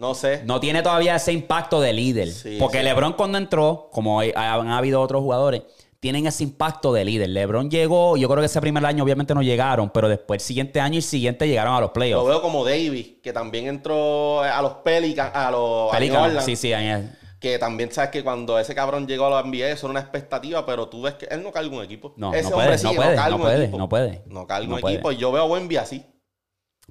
S3: No sé.
S1: No tiene todavía ese impacto de líder.
S3: Sí,
S1: porque
S3: sí.
S1: LeBron cuando entró, como han habido otros jugadores, tienen ese impacto de líder. LeBron llegó, yo creo que ese primer año obviamente no llegaron, pero después el siguiente año y siguiente llegaron a los
S3: Lo
S1: playoffs.
S3: veo como Davis, que también entró a los Pelicans, a los
S1: Pelicans, sí, sí, ahí-
S3: Que también sabes que cuando ese cabrón llegó a la NBA, eso era una expectativa, pero tú ves que él no carga un equipo.
S1: No,
S3: ese
S1: no puede,
S3: hombre sí,
S1: no puede, no puede,
S3: equipo.
S1: no puede.
S3: No carga
S1: No
S3: un
S1: puede.
S3: equipo. Yo veo a Wemby así.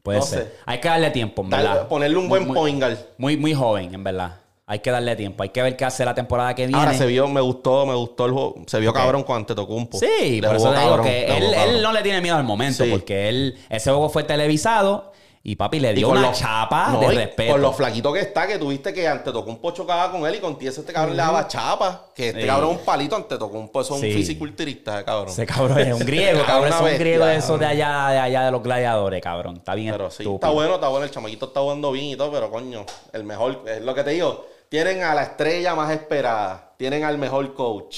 S1: Puede
S3: No
S1: ser.
S3: sé.
S1: Hay que darle tiempo, en verdad.
S3: ponerle un
S1: Muy-
S3: buen point guard.
S1: Muy, muy joven, en verdad. Hay que darle tiempo. Hay que ver qué hace la temporada que viene.
S3: Ahora se vio, me gustó, me gustó el juego. Se vio cabrón con Antetokounmpo.
S1: Sí,
S3: Le
S1: por eso te digo
S3: cabrón,
S1: que él, no le tiene miedo al momento,
S3: Sí.
S1: porque él, ese juego fue televisado y papi le dio
S3: con
S1: una
S3: los-
S1: chapa
S3: no,
S1: de respeto.
S3: Por lo flaquito que está, que tuviste que Antetokounmpo chocaba con él y con ti este cabrón le daba chapa. Que este
S1: Sí.
S3: cabrón es un palito Antetokounmpo. Eso es
S1: Sí.
S3: un fisiculturista, cabrón.
S1: Ese cabrón es un griego,
S3: Cabrón,
S1: Es un griego de esos de allá, de allá de los gladiadores, cabrón. Está bien
S3: Pero sí, está bueno, está bueno. El chamaquito está jugando bien y todo, pero coño, el mejor, es lo que te digo. Tienen a la estrella más esperada, tienen al mejor coach,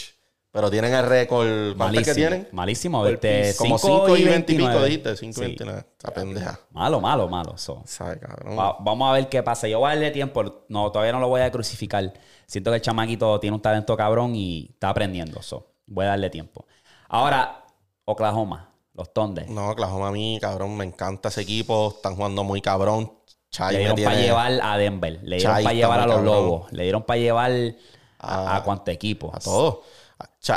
S3: pero tienen el récord. ¿Cuánto es
S1: Malísimo.
S3: que tienen?
S1: Malísimo. Este,
S3: Como
S1: 5
S3: 5 y 20 y pico
S1: 29.
S3: dijiste, 5 y
S1: Sí.
S3: 29. Esa pendeja.
S1: Malo, malo, malo. so.
S3: ¿Sabes, cabrón?
S1: Va- vamos a ver qué pasa. Yo voy a darle tiempo. No, todavía no lo voy a crucificar. Siento que el chamaquito tiene un talento cabrón y está aprendiendo. so. Voy a darle tiempo. Ahora, Oklahoma, los Thunder.
S3: No, Oklahoma a mí, cabrón, me encanta ese equipo. Están jugando muy cabrón. Chai
S1: Le dieron para llevar a Denver. Le dieron
S3: Chai
S1: para llevar a los
S3: cabrón.
S1: Lobos. Le dieron para llevar a,
S3: A-
S1: a cuánto equipo.
S3: a todos.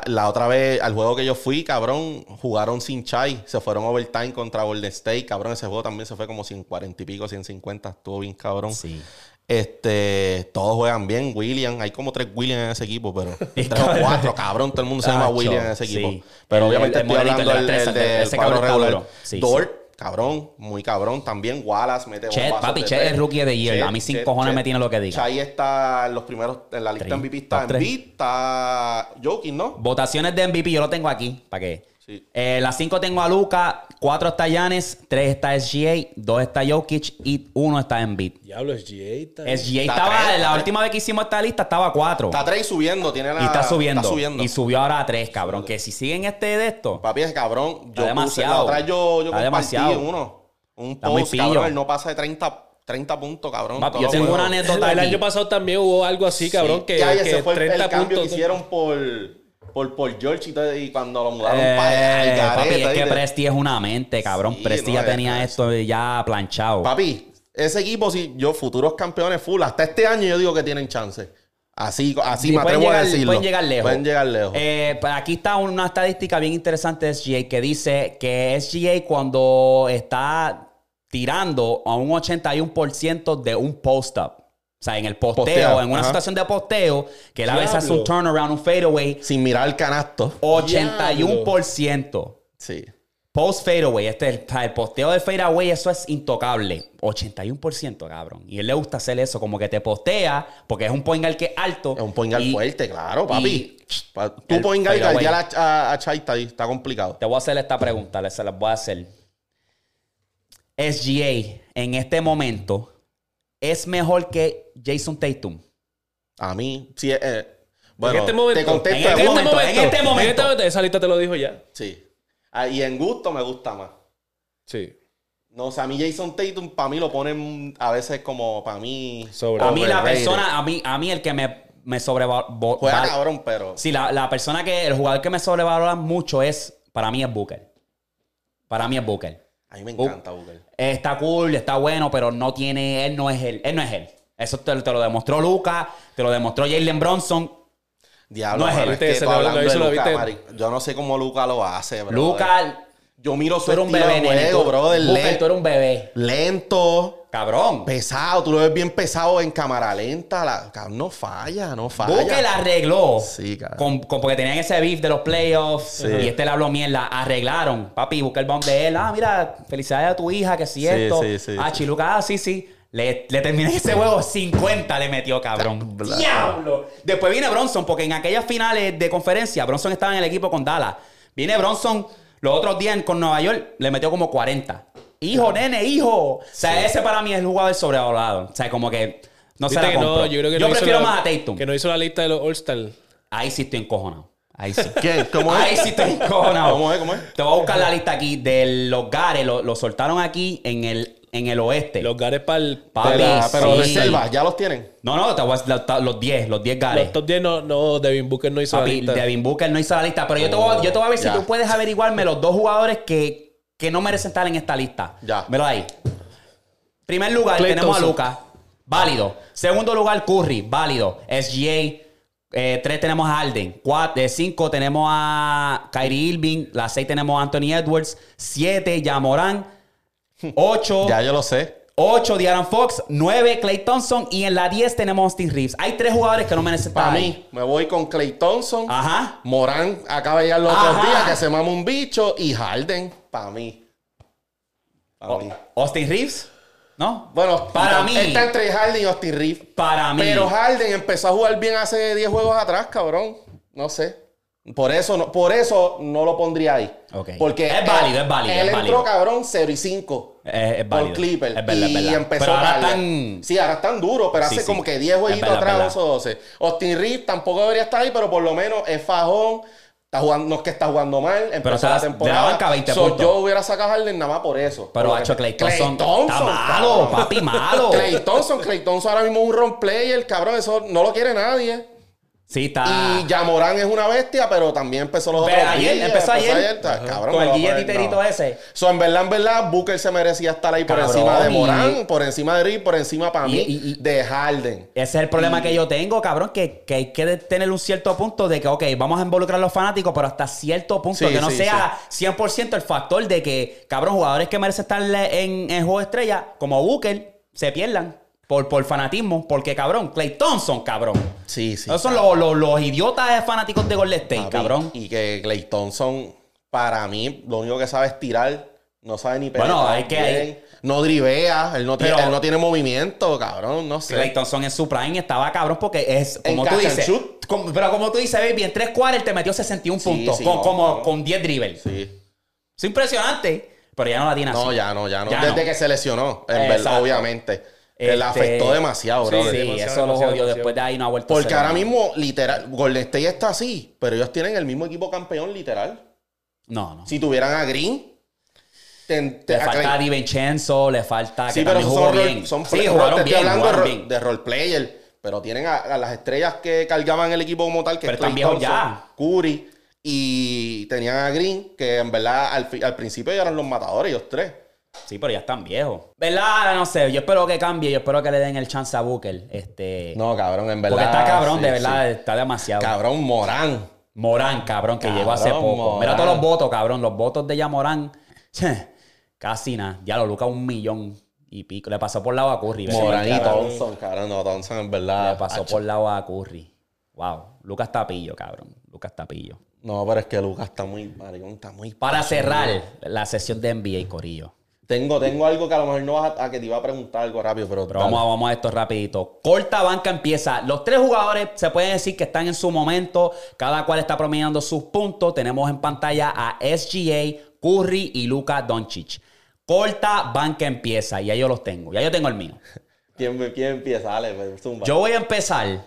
S3: La otra vez, al juego que yo fui, cabrón, jugaron sin Chai. Se fueron overtime contra Golden State. Cabrón, ese juego también se fue como 140 y pico, 150. Estuvo bien cabrón.
S1: Sí.
S3: Este, todos juegan bien. William, hay como tres William en ese equipo, pero tres o cuatro, cabrón. Todo el mundo se llama William en ese equipo.
S1: sí.
S3: Pero
S1: El-
S3: obviamente
S1: el- el
S3: estoy hablando
S1: el de
S3: del cuadro regular.
S1: duro. Sí,
S3: Dort, cabrón, muy cabrón. También Wallace mete
S1: Chet, papi,
S3: de
S1: Chet es rookie the year.
S3: Chet,
S1: A mí sin
S3: Chet,
S1: cojones
S3: Chet.
S1: me tiene lo que diga.
S3: Chai está en los primeros, en la lista. MVP está
S1: Top.
S3: Embiid, está Jokic, ¿no?
S1: Votaciones de MVP yo lo tengo aquí. ¿Para qué?
S3: Sí.
S1: Eh, las 5 tengo a Luca, 4 está Giannis, 3 está SGA, 2 está Jokic y 1 está Embiid.
S2: Diablo, SGA. está-
S1: SGA
S3: Está
S1: estaba,
S3: tres,
S1: la
S3: tres.
S1: última vez que hicimos esta lista estaba a 4.
S3: Está 3 subiendo, tiene la...
S1: Y está subiendo.
S3: Está subiendo.
S1: Y subió ahora a 3, cabrón. Que si siguen este de esto.
S3: Papi, ese cabrón, yo puse,
S1: demasiado.
S3: la otra yo, yo compartí
S1: demasiado.
S3: uno. Un
S1: Está muy
S3: post, cabrón, él no pasa de 30, 30 puntos, cabrón.
S1: Papi, yo tengo una anécdota
S2: El año pasado también hubo algo así, cabrón,
S3: Sí.
S2: que,
S3: Ya, y
S2: que
S3: ese fue el, el
S2: 30
S3: cambio
S2: puntos.
S3: que hicieron por, por, por George y, todo, y cuando lo mudaron
S1: Eh,
S3: para allá, al
S1: papi, es que. Presti es una mente, cabrón.
S3: Sí,
S1: Presti
S3: no,
S1: ya tenía
S3: es-
S1: esto ya planchado.
S3: Papi, ese equipo, si yo, futuros campeones full, hasta este año yo digo que tienen chance. Así, así
S1: Sí,
S3: me atrevo a
S1: llegar-
S3: decirlo.
S1: Pueden llegar lejos.
S3: Pueden llegar lejos.
S1: Eh, pues aquí está una estadística bien interesante de SGA que dice que SGA cuando está tirando a un 81% de un post-up. O sea, en el posteo,
S3: Posteo,
S1: en una
S3: ajá.
S1: situación de posteo, que él a veces hace un
S2: Diablo.
S1: turnaround, un fadeaway,
S3: Sin mirar el canasto.
S1: 81%.
S3: Sí.
S1: Post fadeaway, este el, el posteo de fadeaway, eso es intocable. 81%, cabrón. Y él le gusta hacer eso, como que te postea, porque es un point guard que es alto.
S3: Es un point guard
S1: y
S3: fuerte, claro, papi. Pa- Tú point guard, ya a, a Chai está ahí, está complicado.
S1: Te voy a hacer esta pregunta, les- se las voy a hacer. SGA, en este momento, ¿es mejor que Jason Tatum?
S3: A mí, sí, eh, bueno,
S2: en este momento,
S3: te contesto
S1: en este momento, en este momento.
S2: esa lista te lo dijo ya.
S3: Sí. Ah, y en gusto me gusta más.
S2: Sí.
S3: No, o sea, a mí Jason Tatum, para mí lo ponen a veces como, para mí...
S2: Sobre-
S1: A mí la persona, a mí, a mí el que me, me sobrevalora...
S3: Juega cabrón, pero...
S1: Sí, la, la persona que, el jugador que me sobrevalora mucho es, para mí es Booker. Para mí es Booker.
S3: A mí me
S1: Uh.
S3: encanta Booker.
S1: Está cool, está bueno, pero no tiene, él no es él. Él no es él. Eso te, te lo demostró Luca, te lo demostró Jalen Bronson.
S3: Diablo,
S1: No es él.
S3: es que
S2: se
S3: hablando de. Mari, yo no sé cómo Luca lo hace, bro.
S1: Luca,
S3: Yo miro su
S1: tú eres un
S3: estilo
S1: bebé,
S3: de
S1: nene.
S3: juego,
S1: Tú,
S3: brother.
S1: Booker,
S3: le-
S1: tú eres un bebé.
S3: lento,
S1: Cabrón.
S3: pesado. Tú lo ves bien pesado en cámara lenta. La, cabrón, no falla, no falla.
S1: Booker la arregló.
S3: Sí, cabrón.
S1: Con, con- porque tenían ese beef de los playoffs. Y este le habló mierda. Arreglaron. Papi, busca el bomb de él. Ah, mira, felicidades a tu hija, que
S3: Sí,
S1: esto.
S3: sí, sí,
S1: ah,
S3: sí.
S1: Chiluca, ah, sí, sí. Le, le terminé ese juego 50 le metió, cabrón. ¡Diablo! Después viene Bronson, porque en aquellas finales de conferencia, Bronson estaba en el equipo con Dallas. Viene Bronson los otros días con Nueva York, le metió como 40. Hijo, nene, hijo. O sea, ese para mí es el jugador sobrevalorado. O sea, como que no se la
S2: que
S1: compro.
S2: no, yo creo que no hizo
S1: prefiero
S2: la-
S1: más a Tatum.
S2: Que no hizo la lista de los All-Star.
S1: Ahí sí estoy encojonado. Ahí sí.
S3: ¿Qué? ¿Cómo es?
S1: Ahí sí estoy encojonado.
S3: ¿Cómo es? ¿Cómo es?
S1: Te voy a buscar la lista aquí de los Gares. Lo, lo soltaron aquí en el, en el oeste.
S2: Los Gares para el.
S1: Papi,
S3: la- pero
S1: sí.
S3: reservas, ya los tienen.
S1: No, no, te voy a- los 10, los 10 Gares.
S2: Los top 10 no, no, Devin Booker no hizo la lista.
S1: Devin Booker no hizo la lista. Pero yo, te voy, a- yo te voy a ver si
S3: Ya.
S1: tú puedes averiguarme los dos jugadores que, que no merecen estar en esta lista.
S3: Ya.
S1: Mira ahí. Primer lugar tenemos
S2: Thompson.
S1: a Luca. Válido. Segundo lugar, Curry. Válido. SGA. Eh, tres tenemos a Alden. Cuatro, de cinco tenemos a Kyrie Irving. La seis tenemos a Anthony Edwards. Siete, Jamoran. Ocho.
S3: Ya yo lo sé.
S1: 8 De'Aaron Fox, 9 Clay Thompson y en la 10 tenemos a Austin Reeves. Hay tres jugadores que no merecen estar
S3: Para
S1: ahí.
S3: mí, me voy con Clay Thompson.
S1: Ajá.
S3: Morán acaba de llegar los otros
S1: Ajá.
S3: días que se mama un bicho. Y Harden, para mí. Para mí.
S1: Austin Reeves, ¿no?
S3: Bueno,
S1: para mí,
S3: Está entre Harden y Austin Reeves.
S1: para mí.
S3: Pero Harden empezó a jugar bien hace 10 juegos atrás, cabrón. No sé. Por eso no, por eso no lo pondría ahí.
S1: Ok.
S3: Porque
S1: Es válido, es válido,
S3: Él
S1: es
S3: entró,
S1: válido.
S3: cabrón, 0 y 5.
S1: Es- es válido.
S3: Por Clipper.
S1: Es verdad, es
S3: y
S1: verdad.
S3: empezó
S1: Pero ahora están-
S3: Sí, ahora están duros, pero
S1: Sí,
S3: hace
S1: sí.
S3: como que 10
S1: Es
S3: jueguitos atrás,
S1: es
S3: 11 o 12. Austin Reeves tampoco debería estar ahí, pero por lo menos es fajón. Está jugando, no es que está jugando mal. Empezó
S1: se
S3: la
S1: la- de la
S3: temporada.
S1: banca 20
S3: So,
S1: puntos.
S3: Yo hubiera sacado a Harden nada más por eso.
S1: Pero hacho Clay Thompson. Está malo,
S3: cabrón.
S1: papi, malo.
S3: Clay Thompson, Clay Thompson ahora mismo es un role player, cabrón. Eso no lo quiere nadie.
S1: Sí, está.
S3: Y Yamorán es una bestia, pero también empezó los
S1: Pero
S3: otros
S1: ayer,
S3: días,
S1: empezó ayer.
S3: está- Cabrón,
S1: con el
S3: lo
S1: guille
S3: voy a poner,
S1: titerito
S3: no.
S1: ese.
S3: So, en verdad, en verdad, Booker se merecía estar ahí por encima de
S1: y-
S3: Morán, por encima de Reed, por encima para
S1: Y-
S3: mí
S1: y- y-
S3: de Harden.
S1: Ese es el problema que yo tengo, cabrón, que, que hay que tener un cierto punto de que, ok, vamos a involucrar a los fanáticos, pero hasta cierto punto,
S3: Sí,
S1: que no
S3: sí,
S1: sea 100% el factor de que, cabrón, jugadores que merecen estar en, en juego de estrella, como Booker, se pierdan. Por, por fanatismo, porque cabrón, Clay Thompson, cabrón.
S3: Sí, sí.
S1: Esos son los, los- los idiotas fanáticos de Golden State,
S3: Papi,
S1: cabrón.
S3: Y que Clay Thompson, para mí, lo único que sabe es tirar. No sabe ni pegar.
S1: Bueno, hay que-
S3: bien, No drivea. Él no, tiene, él no tiene movimiento, cabrón. No sé.
S1: Clay Thompson en su prime estaba cabrón porque es
S3: En
S1: como tú dices. como- pero como tú dices, baby, en tres cuartos te metió 61
S3: Sí,
S1: puntos.
S3: sí,
S1: con,
S3: no,
S1: como
S3: no.
S1: con 10 dribbles.
S3: Sí.
S1: Es impresionante, pero ya no la tiene así.
S3: No, ya no, ya no.
S1: Ya
S3: Desde
S1: no.
S3: que se lesionó, en verdad, obviamente.
S1: Este,
S3: afectó demasiado,
S2: sí,
S3: bro.
S1: Sí,
S2: demasiado,
S1: eso lo jodió. Después de ahí no ha vuelto
S3: Porque ahora mismo, literal, Golden State está así, pero ellos tienen el mismo equipo campeón, literal.
S1: No, no.
S3: Si tuvieran a Green, ten- te-
S1: Le falta a Di Vincenzo, le falta que
S3: Sí, pero
S1: jugó
S3: son,
S1: bien.
S3: son
S1: sí, jugaron
S3: te estoy
S1: bien,
S3: hablando de,
S1: bien.
S3: de role player, pero tienen a, a las estrellas que cargaban el equipo como tal, que
S1: Pero están viejos
S3: Thompson,
S1: ya.
S3: Curry, y tenían a Green, que en verdad al, al principio ellos eran los matadores, ellos tres.
S1: Sí, pero ya están viejos. ¿Verdad? No sé. Yo espero que cambie. Yo espero que le den el chance a Booker. Este,
S3: No, cabrón, en verdad.
S1: porque está cabrón,
S3: sí,
S1: de verdad.
S3: sí.
S1: Está demasiado.
S3: Cabrón, Morán.
S1: Morán, cabrón, que
S3: Cabrón,
S1: llegó hace poco.
S3: Morán.
S1: Mira todos los votos, cabrón. Los votos de ya Morán. Casi nada. Ya lo Luca un millón y pico. Le pasó por lado a Curry.
S3: Morán y. Thompson, cabrón. No, Thompson en verdad.
S1: Le pasó
S3: acho.
S1: por lado a Curry. Wow. Lucas Tapillo, cabrón. Lucas Tapillo.
S3: No, pero es que Lucas está muy, maricón, está muy...
S1: Para cerrar la sesión de NBA, Corillo.
S3: Tengo, tengo algo que a lo mejor no vas a, a que te iba a preguntar algo rápido, pero...
S1: Pero vamos a, vamos a esto rapidito. Corta banca empieza. Los tres jugadores se pueden decir que están en su momento. Cada cual está promediando sus puntos. Tenemos en pantalla a SGA, Curry y Luka Doncic. Corta banca empieza. Y ya yo los tengo. Ya yo tengo el mío.
S3: ¿Quién, quién empieza? Dale, pues, zumba.
S1: Yo voy a empezar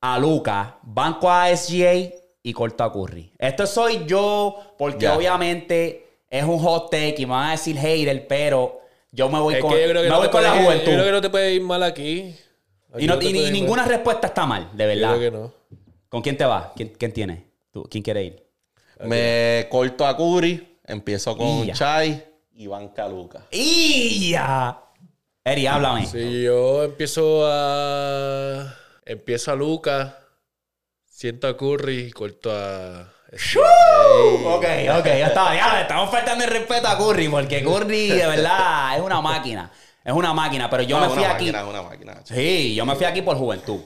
S1: a Luca, banco a SGA y corto a Curry. Esto soy yo porque
S3: Ya.
S1: obviamente es un hot take y me van a decir hater, pero yo me voy
S2: Es
S1: con,
S2: que yo creo que
S1: me
S2: no
S1: voy con la juventud.
S2: Yo creo que no te puede ir mal aquí. Aquí
S1: Y, no- y- y
S2: ir
S1: ninguna
S2: mal.
S1: respuesta está mal, de
S2: Yo
S1: verdad.
S2: creo que no.
S1: ¿Con quién te vas? ¿Quién, quién tiene? ¿Tú? ¿Quién quiere ir?
S3: Me corto a Curry, empiezo con. Chai y banca Lucas.
S1: ¡Ya! Eri, háblame.
S2: Si yo empiezo a. Empiezo a Lucas, siento a Curry y corto a.
S1: Ok, ok, ya está. Ya estamos faltando el respeto a Curry, porque Curry, de verdad, es una máquina. Es una máquina, pero yo
S3: No,
S1: me fui
S3: una
S1: aquí.
S3: máquina, una máquina.
S1: Sí, yo me fui aquí por juventud.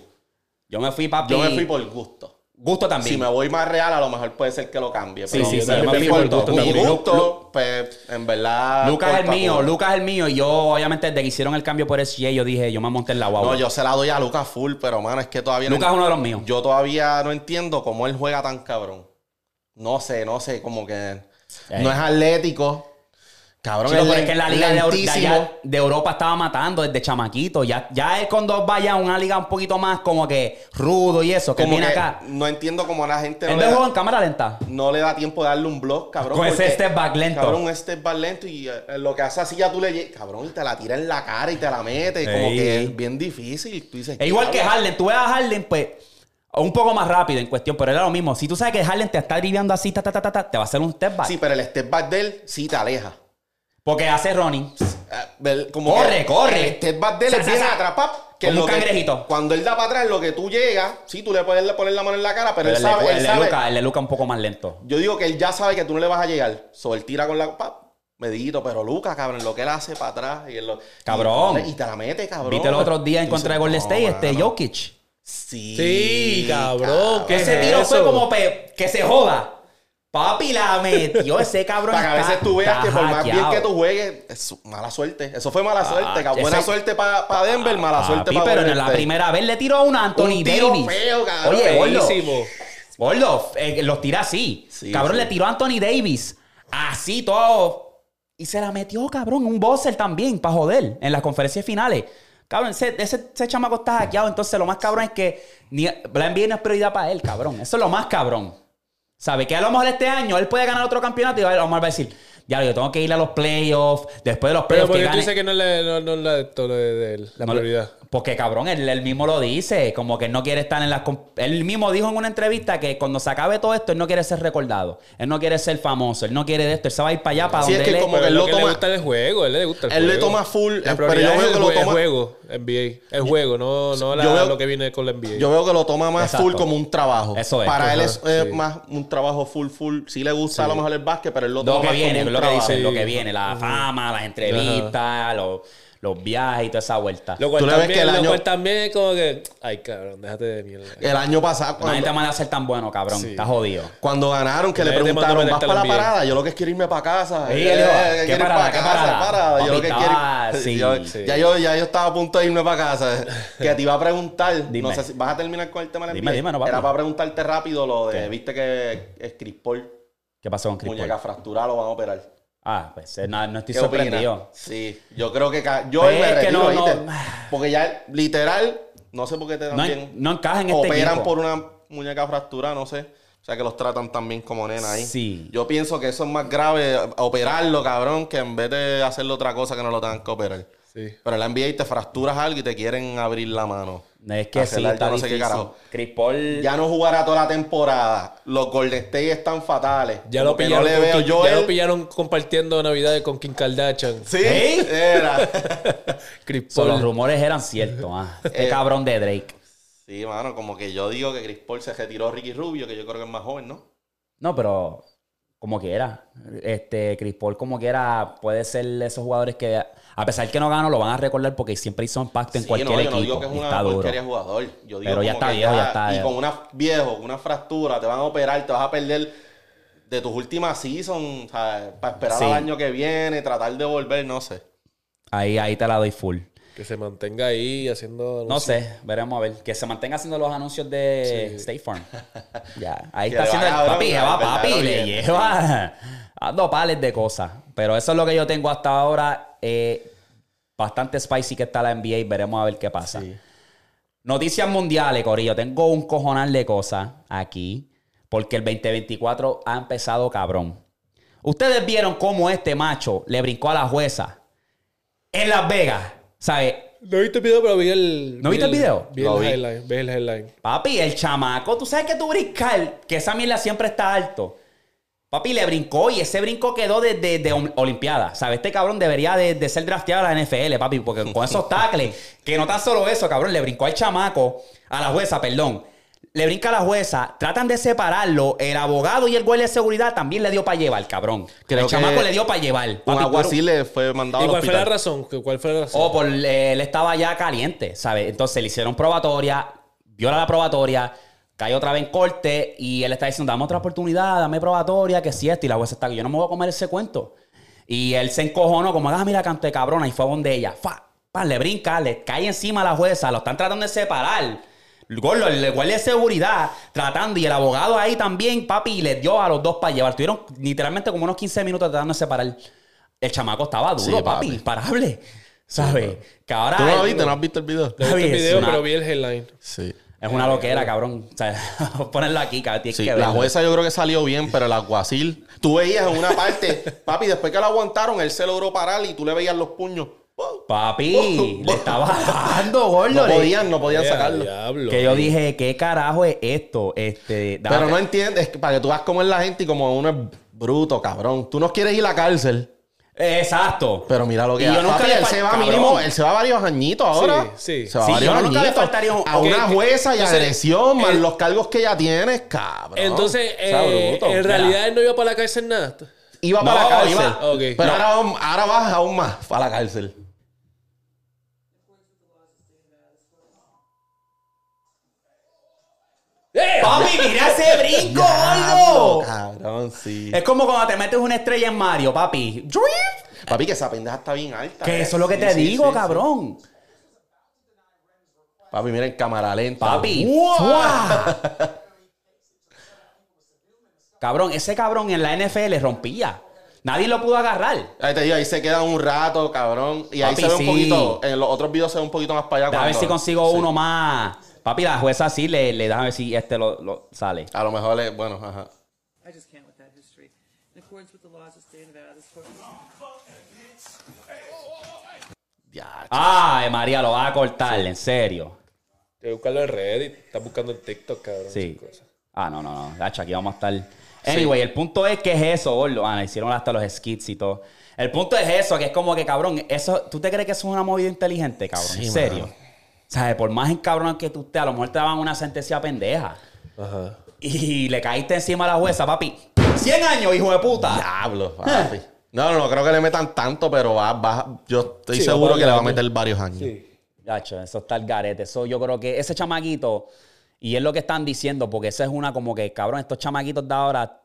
S1: Yo me fui, papi.
S3: Yo me fui por gusto.
S1: Gusto también.
S3: Si me voy más real, a lo mejor puede ser que lo cambie.
S1: Sí,
S3: pero
S1: sí, sí, me fui por gusto
S3: Mi gusto, pues, en verdad...
S1: Lucas es el mío. Lucas es el mío. Y yo, obviamente, desde que hicieron el cambio por SGA, yo dije, yo me monté en la guagua.
S3: No, yo se la doy a Lucas full, pero, mano, es que todavía... no-
S1: Lucas es uno de los míos.
S3: Yo todavía no entiendo cómo él juega tan cabrón. No sé, no sé, como que... No es atlético. Cabrón,
S1: Chico,
S3: es,
S1: pero es que en la liga de, de
S3: lentísimo.
S1: allá de Europa estaba matando desde chamaquito. Ya, ya es cuando vaya a una liga un poquito más como que rudo y eso, que
S3: Como
S1: viene
S3: que
S1: acá.
S3: no entiendo cómo la gente no
S1: juego en cámara lenta.
S3: no le da tiempo de darle un block, cabrón.
S1: Con ese step back lento.
S3: Cabrón, un step back lento y eh, lo que hace así ya tú le Cabrón, y te la tira en la cara y te la mete. Como que es bien difícil. Tú dices,
S1: Es igual que. Harden. Tú ves a Harden, pues, un poco más rápido en cuestión, pero era lo mismo. Si tú sabes que Harden te está driblando así, ta, ta, ta, ta, ta, te va a hacer un step back.
S3: Sí, pero el step back de él sí te aleja.
S1: Porque hace running.
S3: Como
S1: Corre, corre.
S3: El step back de él atrás, pap, que
S1: Como
S3: lo
S1: un cangrejito.
S3: cuando él da para atrás, lo que tú llegas, sí, tú le puedes poner la mano en la cara, pero, él sabe, él
S1: de Luka un poco más lento.
S3: Yo digo que él ya sabe que tú no le vas a llegar. So, él tira con la. Pap, medito, pero Lucas, cabrón, lo que él hace para atrás. Y él lo-
S1: Cabrón.
S3: Y, y te la mete, cabrón.
S1: ¿Viste los otros días en contra de Golden
S3: no,
S1: State? Este. Jokic.
S3: Sí.
S2: Sí, cabrón, ¿qué
S1: Ese
S2: es
S1: tiro fue como pe- que se joda. Papi la metió ese cabrón.
S3: Para que a veces tú veas que por más bien que tú juegues, es mala suerte. Eso fue mala suerte.
S1: Ah,
S3: cabrón. Buena
S1: ese-
S3: suerte para Denver, mala suerte
S1: Papi,
S3: para
S1: pero en la primera vez le tiró a un Anthony
S3: Un tiro
S1: Davis.
S3: feo, cabrón.
S1: Oye, Gordo. Gordo, eh, los tira así.
S3: Sí,
S1: cabrón,
S3: sí.
S1: le tiró a Anthony Davis. Así todo. Y se la metió, cabrón. Un buzzer también, para joder, en las conferencias finales. Cabrón, ese, ese, ese chamaco está hackeado. Entonces, lo más cabrón es que ni, la NBA no es prioridad para él, cabrón. Eso es lo más cabrón. ¿Sabe? Que a lo mejor este año él puede ganar otro campeonato y a lo mejor va a decir, ya, yo tengo que ir a los playoffs. Después de los
S2: Pero
S1: playoffs
S2: porque
S1: que
S2: tú
S1: gane.
S2: dices que no es la, no, no prioridad.
S1: Porque cabrón, él, él mismo lo dice, como que él no quiere estar en las... Él mismo dijo en una entrevista que cuando se acabe todo esto, él no quiere ser recordado. Él no quiere ser famoso, él no quiere de esto, él se va a ir para allá, para
S3: Sí,
S1: donde
S3: es que
S1: él
S3: como
S1: es.
S3: que él
S2: lo
S3: lo
S2: que
S3: toma-
S2: le gusta el juego, él le gusta el
S3: Él le toma full,
S2: La
S3: pero yo veo
S2: es
S3: que
S2: el,
S3: lo
S2: jue- el
S3: toma-
S2: juego, NBA. El juego, no, no la-
S3: veo-
S2: lo que viene con la NBA.
S3: Yo veo que lo toma más
S1: Exacto.
S3: full como un trabajo.
S1: Eso es.
S3: Para él es eh,
S2: sí.
S3: más un trabajo full, full. Sí le gusta a lo mejor el básquet, pero él lo toma
S1: Lo que
S3: más
S1: viene,
S3: como un
S1: lo que dicen, lo que viene, la fama, las entrevistas, lo, los viajes y toda esa vuelta.
S2: Lo cual,
S3: Tú le ves
S2: también,
S3: que el
S2: lo
S3: año-
S2: cual también es como que. Ay, cabrón, déjate de mierda.
S3: El año pasado,
S1: No hay
S3: cuando,
S1: manera de ser tan bueno, cabrón.
S2: Sí.
S1: Estás jodido.
S3: cuando ganaron, que le
S2: a
S3: preguntaron, ¿vas para la
S2: al NBA?"
S3: parada? Yo lo que quiero irme para casa.
S1: Sí,
S3: Eh,
S1: él dijo,
S3: eh,
S1: ¿qué
S3: quiero ir
S1: parada,
S3: pa'
S1: qué
S3: casa,
S1: parada?
S3: Yo lo que quiero...
S1: sí.
S3: Yo-
S2: Sí.
S3: Ya, yo, ya yo estaba a punto de irme para casa. que te iba a preguntar,
S1: Dime.
S3: no sé si vas a terminar con el tema del
S1: Dime, dime, no, papi.
S3: Era para preguntarte rápido lo de,
S1: ¿Qué?
S3: viste que es Chris Paul,
S1: ¿Qué pasó con Chris
S3: muñeca
S1: Paul?
S3: fracturada, lo van a operar.
S1: Ah, pues eh, no, no estoy
S3: ¿Qué
S1: sorprendido.
S3: Sí, yo creo que yo
S1: Pues
S3: me
S1: es que no, no.
S3: Porque ya literal, no sé por qué te dan
S1: No,
S3: bien.
S1: en- no encaja en este
S3: Operan
S1: equipo.
S3: por una muñeca fracturada, no sé. O sea que los tratan también como nena ahí.
S1: Sí.
S3: Yo pienso que eso es más grave, operarlo, cabrón, que en vez de hacerle otra cosa que no lo tengan que operar.
S2: Sí.
S3: Pero en la NBA te fracturas algo y te quieren abrir la mano.
S1: Es que sí, está
S3: no sé qué
S1: difícil.
S3: carajo.
S1: Chris Paul...
S3: Ya no jugará toda la temporada. Los Golden State están fatales.
S2: Ya lo, pillaron
S3: no le veo
S2: Kim-
S3: yo
S2: ya lo pillaron compartiendo Navidades con Kim Kardashian.
S3: Sí,
S1: ¿Eh?
S3: era.
S2: Chris
S1: So, los
S2: Paul.
S1: rumores eran ciertos. Ah, este
S3: Eh,
S1: cabrón de Drake.
S3: Sí, mano, como que yo digo que Chris Paul se retiró Ricky Rubio, que yo creo que es más joven, ¿no?
S1: No, pero como quiera. Este, Chris Paul como quiera puede ser esos jugadores que a pesar que no ganó lo van a recordar porque siempre hizo impacto en
S3: Sí,
S1: cualquier
S3: no, yo
S1: equipo.
S3: no digo que es una porquería jugador. Yo digo
S1: Pero ya está
S3: que
S1: viejo, ya está
S3: Y con una viejo, una fractura, te van a operar, te vas a perder de tus últimas seasons, ¿sabes? Para esperar
S1: Sí.
S3: al año que viene, tratar de volver, no sé.
S1: Ahí, ahí te la doy full.
S2: Que se mantenga ahí haciendo.
S1: No sé, veremos a ver. Que se mantenga haciendo los anuncios de State Farm. Ya, ahí
S3: Que
S1: está haciendo el papi, lleva papi, le lleva dando pales de cosas. Pero eso es lo que yo tengo hasta ahora. Eh, bastante spicy que está la NBA y veremos a ver qué pasa. Noticias mundiales, Corillo. Tengo un cojonal de cosas aquí. Porque el 2024 ha empezado cabrón. Ustedes vieron cómo este macho le brincó a la jueza en Las Vegas. ¿Sabes?
S2: No viste el video, pero vi el.
S1: ¿No
S2: vi
S1: viste el video?
S2: Vi el
S3: vi.
S2: headline. Vi el headline.
S1: Papi, el chamaco, tú sabes que tú brincar, que esa mierda siempre está alto. Papi le brincó y ese brinco quedó de, de, de Ol- Olimpiada. ¿Sabes? Este cabrón debería de, de ser drafteado a la NFL, papi, porque con esos tackles, que no tan solo eso, cabrón, le brincó al chamaco, a la jueza, perdón. Le brinca a la jueza, tratan de separarlo. El abogado y el guardia de seguridad también le dio para llevar, cabrón.
S3: Creo
S1: el chamaco le dio para llevar.
S3: Un
S1: Papi,
S3: aguacil le fue mandado
S2: ¿Y
S3: al
S2: cuál fue la
S3: hospital.
S2: razón? ¿Qué- ¿Cuál fue la razón?
S1: O por eh, él estaba ya caliente, ¿sabes? Entonces le hicieron probatoria, viola la probatoria, cayó otra vez en corte y él está diciendo, dame otra oportunidad, dame probatoria, que si esto. Y la jueza está que yo no me voy a comer ese cuento. Y él se encojonó como, ah, mira, canto de cabrona. Y fue donde ella, fa, pa, le brinca, le cae encima a la jueza, lo están tratando de separar. Gordo, el guardia de seguridad tratando y el abogado ahí también, papi, y les dio a los dos para llevar. Tuvieron literalmente como unos 15 minutos tratando de separar. El chamaco estaba duro,
S3: Sí,
S1: papi,
S3: papi.
S1: imparable. ¿Sabes? Que ahora.
S3: ¿Tú no lo viste? ¿No has visto el video?
S2: No vi el video,
S1: una-
S2: pero vi el headline.
S3: Sí.
S1: Es una loquera, cabrón. O sea, ponerlo aquí, cabrón. Tienes
S3: Sí,
S1: que
S3: la
S1: verlo.
S3: jueza yo creo que salió bien, pero el alguacil, tú veías en una parte, papi, después que lo aguantaron, él se logró parar y tú le veías los puños.
S1: Papi, le estaba dando, gordo.
S3: No podían, no podían
S2: Eh,
S3: sacarlo.
S2: diablo.
S1: Que yo dije, ¿qué carajo es esto? Este, dame-
S3: Pero no entiendes, para que tú veas cómo es la gente y como uno es bruto, cabrón. Tú no quieres ir a la cárcel,
S1: Exacto.
S3: pero mira lo que
S1: Y yo
S3: hace.
S1: nunca
S3: Papi,
S1: le
S3: él se va
S1: cabrón.
S3: mínimo, él se va varios añitos ahora.
S2: Sí, sí.
S3: Se va
S1: Sí,
S3: varios
S1: yo nunca le
S3: añitos.
S1: faltaría un-
S3: a una jueza y
S2: Entonces,
S3: agresión, más
S2: el-
S3: los cargos que ella tiene, cabrón.
S2: Entonces, eh,
S1: bruto.
S2: en
S1: Mira.
S2: realidad él no iba para la cárcel nada.
S3: iba
S1: No,
S3: para la cárcel.
S1: iba-.
S3: Pero ahora, ahora vas aún más para la cárcel.
S1: Papi, mira ese brinco, gordo.
S3: Cabrón, sí.
S1: Es como cuando te metes una estrella en Mario, papi.
S3: Papi, que esa pendeja está bien alta.
S1: Que
S3: eh.
S1: eso es lo que
S3: Sí,
S1: te
S3: sí,
S1: digo,
S3: sí,
S1: cabrón.
S3: Papi, mira en cámara lenta.
S1: Papi.
S3: ¡Wow!
S1: cabrón, ese cabrón en la NFL rompía. Nadie lo pudo agarrar.
S3: Ahí te digo, ahí se queda un rato, cabrón. Y ahí
S1: Papi,
S3: se ve un
S1: sí.
S3: poquito. En los otros videos se ve un poquito más para allá.
S1: A ver si consigo uno más. Papi, la jueza sí le, le da a ver si este lo, lo sale.
S3: A lo mejor, le, bueno, ajá.
S4: I just can't with that history. In accordance with the laws of the state of Nevada, this court
S3: Ya,
S1: Ay, María, lo va a cortar, en serio.
S2: Que buscarlo en Reddit. Estás buscando en TikTok, cabrón.
S1: Sí.
S2: esas cosas.
S1: Ah, no, no, no. Gacho, aquí vamos a estar. Anyway, el punto es que es eso, gordo. Ah, hicieron hasta los skits y todo. El punto es eso, que es como que, cabrón, eso, ¿tú te crees que eso es una movida inteligente, cabrón?
S3: Sí,
S1: en serio.
S3: mano.
S1: ¿Sabes? Por más encabrón que tú estés, a lo mejor te daban una sentencia pendeja.
S2: Ajá.
S1: Y le caíste encima a la jueza, papi. 100 años, hijo de puta.
S3: Diablo, papi. No, no, no creo que le metan tanto, pero va, va- yo estoy
S2: Sí,
S3: seguro que le va a meter varios años.
S2: Sí.
S1: Gacho, eso está el garete. Eso yo creo que ese chamaquito, y es lo que están diciendo, porque eso es una como que, cabrón, estos chamaquitos de ahora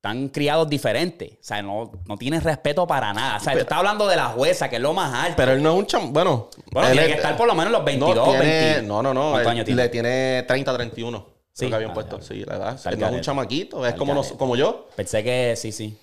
S1: están criados diferentes. O sea, no, no tienen respeto para nada. O sea, tú estás hablando de la jueza, que es lo más alto.
S3: Pero él no es un cham... Bueno,
S1: bueno,
S3: él
S1: tiene
S3: es-
S1: que estar por lo menos los 22,
S3: no, tiene-
S1: 20.
S3: no, no, no.
S1: ¿Cuántos años tiene?
S3: Le tiene 30, 31.
S1: Sí.
S3: Creo que habían
S1: Ah,
S3: puesto.
S1: ya.
S3: Sí, la edad.
S1: Está el
S3: Él no es un chamaquito. Es
S1: Está
S3: como, nos- como yo.
S1: Pensé que sí, sí.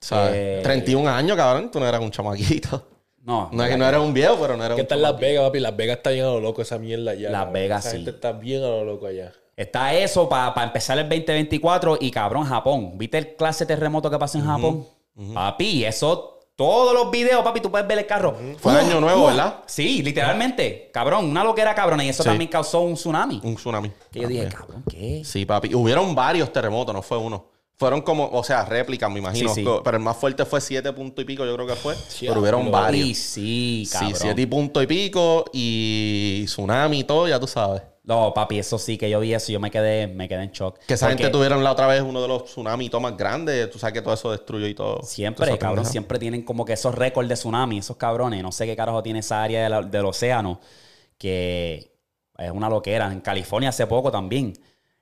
S3: ¿sabes?
S1: Eh,
S3: 31 años, cabrón. Tú no eras un chamaquito.
S1: No,
S3: No es que no eras un viejo, pero no eras
S2: Que
S3: un
S2: está en Las. Vegas, papi. Las Vegas está bien a lo loco esa mierda allá.
S1: Las. Vegas,
S2: Esa
S1: sí.
S2: gente está bien a lo loco allá.
S1: Está eso para empezar el 2024 y cabrón, Japón. ¿Viste el clase terremoto que pasó en Japón? Papi, eso, todos los videos, papi, tú puedes ver el carro.
S3: Fue año nuevo. ¿verdad?
S1: Sí, literalmente. Cabrón, una loquera cabrona. Y eso
S3: Sí.
S1: también causó un tsunami.
S3: Un tsunami.
S1: Que yo dije, cabrón, ¿qué?
S3: Sí, papi. Hubieron varios terremotos, no fue uno. Fueron como, o sea, réplicas, me imagino.
S1: Sí, sí.
S3: Pero el más fuerte fue siete punto y pico, yo creo que fue.
S2: Sí,
S3: pero hubieron varios.
S1: Y sí, cabrón.
S3: Sí, siete y punto y pico y tsunami y todo, ya tú sabes.
S1: No, papi, eso sí que yo vi eso, yo me quedé, me quedé en shock.
S3: Que esa
S1: Porque
S3: gente tuvieron la otra vez uno de los tsunamis más grandes. Tú sabes que todo eso destruyó y todo.
S1: Siempre, cabrón,
S3: pendeja.
S1: siempre tienen como que esos récords de tsunami, esos cabrones. No sé qué carajo tiene esa área de la- del océano, que es una loquera. En California hace poco también.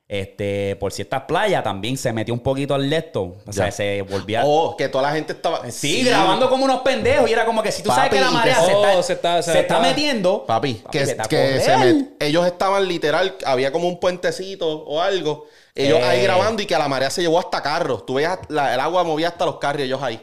S1: Este, por ciertas playas también se metió un poquito al esto. O sea,
S3: Ya.
S1: se volvía.
S3: Oh, que toda la gente estaba.
S1: sí, grabando como unos pendejos. Y era como que si tú sabes que la marea
S3: que-
S1: se,
S2: Oh,
S1: está,
S2: se está-
S1: se
S2: se
S1: está
S2: está-
S1: metiendo.
S3: Papi,
S1: Papi,
S3: que,
S1: a
S3: que se met- ellos estaban literal, había como un puentecito o algo. Ellos
S1: Eh.
S3: ahí grabando y que la marea se llevó hasta carros. Tú veías la- el agua movía hasta los carros y ellos ahí.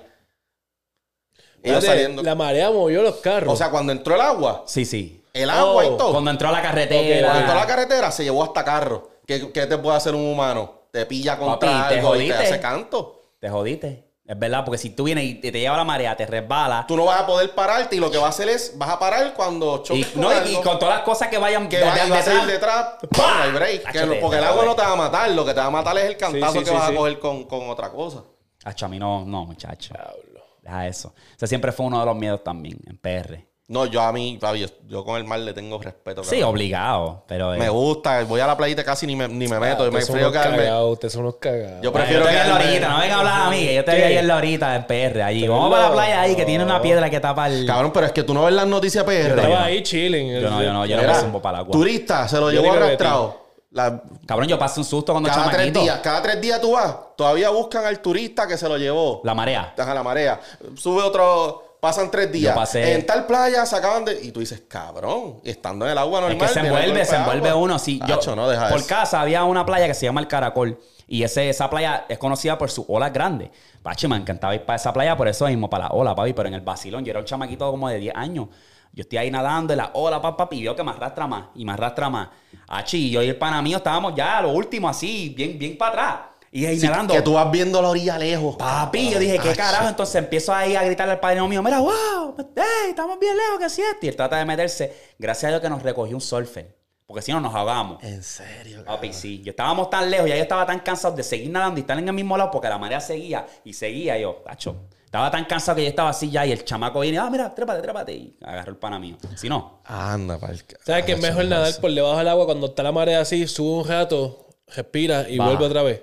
S3: Ellos saliendo.
S2: La marea movió los carros.
S3: O sea, cuando entró el agua,
S1: Sí, sí.
S3: el agua
S2: Oh,
S3: y todo.
S1: Cuando entró a la carretera.
S3: Cuando entró a la carretera se llevó hasta carros. ¿Qué, qué te puede hacer un humano? Te pilla contra
S1: Papi, te
S3: y te
S1: jodiste.
S3: hace canto.
S1: Te jodiste. Es verdad, porque si tú vienes y te, te lleva la marea, te resbala.
S3: Tú no vas a poder pararte y lo que va a hacer es, vas a parar cuando
S1: Y,
S3: choques con
S1: no, y-
S3: algo.
S1: y con todas las cosas que vayan
S3: que
S1: de-
S3: va,
S1: de-
S3: y va a salir
S1: detrás.
S3: detrás, no hay break. Que lo- porque el agua no te va a matar, lo que te va a matar es el cantazo
S2: sí,
S3: que
S2: sí,
S3: vas
S2: sí.
S3: a coger con, con otra cosa.
S1: Acho, a mí no, no, muchacho.
S2: Diablo.
S1: Deja eso. Ese siempre fue uno de los miedos también, en PR.
S3: No, yo a mí, papi, yo, yo con el mar le tengo respeto.
S1: Sí,
S3: cabrón.
S1: obligado, pero... eh,
S3: Me gusta, voy a la playita casi ni me, ni me meto.
S2: Ah,
S3: me frío quedarme.
S2: ustedes son unos cagados.
S3: Yo prefiero
S1: vi en la orillita, no venga a hablar a mí, que yo te vi ahí en la orillita en PR. Allí, vamos para la playa ahí, que tiene una piedra que tapa el...
S3: Cabrón, pero es que tú no ves las noticias PR.
S2: Yo estaba
S1: no.
S2: ahí chilling.
S1: Yo no, yo no, yo no me zumbo para el agua.
S3: Turista, se lo llevó arrastrado. La-
S1: Cabrón, yo pasé un susto cuando
S3: cada tres días, cada tres días tú vas, todavía buscan al turista que se lo llevó.
S1: La marea.
S3: Ajá, la marea. Sube otro, pasan tres días.
S1: pasé-
S3: En tal playa se acaban de. Y tú dices, cabrón, y estando en el agua normal.
S1: Es que se envuelve, se envuelve uno. Sí, yo,
S3: no deja
S1: por
S3: eso.
S1: casa había una playa que se llama el Caracol. Y ese, esa playa es conocida por sus olas grandes. Pachi, me encantaba ir para esa playa por eso mismo, para la ola, papi. Pero en el vacilón, yo era un chamaquito como de 10 años. Yo estoy ahí nadando en la ola, y veo que me arrastra más y me arrastra más. Achi, y yo y el pana mío estábamos ya a lo último, así, bien, bien para atrás. Y ahí
S3: Sí,
S1: nadando.
S3: que tú vas viendo la orilla lejos.
S1: Papi, yo dije, ¿qué carajo? Entonces empiezo ahí a gritarle al padrino mío, mira, wow, hey, estamos bien lejos, ¿qué siete? Y él trata de meterse. Gracias a Dios que nos recogió un surfer. Porque si no, nos ahogamos.
S3: En serio,
S1: Papi, sí. Yo estábamos tan lejos, ya yo estaba tan cansado de seguir nadando y estar en el mismo lado porque la marea seguía y seguía. Yo, tacho, estaba tan cansado que yo estaba así ya y el chamaco viene, ah, mira, trépate, trépate. Y agarró el pana mío. Si no,
S3: Anda, pa'l
S2: ¿Sabes que es mejor nadar por debajo del agua cuando está la marea así, sube un rato, respira y
S1: Baja.
S2: vuelve otra vez?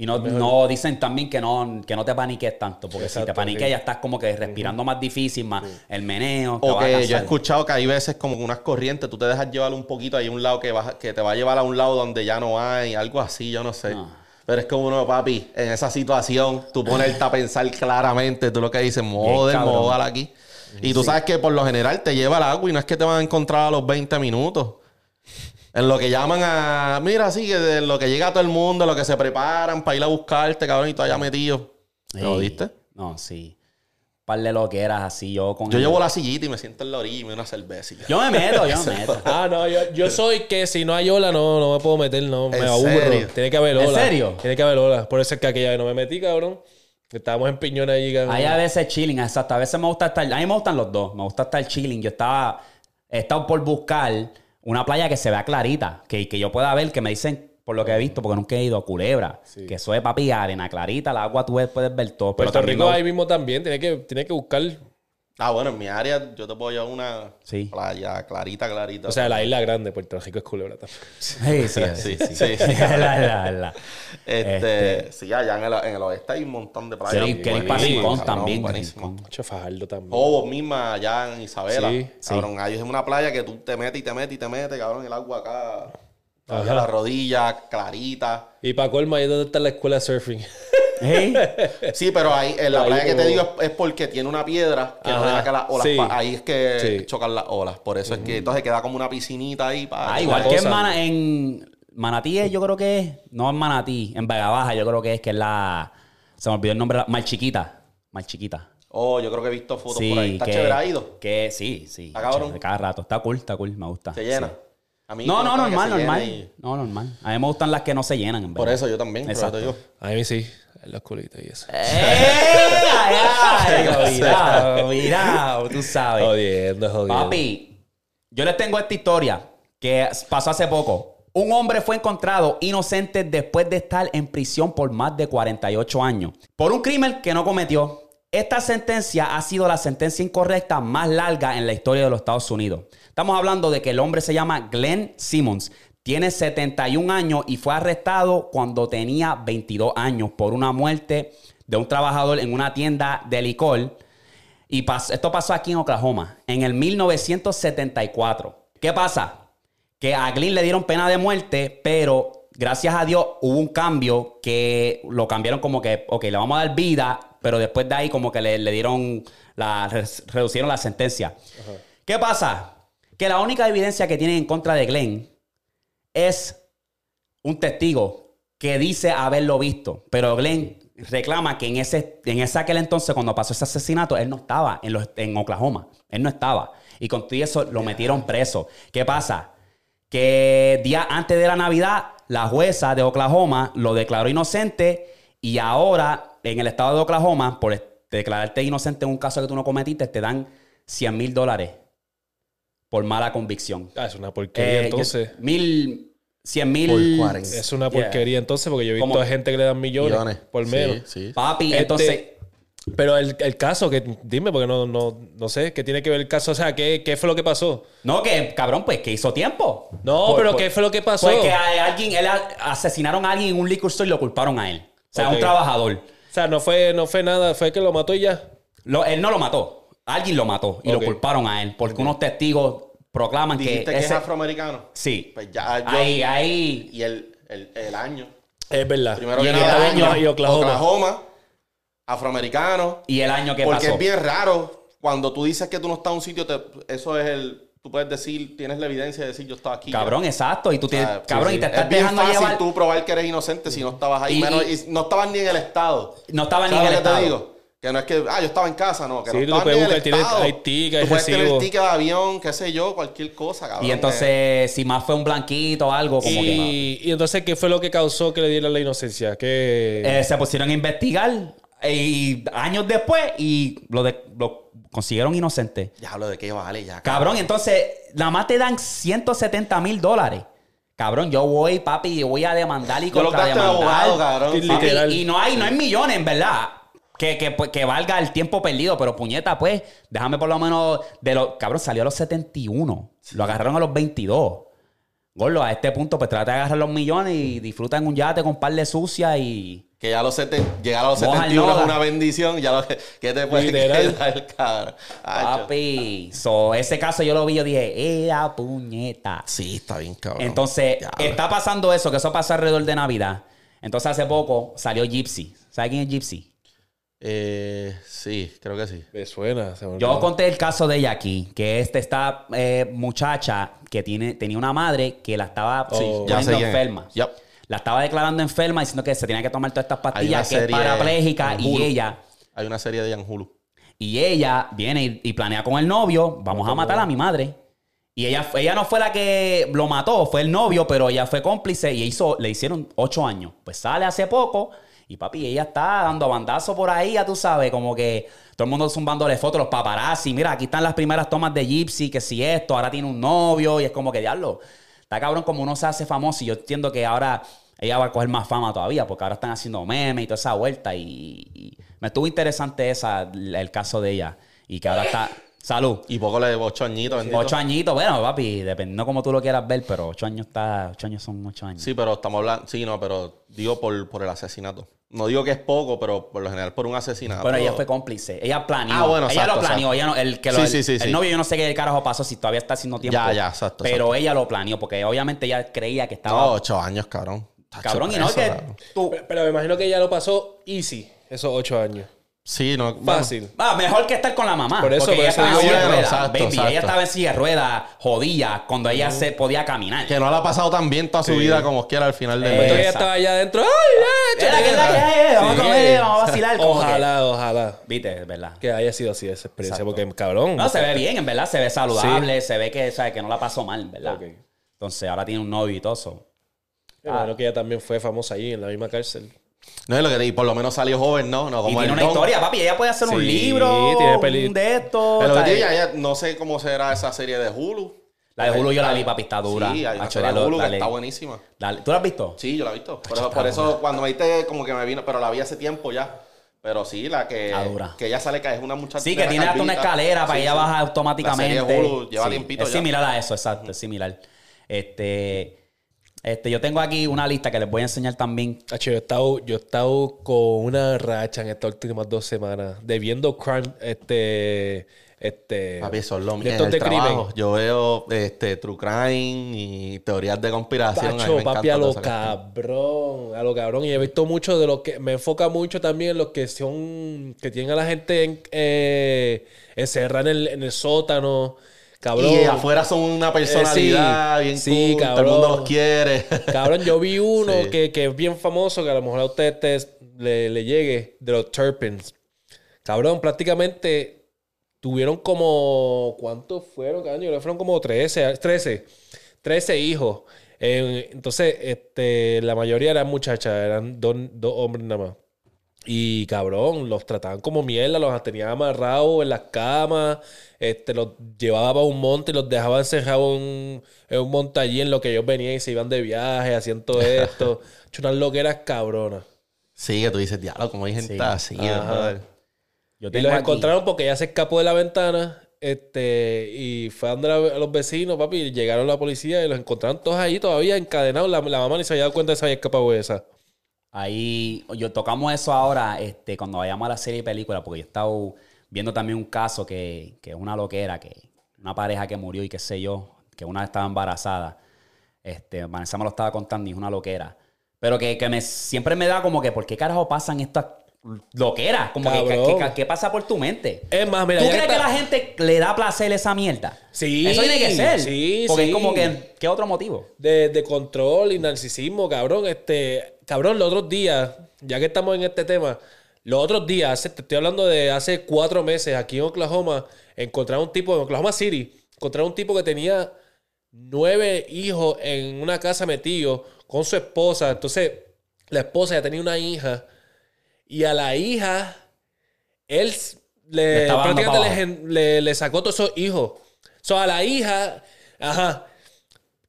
S1: Y no, no dicen también que no, que no te paniques tanto, porque si te paniques
S2: sí.
S1: ya estás como que respirando más difícil, más el meneo.
S3: O que yo he escuchado que hay veces como unas corrientes, tú te dejas llevar un poquito, hay un lado que, vas, que te va a llevar a un lado donde ya no hay, algo así, yo no sé.
S1: No.
S3: Pero es como uno, papi, en esa situación, tú ponerte a pensar claramente, tú lo que dices,
S1: cabrón.
S3: módala aquí. Y tú sabes que por lo general te lleva el agua y no es que te van a encontrar a los 20 minutos. En lo que llaman a. Mira, sí, que de lo que llega todo el mundo, lo que se preparan para ir a buscarte, cabrón, y tú allá metido. ¿Me lo diste?
S1: No, sí. Par de lo que eras así, yo con
S3: Yo
S1: el-
S3: llevo la sillita y me siento en la orilla y me doy una cerveza.
S1: Yo me meto, yo me meto.
S2: Ah, no, yo, yo soy que si no hay ola no, no me puedo meter, no, me
S3: ¿En
S2: aburro.
S3: serio?
S2: Tiene que haber
S1: ¿En
S2: ola.
S1: serio?
S2: Tiene que haber ola. Por eso es que aquella vez no me metí, cabrón. Estábamos en piñón allí, cabrón.
S1: Hay a veces chilling, exacto. A veces me gusta estar. A mí me gustan los dos. Me gusta estar chilling. Yo estaba. He estado por buscar una playa que se vea clarita. Que, que yo pueda ver, que me dicen, por lo que he visto, porque nunca he ido a Culebra. Que eso es papi, arena clarita, el agua tú puedes ver todo. Pero
S2: Puerto Rico ahí mismo también. Tiene que, tiene que buscar.
S3: Ah, bueno, en mi área yo te puedo llevar una
S1: Sí.
S3: playa clarita, clarita.
S2: O sea, la isla grande, Puerto Rico es culebra también.
S1: Sí, sí,
S3: Sí,
S1: sí.
S3: sí, sí.
S1: La, la, la.
S3: Este, sí, allá en el, en el oeste hay un montón de playas.
S1: Sí, que hay para Rincón también.
S3: buenísimas.
S1: Rincón.
S2: Mucho Fajardo también.
S3: Hobos misma allá en Isabela.
S2: Sí,
S3: cabrón, ahí es una playa que tú te metes y te metes y te metes, cabrón, el agua acá.
S2: Ajá.
S3: La rodilla, clarita.
S2: Y para colma, ahí donde está la escuela de surfing.
S1: Hey.
S3: Sí, pero ahí, en la
S2: Ahí
S3: playa que te digo es, es porque tiene una piedra que no
S2: Ajá,
S3: deja que las olas.
S2: sí.
S3: ahí es que
S2: Sí.
S3: chocan las olas. Por eso es que entonces queda como una piscinita ahí. Para
S1: Ah, igual que en. Mana- en Manatí, es, yo creo que es. No en Manatí, en Vega Baja, yo creo que es que es la. Se me olvidó el nombre. Mal Chiquita. Mal Chiquita.
S3: Oh, yo creo que he visto fotos
S1: Sí,
S3: por ahí. ¿Está
S1: que,
S3: chévere ha ido?
S1: Que sí, sí.
S3: ¿Está cabrón?
S1: chévere, Cada rato. Está cool, está cool. Me gusta.
S3: Se llena.
S1: Sí.
S3: A mí
S1: No, no, normal, normal.
S3: y-
S1: No, normal. A mí me gustan las que no se llenan, en
S3: Por
S1: verdad.
S3: eso yo también. por eso
S1: Exacto.
S3: digo.
S2: A mí sí, en los culitos y eso.
S1: ¡Eh! ¡Ay, ay! Mira, mira, tú sabes.
S2: Jodiendo, jodiendo.
S1: Papi, yo les tengo esta historia que pasó hace poco. Un hombre fue encontrado inocente después de estar en prisión por más de 48 años por un crimen que no cometió. Esta sentencia ha sido la sentencia incorrecta más larga en la historia de los Estados Unidos. Estamos hablando de que el hombre se llama Glenn Simmons. Tiene 71 años y fue arrestado cuando tenía 22 años por una muerte de un trabajador en una tienda de licor. Y esto pasó aquí en Oklahoma, en el 1974. ¿Qué pasa? Que a Glenn le dieron pena de muerte, pero gracias a Dios hubo un cambio que lo cambiaron como que, ok, le vamos a dar vida, pero después de ahí como que le, le dieron, la, re- reducieron la sentencia. ¿Qué pasa? Que la única evidencia que tienen en contra de Glenn es un testigo que dice haberlo visto, pero Glenn reclama que en ese, en ese aquel entonces, cuando pasó ese asesinato, él no estaba en, los, en Oklahoma. Él no estaba. Y con todo eso lo metieron preso. ¿Qué pasa? Que día antes de la Navidad, la jueza de Oklahoma lo declaró inocente y ahora en el estado de Oklahoma, por declararte inocente en un caso que tú no cometiste, te dan 100 mil dólares por mala convicción.
S2: Ah, es una porquería
S1: Eh,
S2: entonces.
S1: mil, cien mil.
S3: Por 40.
S2: Es una
S1: Yeah.
S2: porquería entonces porque yo he visto
S1: ¿Cómo?
S2: a gente que le dan millones,
S3: Millones.
S2: por menos.
S3: Sí,
S1: Papi,
S2: Este,
S1: entonces.
S2: Pero el, el caso, que dime, porque no, no, no sé, ¿qué tiene que ver el caso? O sea, ¿qué, qué fue lo que pasó?
S1: No, que cabrón, pues que hizo tiempo.
S2: No,
S1: Por-
S2: pero
S1: por-
S2: ¿qué fue lo que pasó?
S1: Pues que a alguien, él a- asesinaron a alguien en un liquor store y lo culparon a él. O sea,
S2: Ok.
S1: un trabajador.
S2: O sea, no fue, no fue nada, fue que lo mató y ya.
S1: Lo- él no lo mató. Alguien lo mató y lo culparon a él. Porque unos testigos proclaman que.
S3: Dijiste que,
S1: ese-
S3: es afroamericano.
S1: Sí.
S3: Pues ya yo-
S1: Ahí, ahí.
S3: Y el, el, el año.
S2: Es verdad.
S3: Primero
S2: y
S3: que nada,
S2: Estados Unidos
S3: año,
S2: y Oklahoma.
S3: Oklahoma, afroamericano.
S1: Y el año que
S3: Porque
S1: pasó.
S3: es bien raro. Cuando tú dices que tú no estás en un sitio, te- eso es el. Tú puedes decir, tienes la evidencia de decir yo estaba aquí.
S1: Cabrón, exacto. Y tú
S3: O
S1: tienes.
S3: sea,
S1: cabrón,
S3: sí,
S1: y te
S3: sí.
S1: estás
S3: es bien
S1: dejando
S3: fácil
S1: llevar.
S3: tú probar que eres inocente si no estabas ahí.
S1: Y-
S3: Menos-
S1: y-
S3: y no estabas ni en el estado.
S1: No estaba ni en
S3: ¿Sabes
S1: el
S3: te
S1: estado.
S3: digo? Que no es que, ah, yo estaba en casa, no. Que
S2: Sí,
S3: no
S2: tú puedes buscar, hay hay
S3: Tú puedes tener
S2: recibo.
S3: ticket de avión, qué sé yo, cualquier cosa, cabrón.
S1: Y entonces, si más fue un blanquito o algo, como que.
S2: Y, y entonces, ¿qué fue lo que causó que le dieran la inocencia? ¿Qué...
S1: Eh, se pusieron a investigar y años después y lo, de- lo consiguieron inocente.
S3: Ya hablo de qué vale, ya.
S1: Cabrón, entonces nada más te dan 170 mil dólares. Cabrón, yo voy, papi, yo voy a demandar y
S3: lo
S1: contrademandar.
S3: abogado, cabrón.
S1: Papi, y no hay, no hay millones, en verdad. Que, que, pues, que valga el tiempo perdido, pero puñeta, pues, déjame por lo menos de los. Cabrón, salió a los 71. Lo agarraron a los 22. Gordo, a este punto, pues trata de agarrar los millones y disfruta en un yate con un par de sucias y.
S3: Que ya los seten- llegar a los
S1: Moja el
S3: 71 es una bendición. Ya lo que, ¿qué te puede quedar, cabrón?
S1: Papi, so, ese caso yo lo vi, yo dije, ¡ea puñeta!
S3: Sí, está bien, cabrón.
S1: Entonces,
S3: Ya,
S1: está pasando eso, que eso pasa alrededor de Navidad. Entonces, hace poco salió Gypsy. ¿Sabes quién es Gypsy?
S3: Eh, sí, creo que sí.
S2: Me suena. se me
S1: Yo conté el caso de ella aquí, que este, esta eh, muchacha que tiene, tenía una madre que la estaba
S2: Sí,
S1: poniendo enferma.
S3: Yep.
S1: La estaba declarando enferma diciendo que se tenía que tomar todas estas pastillas, que es parapléjica y ella...
S3: Hay una serie de Jan Hulu.
S1: Y ella viene y, y planea con el novio, vamos a matar a mi madre. Y ella, ella no fue la que lo mató, fue el novio, pero ella fue cómplice y hizo, le hicieron ocho años. Pues sale hace poco y papi, ella está dando bandazo por ahí, ya tú sabes, como que todo el mundo zumbándole fotos, los paparazzi. Mira, aquí están las primeras tomas de Gypsy, que si esto, ahora tiene un novio y es como que diablo. Está cabrón como uno se hace famoso y yo entiendo que ahora ella va a coger más fama todavía porque ahora están haciendo memes y toda esa vuelta y, y me estuvo interesante esa, el caso de ella. Y que ahora está. Salud.
S3: Y poco le ocho añitos, bendito.
S1: Ocho añitos, bueno, papi, dependiendo como tú lo quieras ver, pero ocho años está, ocho años son ocho años.
S3: Sí, pero estamos hablando. Sí, no, pero digo por, por el asesinato. No digo que es poco, pero por lo general por un asesinato.
S1: Bueno, ella fue cómplice. Ella planeó.
S3: Ah, bueno,
S1: ella
S3: exacto,
S1: lo planeó.
S3: exacto.
S1: Ella no, el, que lo-
S3: Sí,
S1: el,
S3: sí, sí,
S1: el
S3: sí.
S1: novio, yo no sé qué carajo pasó, si todavía está haciendo tiempo.
S3: Ya, ya, exacto,
S1: Pero
S3: exacto.
S1: ella lo planeó, porque obviamente ella creía que estaba.
S3: No, ocho años, cabrón.
S1: cabrón, y no
S3: eso,
S1: que tú.
S2: Pero, pero me imagino que ella lo pasó easy, esos ocho años.
S3: Sí, no. bueno,
S2: Fácil.
S1: Ah, mejor que estar con la mamá.
S2: Por eso,
S1: porque
S2: por
S1: ella
S2: eso
S1: estaba en silla ruedas,
S3: Exacto,
S1: baby.
S3: exacto.
S1: Ella estaba en silla de ruedas, jodía, cuando ella se podía caminar.
S3: Que no la ha pasado tan bien toda su vida como quiera al final del
S1: Eh,
S3: mes.
S2: Entonces ella estaba allá adentro. ¡Ay, eh,
S1: Era que es la que hay, vamos a comer, vamos a vacilar. como que-
S2: Ojalá, ojalá.
S1: Viste, es verdad.
S2: Que haya sido así esa experiencia,
S1: Exacto.
S2: porque cabrón.
S1: No, se ve bien, en verdad, se ve saludable, se ve que, ¿sabes? que no la pasó mal, ¿verdad?
S2: Ok.
S1: Entonces ahora tiene un novio y todo eso.
S2: Imagino que ella también fue famosa ahí en la misma cárcel.
S3: No es lo que y por lo menos salió joven, ¿no? No
S1: Y
S3: como
S1: tiene
S3: el
S1: una
S3: Don.
S1: historia, papi. Ella puede hacer un
S2: Sí,
S1: libro,
S2: tiene peli-
S1: un de estos.
S3: Pero ella, ella- no sé cómo será esa serie de Hulu.
S1: La de Hulu yo la vi, papi, está dura.
S3: Sí, hay una serie de
S1: dale,
S3: Hulu que
S1: dale.
S3: está buenísima.
S1: Dale. ¿Tú la has visto?
S3: Sí, yo la he visto. Por eso, por eso cuando me diste como que me vino, pero la vi hace tiempo ya. Pero sí, la que, que ella sale que es una muchacha.
S1: Sí, que tiene hasta una escalera para ella bajar automáticamente.
S3: La serie de Hulu lleva
S1: Sí,
S3: tiempito
S1: Es
S3: ya.
S1: similar a eso, exacto, es similar. Este, este, yo tengo aquí una lista que les voy a enseñar también.
S2: Hacho, yo he estado, yo he estado con una racha en estas últimas dos semanas de viendo crime, este, este,
S3: Papi, eso es lo. En el trabajo,
S2: crimen.
S3: yo veo este, true crime y teorías de conspiración.
S2: Tacho,
S3: me
S2: papi, a lo cabrón, a lo cabrón. Y he visto mucho de lo que me enfoca mucho también en los que son, que tienen a la gente en, eh, encerrada en el, en el sótano. Cabrón.
S3: Y afuera son una personalidad
S2: Eh, sí,
S3: bien
S2: sí,
S3: cool, todo el
S2: cabrón.
S3: mundo los quiere.
S2: Cabrón, yo vi uno
S3: Sí.
S2: que, que es bien famoso, que a lo mejor a usted te- le, le llegue, de los Turpins. Cabrón, prácticamente tuvieron como. ¿Cuántos fueron, cabrón? Yo creo que fueron como 13, 13, 13 hijos. Eh, entonces, este, la mayoría eran muchachas, eran dos, dos hombres nada más. Y cabrón, los trataban como mierda, los tenían amarrados en las camas, este, los llevaba para un monte y los dejaba encerrados en, en un monte allí en lo que ellos venían y se iban de viaje, hacían todo esto. Hecho unas loqueras cabronas.
S3: sí, que tú dices, diablo, como hay gente
S1: Sí.
S3: así.
S1: Yo
S2: Y los
S1: aquí-
S2: encontraron porque ella se escapó de la ventana este, y fue a la- a los vecinos, papi, y llegaron la policía y los encontraron todos ahí todavía encadenados. La, la mamá ni se había dado cuenta de que se había escapado esa.
S1: Ahí, yo tocamos eso ahora, este, cuando vayamos a la serie y película, porque yo he estado viendo también un caso que, que es una loquera, que una pareja que murió y qué sé yo, que una estaba embarazada. Este, Vanessa me lo estaba contando y es una loquera. Pero que, que me, siempre me da como que, ¿por qué carajo pasan estas loqueras? Como que, que- que- ¿qué pasa por tu mente?
S2: Es más, mira,
S1: ¿Tú crees que,
S2: está-
S1: la gente le da placer esa mierda?
S2: Sí,
S1: Eso tiene que ser.
S2: sí,
S1: Porque
S2: sí.
S1: es como que, ¿qué otro motivo?
S2: de, de control y narcisismo, cabrón. Este, cabrón, los otros días, ya que estamos en este tema, los otros días, te estoy hablando de hace cuatro meses, aquí en Oklahoma, encontraron un tipo, en Oklahoma City, encontraron un tipo que tenía nueve hijos en una casa metido con su esposa. Entonces, la esposa ya tenía una hija y a la hija, él
S1: Le
S2: prácticamente le, gen- le- le sacó todos esos hijos. So, a la hija, ajá,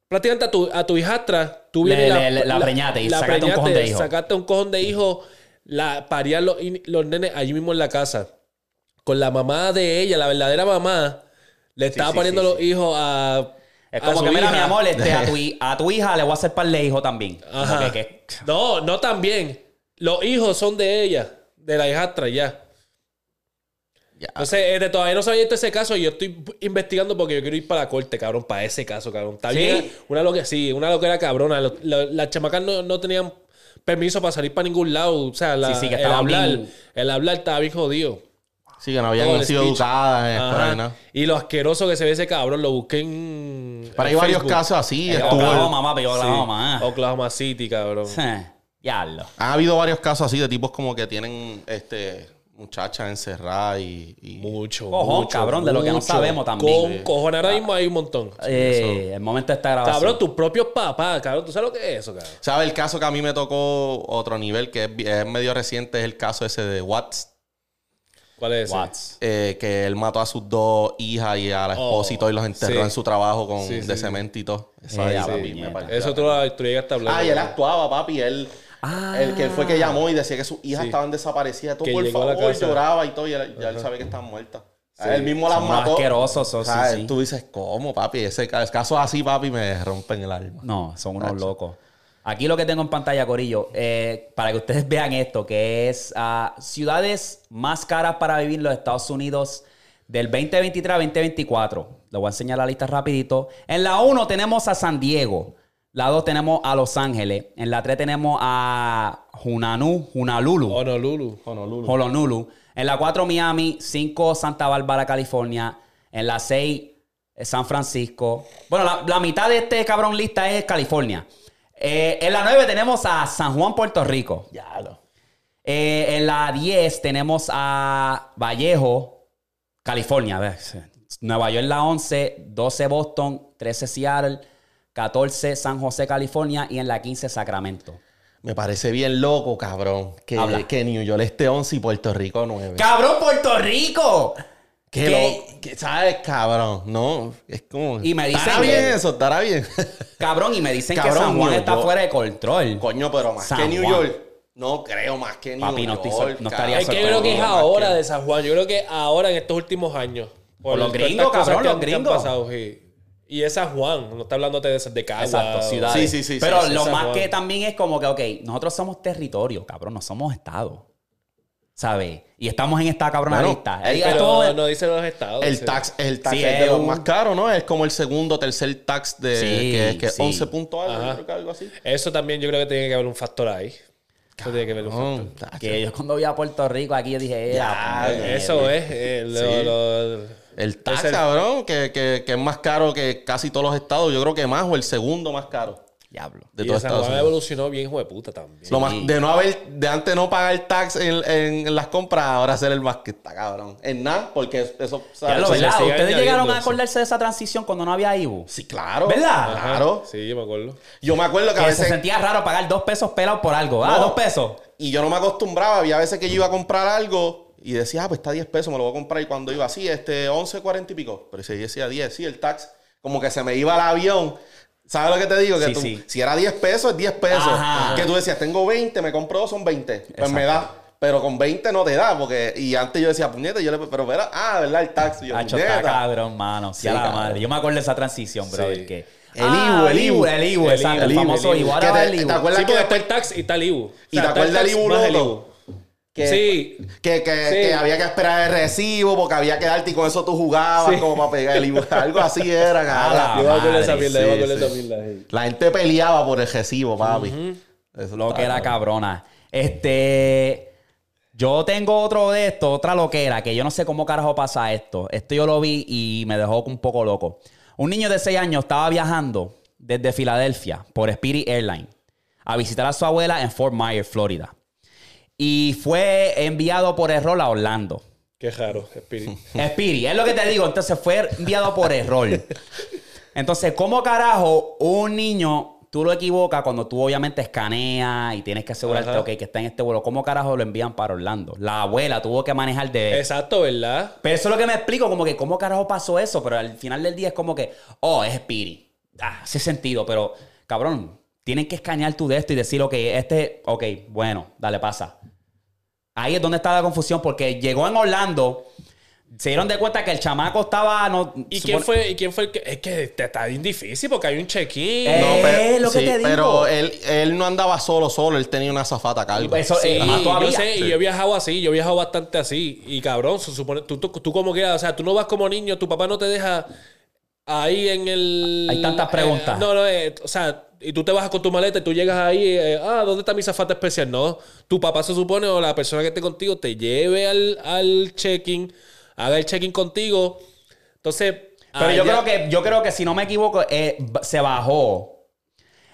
S2: prácticamente a tu, a tu hijastra, tú
S1: Le-
S2: vienes y
S1: le- le- la preñaste y sacaste un cojón de hijos.
S2: Sacaste un cojón de hijos, la, parían los, los nenes allí mismo en la casa. Con la mamá de ella, la verdadera mamá, le estaba
S3: sí,
S2: poniendo
S3: sí,
S2: los
S3: sí.
S2: hijos a.
S1: Es
S2: a
S1: como
S2: su
S1: que, mira,
S2: hija.
S1: mi amor, este, a, tu, a tu hija le voy a hacer par de hijos también.
S2: Ajá.
S1: que- que-
S2: No, no también. Los hijos son de ella, de la hijastra, ya. Entonces, eh, todavía no se había visto ese caso y yo estoy investigando porque yo quiero ir para la corte, cabrón, para ese caso, cabrón. Está
S1: ¿Sí?
S2: bien. Una loquera, sí, una loquera cabrona. Lo- lo- las chamacas no, no tenían permiso para salir para ningún lado. O sea, la-
S1: Sí, sí, que
S2: el, hablar,
S1: bien-
S2: el hablar estaba bien jodido.
S3: Sí, que no habían sido educadas eh.
S2: Y lo asqueroso que se ve ese cabrón, lo busqué en.
S3: Pero hay varios
S2: Facebook.
S3: casos así.
S1: Eh, Oklahoma, papi,
S2: Sí.
S1: Oklahoma.
S2: Oklahoma City, cabrón.
S1: Ya lo.
S3: Ha habido varios casos así de tipos como que tienen este muchachas encerradas y, y-
S2: Mucho.
S1: Cojón,
S2: mucho,
S1: cabrón, de lo que no sabemos también.
S2: Con cojones ahora mismo hay un montón.
S1: Eh, el momento de esta grabación.
S2: Cabrón, tus propios papás, cabrón. ¿Tú sabes lo que es eso, cabrón?
S3: ¿Sabes el caso que a mí me tocó otro nivel que es, medio reciente? Es el caso ese de Watts.
S2: ¿Cuál es ese?
S1: Watts.
S3: eh, que él mató a sus dos hijas y a la esposa y todo y los enterró
S2: sí.
S3: en su trabajo con
S2: Sí, sí,
S3: de
S2: sí.
S3: cemento y todo. Eso
S1: Eh,
S3: ahí,
S1: sí,
S3: papi, me
S2: Eso tú, lo, tú llegaste a hablar.
S3: Ah, y él actuaba, papi. Él,
S1: Ah.
S3: él, que él fue que llamó y decía que sus hijas
S2: Sí.
S3: estaban desaparecidas. Todo
S2: Que
S3: por
S2: a
S3: favor,
S2: casa.
S3: lloraba y todo. Y él- ya él sabía que estaban muertas. Él mismo las
S1: Son
S3: mató.
S1: asquerosos, sí,
S3: ¿Sabes?
S1: sí.
S3: Tú dices, ¿cómo, papi? Ese ca- caso así, papi, me rompen el alma.
S1: No, son unos locos. Aquí lo que tengo en pantalla, Corillo, eh, para que ustedes vean esto, que es ah, ciudades más caras para vivir en los Estados Unidos del 2023 al 2024. Lo voy a enseñar la lista rapidito. En la 1 tenemos a San Diego. La 2 tenemos a Los Ángeles. En la 3 tenemos a Hunanu, Honolulu.
S2: Honolulu.
S3: Honolulu.
S1: Honolulu. En la 4, Miami. 5, Santa Bárbara, California. En la 6, San Francisco. Bueno, la, la mitad de este cabrón lista es California. Eh, en la 9 tenemos a San Juan, Puerto Rico.
S3: Ya, lo.
S1: Eh, en la 10 tenemos a Vallejo, California. Nueva York en la 11, 12 Boston, 13 Seattle, 14 San José, California y en la 15 Sacramento.
S3: Me parece bien loco, cabrón. Que, que New York esté 11 y Puerto Rico 9.
S1: ¡Cabrón, Puerto Rico!
S3: ¿Qué
S1: ¿Qué?
S3: lo- que, ¿Sabes, cabrón? No, es como...
S1: Y me dicen
S3: Estará
S1: que-
S3: bien eso, estará bien.
S1: Cabrón, y me dicen
S3: Cabrón,
S1: que San Juan está fuera de control.
S3: Coño, pero más
S1: San
S3: que New
S1: Juan.
S3: York. No creo más que New
S1: Papi, no
S3: York.
S1: estoy sol- no estaría.
S2: Es que yo creo que es ahora
S3: que-
S2: de San Juan. Yo creo que ahora en estos últimos años.
S1: Por los
S2: todas estas
S1: gringos, cabrón,
S2: que
S1: los
S2: que han
S1: gringos.
S2: pasado, sí. Y es San Juan. No está hablando de, de Cagua.
S1: Exacto, ciudades.
S3: Sí, sí, sí,
S1: Pero
S3: sí,
S1: lo más
S2: Juan.
S1: que también es como que, ok, nosotros somos territorio, cabrón, no somos estado. ¿Sabes? Y estamos en esta cabrona
S3: Bueno,
S1: lista.
S3: el-
S1: Ahí
S2: Pero
S1: todo-
S2: no dice los estados.
S3: El tax, el tax
S1: Sí,
S3: es de
S1: es
S3: los
S1: un-
S3: más caros, ¿no? Es como el segundo, tercer tax de
S1: Sí,
S3: que, que
S1: sí.
S3: 11 puntos algo,
S2: Ajá.
S3: creo que algo así.
S2: Eso también yo creo que tiene que haber un factor ahí. Eso tiene que haber un factor.
S3: Tacho.
S1: Que yo cuando vi a Puerto Rico aquí yo dije,
S3: Ya,
S1: "Eh, puñeta".
S2: Eso es. eh, lo-
S3: Sí.
S2: lo-
S3: El tax,
S2: Ese-
S3: cabrón, que, que, que es más caro que casi todos los estados. Yo creo que más o el segundo más caro
S1: Diablo.
S3: de
S2: y
S3: todos
S2: San
S3: Estados
S2: Juan evolucionó bien, hijo de puta también.
S3: Lo más, de no haber, de antes no pagar tax en, en, las compras, ahora ser el más que está cabrón. En nada, porque eso
S1: Ya lo, ¿verdad? ¿Ustedes llegaron a acordarse de esa transición cuando no había IBU?
S3: Sí, claro.
S1: ¿Verdad?
S2: Ajá.
S3: Claro.
S2: Sí, yo me acuerdo.
S3: Yo me acuerdo que a
S1: Que se
S3: veces.
S1: sentía raro pagar dos pesos pelados por algo. Ah,
S3: No.
S1: dos pesos.
S3: Y yo no me acostumbraba. Había veces que yo iba a comprar algo y decía, ah, pues está 10 pesos, me lo voy a comprar. Y cuando iba así, este, 11, 40 y pico. Pero si decía 10, sí, el tax, como que se me iba al avión. ¿Sabes lo que te digo? Que
S1: Sí,
S3: tú-
S1: sí.
S3: si era 10 pesos, es 10 pesos.
S1: Ajá.
S3: Que tú decías, tengo 20, me compro dos, son 20. Pues
S1: Exacto.
S3: me da. Pero con 20 no te da, porque... Y antes yo decía, puñeta, yo le... Pero verá, ah, ¿verdad? El tax. Y yo,
S1: Hacho, está cabrón, mano. Sí, la
S3: cabrón.
S1: madre. Yo me acuerdo de esa transición, bro.
S2: Sí.
S1: Que...
S3: El
S1: Ah,
S3: Ibu, el Ibu.
S1: El Ibu,
S2: El
S1: exacto.
S2: Ibu,
S1: El
S3: el
S1: famoso
S3: Ibu.
S1: Ibu. Ahora
S3: te-
S1: el
S3: te
S1: Ibu.
S3: acuerdas
S2: Sí,
S3: que después-
S2: el tax y está el IBU. O
S3: ¿Y te acuerdas
S2: el
S3: del Ibu
S2: más el
S3: Loto?
S2: IBU.
S3: Que,
S2: Sí.
S3: Que, que,
S2: Sí.
S3: que había que esperar el recibo porque había que darte y con eso tú jugabas
S2: Sí.
S3: como para pegar el Ibu. Algo así era, sí. La gente peleaba por el recibo, papi. Eso
S1: Lo que era
S3: cabrón.
S1: cabrona. Este. Yo tengo otro de esto, otra loquera, que yo no sé cómo carajo pasa esto. Esto yo lo vi y me dejó un poco loco. Un niño de 6 años estaba viajando desde Filadelfia por Spirit Airlines a visitar a su abuela en Fort Myers, Florida. Y fue enviado por error a Orlando.
S2: Qué raro, Spirit.
S1: Spirit, es lo que te digo. Entonces fue enviado por error. Entonces, ¿cómo carajo un niño tú lo equivocas cuando tú obviamente escaneas y tienes que asegurarte,
S2: Ajá.
S1: ok, que está en este vuelo? ¿Cómo carajo lo envían para Orlando? La abuela tuvo que manejar de...
S2: Exacto, ¿verdad?
S1: Pero eso es lo que me explico, como que cómo carajo pasó eso, pero al final del día es como que, oh, es Spirit. Ah, hace sentido, pero cabrón, tienen que escanear tú de esto y decir, ok, este, ok, bueno, dale, pasa. Ahí es donde está la confusión, porque llegó en Orlando, se dieron de cuenta que el chamaco estaba... No,
S2: ¿Y
S1: supone-
S2: quién fue, ¿Y quién fue el que.? Es que te- está bien difícil porque hay un check-in.
S1: Eh,
S3: No, pero,
S1: lo que
S3: sí,
S1: te digo.
S3: pero él, él no andaba solo, solo. Él tenía una zafata a cargo.
S1: Eso,
S2: Sí,
S1: eh, más todavía.
S2: yo sé, y yo he viajado así, yo he viajado bastante así. Y cabrón, se supone, tú, tú, tú como quieras, o sea, tú no vas como niño, tu papá no te deja ahí en el...
S1: Hay tantas
S2: eh,
S1: preguntas.
S2: no, no, eh, o sea, y tú te bajas con tu maleta y tú llegas ahí, eh, ah, ¿dónde está mi zafata especial? No, tu papá se supone o la persona que esté contigo te lleve al, al check-in, haga el check-in contigo. Entonces...
S1: Pero yo creo que, yo creo que si no me equivoco, eh, se bajó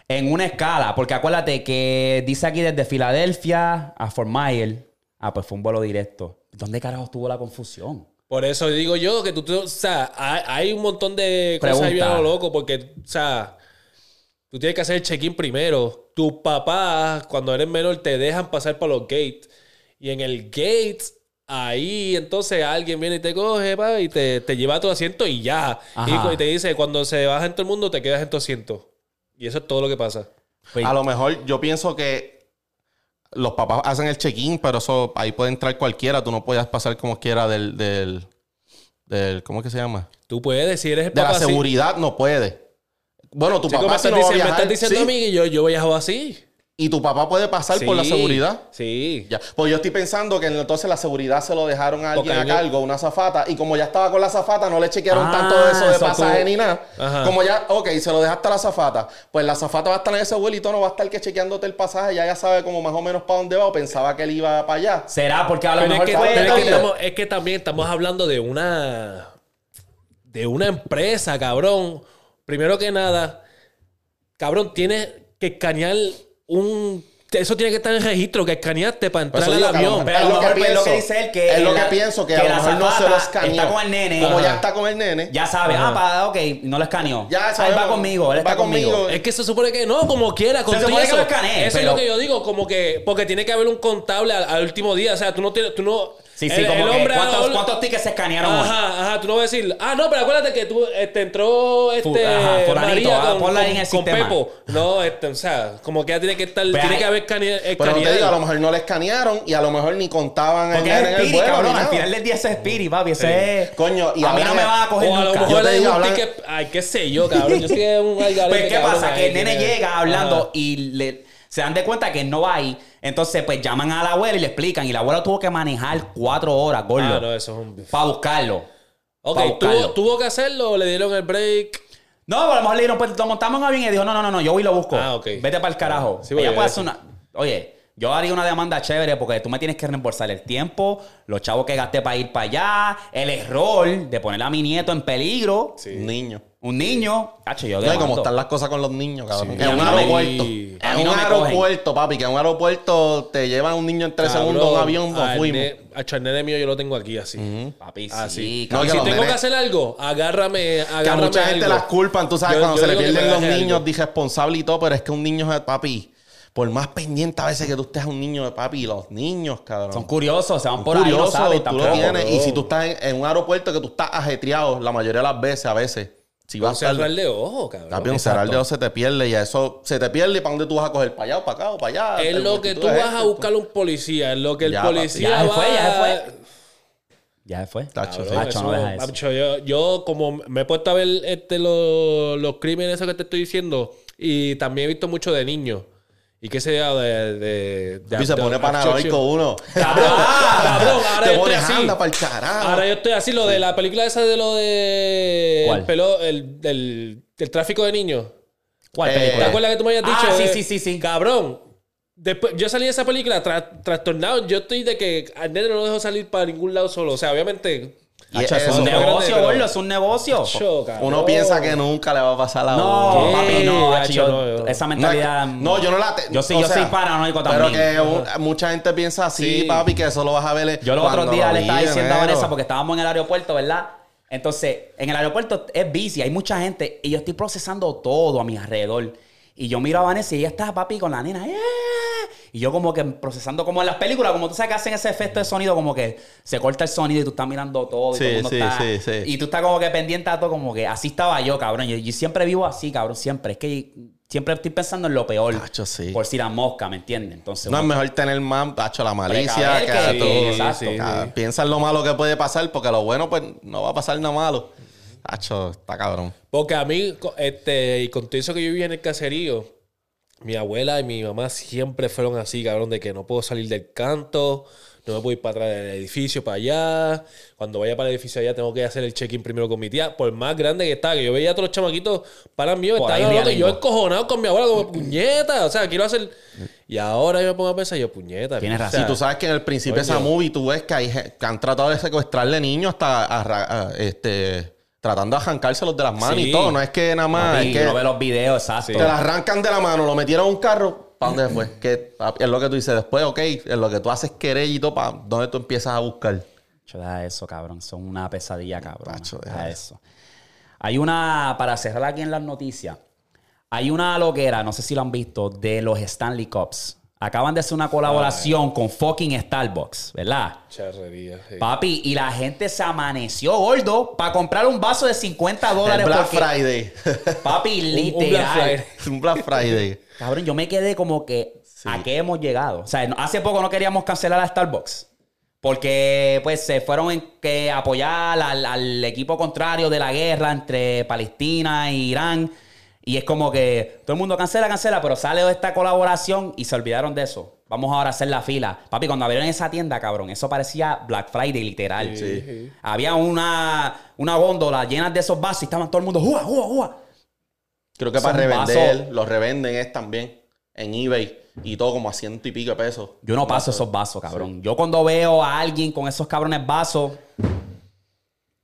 S1: en una escala. Porque acuérdate que dice aquí desde Filadelfia a Fort Myers. Ah, pues fue un vuelo directo. ¿Dónde carajo estuvo la confusión?
S2: Por eso digo yo que tú, tú- o sea, hay, hay un montón de cosas ahí
S1: Pregunta.
S2: bien a lo loco porque, o sea, tú tienes que hacer el check-in primero. Tus papás, cuando eres menor, te dejan pasar por los gates. Y en el gate, ahí entonces alguien viene y te coge, pa, y te, te lleva a tu asiento y ya. Y,
S1: Ajá.
S2: y te dice, cuando se baja en todo el mundo, te quedas en tu asiento. Y eso es todo lo que pasa.
S1: Pues,
S3: A lo mejor yo pienso que los papás hacen el check-in, pero eso ahí puede entrar cualquiera. Tú no puedes pasar como quiera del, del, del ¿cómo es que se llama?
S2: Tú puedes, si eres el
S3: De la
S2: papá. sí.
S3: seguridad no puede. Bueno, tu
S2: Sí,
S3: papá
S2: estás
S3: no va a
S2: diciendo, me estás diciendo
S3: sí.
S2: a mí que yo, yo viajaba así.
S3: Y tu papá puede pasar por la seguridad.
S2: Sí.
S3: Ya. Pues yo estoy pensando que entonces la seguridad se lo dejaron a alguien a cargo, una zafata, y como ya estaba con la zafata, no le chequearon
S1: Ah,
S3: tanto de eso de
S1: eso
S3: pasaje
S1: tú-
S3: ni nada.
S2: Ajá.
S3: Como ya, ok, se lo dejaste a la zafata, pues la zafata va a estar en ese vuelito, no va a estar que chequeándote el pasaje, ya ya sabe como más o menos para dónde va, o pensaba que él iba para allá.
S1: ¿Será? Porque a lo
S2: Pero es
S1: mejor
S2: que,
S1: fue-
S2: pero es, que
S3: oye.
S2: estamos- es que también estamos hablando de una. de una empresa, cabrón. Primero que nada, cabrón, tienes que escanear un. Eso tiene que estar en registro, que escaneaste para entrar al avión.
S1: Pero
S3: es
S1: lo
S3: que
S1: pues, lo que
S3: pienso.
S1: dice él que
S3: Es lo que pienso, que, a lo mejor no se lo escaneó.
S1: está con el nene.
S3: Como ya está con el nene.
S1: Ya sabe, ah, pa- ok, no lo escaneó.
S3: Ya
S1: él va conmigo, él está
S3: Va
S1: conmigo.
S2: Es que se supone que no, como quiera. Con
S1: Se supone
S2: eso,
S1: que lo escanee,
S2: Eso
S1: pero-
S2: es lo que yo digo, como que. Porque tiene que haber un contable al, último día. O sea, tú no tienes. Tú no,
S1: Sí, sí,
S2: el-
S1: como
S2: el
S1: que
S2: hombre
S1: ¿cuántos, cuántos tickets se escanearon hoy?
S2: Ajá, ajá, tú no vas a decir, ah, no, pero acuérdate que tú este, entró este
S1: ajá,
S2: María
S1: ah,
S2: con, con-
S1: en el
S2: con. Pepo. No, este, o sea, como que ya tiene que estar,
S1: Pero
S2: tiene
S1: hay-
S2: que haber escane-
S3: Pero no te digo, a lo mejor no le escanearon y a lo mejor ni contaban
S1: Porque es
S3: en el
S1: Spirit,
S3: vuelo.
S1: cabrón.
S3: ni
S1: Al final del día ese es Spirit, papi. Ese es...
S3: Coño, y
S1: a mí no me van a coger
S2: O a lo
S1: nunca.
S2: mejor
S3: Yo te
S2: es
S3: digo,
S2: un
S3: hablan-
S2: ticket, ay, qué sé yo, cabrón. Yo sé que es un algarete,
S1: Pues, ¿qué
S2: cabrón,
S1: pasa? Que el nene
S2: tiene-
S1: llega hablando
S2: Ajá.
S1: y le, se dan de cuenta que él no va ahí. Entonces, pues llaman a la abuela y le explican. Y la abuela tuvo que manejar cuatro horas, gordo.
S2: Ah, no, eso es un...
S1: Para buscarlo.
S2: Ok,
S1: Pa' buscarlo.
S2: ¿tuvo, tuvo que hacerlo o le dieron el break?
S1: No, pero a lo mejor le dijeron, pues lo montamos en un avión y dijo, no, no, no, no, yo voy y lo busco.
S2: Ah, ok.
S1: Vete para el carajo.
S2: Sí, porque
S1: Ella puede hacer una. Oye, yo haría una demanda chévere porque tú me tienes que reembolsar el tiempo, los chavos que gasté para ir para allá, el error de poner a mi nieto en peligro.
S3: Un niño.
S1: Un niño. Cacho, yo
S3: No, como están las cosas con los niños, cabrón.
S1: Sí.
S3: en
S1: A
S3: un aeropuerto.
S1: a
S3: En
S1: no
S3: un
S1: cogen.
S3: aeropuerto, papi, que en un aeropuerto te llevan un niño en tres
S2: Cabrón,
S3: segundos a un avión, nos
S2: al
S3: fuimos.
S2: el nene mío yo lo tengo aquí así.
S1: Papi, sí.
S2: sí.
S3: No,
S2: si tengo
S3: nenes-
S2: que hacer algo, agárrame,
S3: Que a
S2: agárrame
S3: mucha gente las culpan, tú sabes,
S2: Yo-
S3: cuando
S2: yo
S3: se le pierden los niños,
S2: algo.
S3: irresponsables y todo, pero es que un niño es papi. Por más pendiente a veces que tú estés a un niño de papi, los niños, cabrón.
S1: Son curiosos, se van por ahí, no
S3: curiosos,
S1: saben
S3: tú lo tienes. Y si tú estás en, en un aeropuerto que tú estás ajetreado la mayoría de las veces, a veces, si vas a
S2: a
S3: estar...
S2: de ojo, cabrón.
S3: Papi, un
S1: Exacto.
S3: cerrar de ojos se te pierde y a eso se te pierde y para dónde tú vas a coger, para allá o para acá o para allá.
S2: Es
S3: El
S2: lo que tú vas a buscar un policía, es lo que el
S3: Ya,
S2: policía
S1: Ya se
S2: va
S1: fue, ya se fue. Ya se fue.
S3: Tacho,
S2: Cabrón,
S3: sí.
S1: Tacho,
S2: eso-
S1: no deja eso.
S2: macho, yo, yo como me he puesto a ver este, los, los crímenes esos que te estoy diciendo y también he visto mucho de niños. ¿Y qué yo de... de, de-
S3: Y se
S2: de-
S3: pone paranoico uno.
S2: Cabrón, cabrón, ahora
S3: Te
S2: yo estoy
S3: pones
S2: así.
S3: para el carajo.
S2: Ahora yo estoy así, lo de la película esa de lo de...
S1: ¿Cuál?
S2: El, pelo, el, del, del tráfico de niños.
S1: ¿Cuál
S3: Eh,
S2: ¿Te acuerdas que tú me habías
S1: Ah,
S2: dicho?
S1: sí,
S2: eh,
S1: sí, sí, sí.
S2: Cabrón. Después, yo salí de esa película tra- trastornado. Yo estoy de que al nene no lo dejo salir para ningún lado solo. O sea, obviamente.
S3: Y
S1: es un negocio,
S2: pero-
S1: gordo, es un negocio.
S3: Uno piensa que nunca le va a pasar la
S1: No, papi, no,
S2: Hacho,
S1: yo-
S2: no,
S1: esa mentalidad.
S3: que- no, yo no la... te-
S1: Yo sí, yo
S3: sea,
S1: soy paranoico
S3: Pero
S1: también.
S3: que un- mucha gente piensa así,
S2: Sí.
S3: papi, que eso lo vas a ver
S1: Yo los otros días
S3: lo
S1: le estaba diciendo a. Vanessa porque estábamos en el aeropuerto, ¿verdad? Entonces, en el aeropuerto es busy, hay mucha gente y yo estoy procesando todo a mi alrededor. Y yo miro a Vanessa y ella está, papi, con la nena. ¡eh! Y yo como que procesando como en las películas, como tú sabes que hacen ese efecto de sonido, como que se corta el sonido y tú estás mirando todo. Y,
S3: Sí,
S1: todo el mundo
S3: sí,
S1: está-
S3: sí, sí.
S1: y tú estás como que pendiente a todo, como que así estaba yo, cabrón. Yo, yo siempre vivo así, cabrón, siempre. Es que siempre estoy pensando en lo peor.
S3: Tacho, sí.
S1: Por si la mosca, ¿me entiendes? Entonces,
S3: No es mejor tener más, tacho, la malicia, que,
S1: que-
S3: todo.
S1: exacto.
S2: sí.
S3: Piensa en lo malo que puede pasar, porque lo bueno, pues, no va a pasar nada malo. Tacho, está cabrón.
S2: Porque a mí, este, y con todo eso que yo vivía en el caserío, mi abuela y mi mamá siempre fueron así, cabrón, de que no puedo salir del canto, no me puedo ir para atrás del edificio, para allá. Cuando vaya para el edificio allá, tengo que hacer el check-in primero con mi tía. Por más grande que estaba, que yo veía a todos los chamaquitos para mí, estaban hablando, y yo encojonado con mi abuela, como puñeta. O sea, quiero hacer. Y ahora yo me pongo a pensar, yo, puñeta.
S1: Tienes
S2: o
S1: razón.
S2: sea,
S3: Si tú sabes que en el principio de esa movie tú ves que, hay, que han tratado de secuestrarle niños hasta a- este, tratando de arrancárselos de las manos
S2: Sí.
S3: y todo. No es que nada más,
S1: Papi,
S3: es que
S1: ve los videos, exacto.
S3: te la arrancan de la mano, lo metieron a un carro. ¿Para dónde fue? Que es lo que tú dices después, ok. Es lo que tú haces querer y todo, ¿para dónde tú empiezas a buscar?
S1: Deja eso, cabrón. Son una pesadilla, cabrón. Deja eso. Hay una, para cerrar aquí en las noticias, hay una loquera, no sé si lo han visto, de los Stanley Cups. Acaban de hacer una colaboración con fucking Starbucks, ¿verdad?
S2: Charrería. sí.
S1: Papi, y la gente se amaneció gordo para comprar un vaso de 50
S3: El
S1: dólares.
S3: Black
S1: porque-
S3: Friday.
S1: Papi,
S2: un Black
S1: literal.
S2: Friday.
S3: un Black Friday.
S1: Cabrón, yo me quedé como que, ¿a qué hemos llegado? O sea, hace poco no queríamos cancelar a Starbucks. Porque pues se fueron en que apoyar al, al equipo contrario de la guerra entre Palestina e Irán. Y es como que todo el mundo cancela, cancela, pero sale esta colaboración y se olvidaron de eso. Vamos ahora a hacer la fila. Papi, cuando abrieron esa tienda, cabrón, eso parecía Black Friday, literal.
S3: Sí.
S1: Había una, una góndola llena de esos vasos y estaban todo el mundo, ¡jua, jua, jua!
S3: Creo que
S1: Son
S3: para revender,
S1: vasos.
S3: los revenden es también en eBay y todo como a ciento y pico de pesos.
S1: Yo no paso esos vasos, cabrón. Yo cuando veo a alguien con esos cabrones vasos...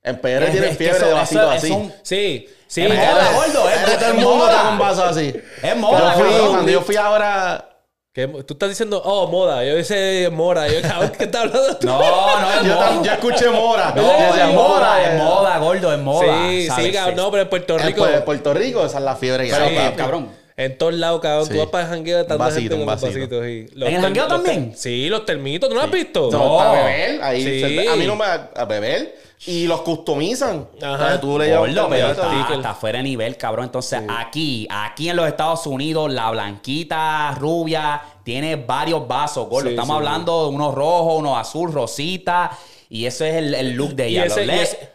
S3: En PR
S1: Es-
S3: tienen
S1: es
S3: fiebre
S1: eso-
S3: de vasitos
S1: eso-
S3: así.
S1: son-
S2: Sí, sí.
S1: Es moda, gordo, es-
S3: Es todo el
S1: es
S3: mundo
S1: moda.
S3: con vasos así.
S1: Es moda,
S3: Yo fui- cuando yo fui ahora...
S2: que tú estás diciendo, oh, moda. Yo dice mora. Yo, cabrón, ¿qué estás hablando tú?
S1: No, no es
S3: Yo,
S1: moda.
S3: yo escuché Mora.
S1: No,
S3: decía,
S1: es moda, es
S3: eh.
S1: moda, gordo, es moda.
S2: Sí,
S1: ¿sabes?
S2: sí, cabrón. No, pero en Puerto
S3: En
S2: Rico.
S3: Pu- Puerto Rico, esa es la fiebre que
S1: Pero,
S3: papi.
S1: cabrón.
S2: En todos lados, cabrón.
S3: Sí.
S2: Tú vas para el jangueo de tanta
S3: vasito,
S2: gente con
S3: vasito.
S2: vasitos. y los
S1: ¿En el jangueo también?
S2: Sí, los termitos. ¿Tú no lo has visto?
S3: No,
S1: No.
S3: para beber. Ahí
S2: Sí.
S3: a mí no me a, a beber. Y los customizan.
S2: Ajá.
S3: O sea, tú le llevas
S1: Gordo, pero está, fuera de nivel, cabrón. Entonces, aquí, aquí en los Estados Unidos, la blanquita rubia tiene varios vasos, gordo.
S2: Sí,
S1: Estamos
S2: sí,
S1: hablando de unos rojos, unos azul, rosita. Y eso es el, el look de
S2: Y
S1: ella.
S2: ese- ese-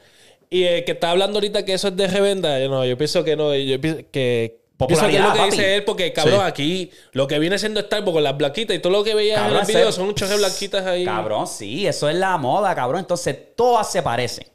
S2: Y el que está hablando ahorita que eso es de revenda, yo no, yo pienso que no, yo pienso que... Pienso que es lo que
S1: Popularidad,
S2: dice él, porque cabrón,
S3: Sí.
S2: aquí lo que viene siendo Starbucks con las blanquitas y todo lo que veías en
S1: Cabrón,
S2: el video
S1: ese-
S2: son de blanquitas ahí.
S1: Cabrón, sí, eso es la moda, cabrón. Entonces, todas se parecen.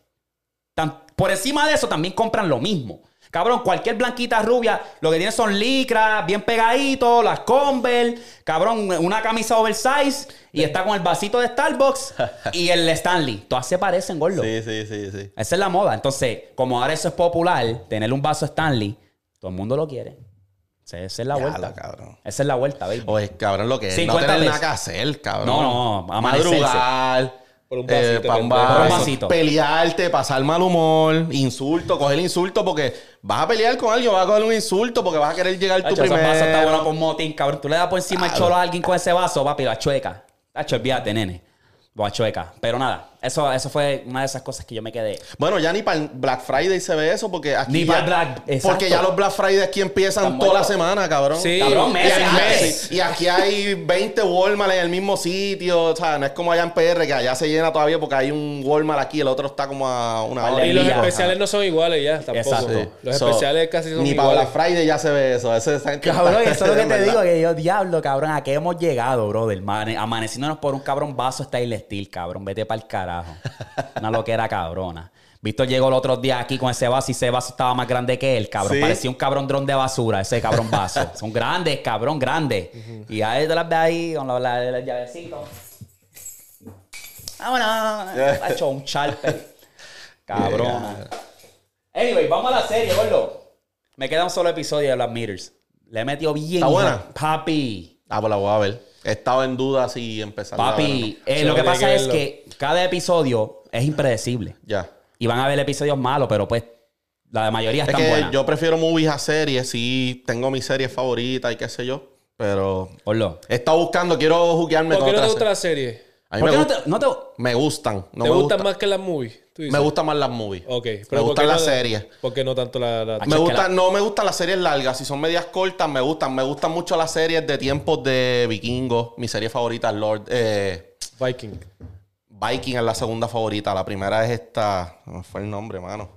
S1: Tan- por encima de eso, también compran lo mismo. Cabrón, cualquier blanquita rubia, lo que tiene son licras, bien pegaditos, las Converse, cabrón, una camisa oversize y está con el vasito de Starbucks y el Stanley. Todas se parecen, gordo.
S3: Sí, sí, sí, sí.
S1: Esa es la moda. Entonces, como ahora eso es popular, tener un vaso Stanley, todo el mundo lo quiere. Esa esa es la
S3: Ya,
S1: vuelta.
S3: la cabrón.
S1: Esa es la vuelta, baby.
S3: Oye, cabrón, lo que es.
S1: 50
S3: no tener nada que hacer, cabrón.
S1: No, no, amanecerse.
S3: Madrugar.
S2: Por un
S3: eh,
S2: vasito,
S3: pa' un
S2: pendejo.
S3: vaso,
S1: Por un vasito.
S3: Pelearte, pasar mal humor, insulto, coger insulto porque vas a pelear con alguien, vas a coger un insulto porque vas a querer llegar tú primero.
S1: vasos está bueno con motín, cabrón. Tú le das por encima el cholo a alguien con ese vaso, papi, la chueca. Hacho, olvídate, nene. La chueca. Pero nada, eso, eso fue una de esas cosas que yo me quedé.
S3: Bueno, ya ni para el Black Friday se ve eso porque aquí
S1: Ni
S3: ya-
S1: para Black- exacto.
S3: porque ya los Black Friday aquí empiezan toda la semana, cabrón.
S2: Sí.
S1: Cabrón,
S3: Y
S1: meses
S3: y aquí hay 20 Walmart en el mismo sitio, o sea, no es como allá en PR que allá se llena todavía porque hay un Walmart aquí, el otro está como a una hora.
S2: Y los especiales no son iguales ya, tampoco.
S1: Exacto.
S3: Sí.
S2: Los
S3: So,
S2: especiales casi son
S3: Ni para
S2: iguales.
S3: Black Friday ya se ve eso. Eso es
S1: Cabrón, eso es lo que te
S3: ¿verdad?
S1: digo, que yo, diablo, cabrón, ¿a qué hemos llegado, brother? Mane- amaneciéndonos por un cabrón vaso Style Steel, cabrón. Vete para el carajo. Una loquera cabrona. Víctor llegó el otro día aquí con ese vaso y ese vaso estaba más grande que él, cabrón.
S3: Sí.
S1: Parecía un cabrón dron de basura, ese cabrón vaso. Son grandes, cabrón, grandes. Y ahí te las ves ahí con la, la, llavecito. Vámonos. Ha hecho un charpe. Cabrón. Anyway, vamos a la serie, gordo. Me queda un solo episodio de Black Meters. Le he metido bien.
S3: ¿Está buena?
S1: Papi.
S3: Ah, pues la voy a ver. He estado en duda si empezar. a
S1: Papi, eh, lo que pasa es que cada episodio es impredecible.
S3: Ya.
S1: Y van a haber episodios malos, pero pues la mayoría
S3: Es
S1: están
S3: que
S1: buenas.
S3: yo prefiero movies a series. Sí, tengo mi serie favorita y qué sé yo. Pero
S1: Gordo.
S3: he estado buscando, quiero juguearme
S2: ¿Por
S3: con
S2: qué no te gusta
S3: series.
S2: la serie?
S3: A mí
S1: ¿Por
S3: me,
S1: qué no
S3: gusta-
S1: te, no te-
S3: me gustan. No
S2: ¿Te
S3: me
S2: gustan
S3: gustan
S2: más que las movies? tú dices?
S3: Me gustan más las movies.
S2: Ok.
S3: me
S2: ¿por
S3: gustan las
S2: no-
S3: series.
S2: ¿Por qué no tanto la...? la-
S1: Ah,
S3: Me
S1: es que
S3: gustan,
S1: la-
S3: no me gustan las series largas. Si son medias cortas, me gustan. Me gustan mucho las series de tiempos de vikingos. Mi serie favorita es Lord. Eh,
S2: Viking.
S3: Viking es la segunda favorita. La primera es esta. No fue el nombre, mano.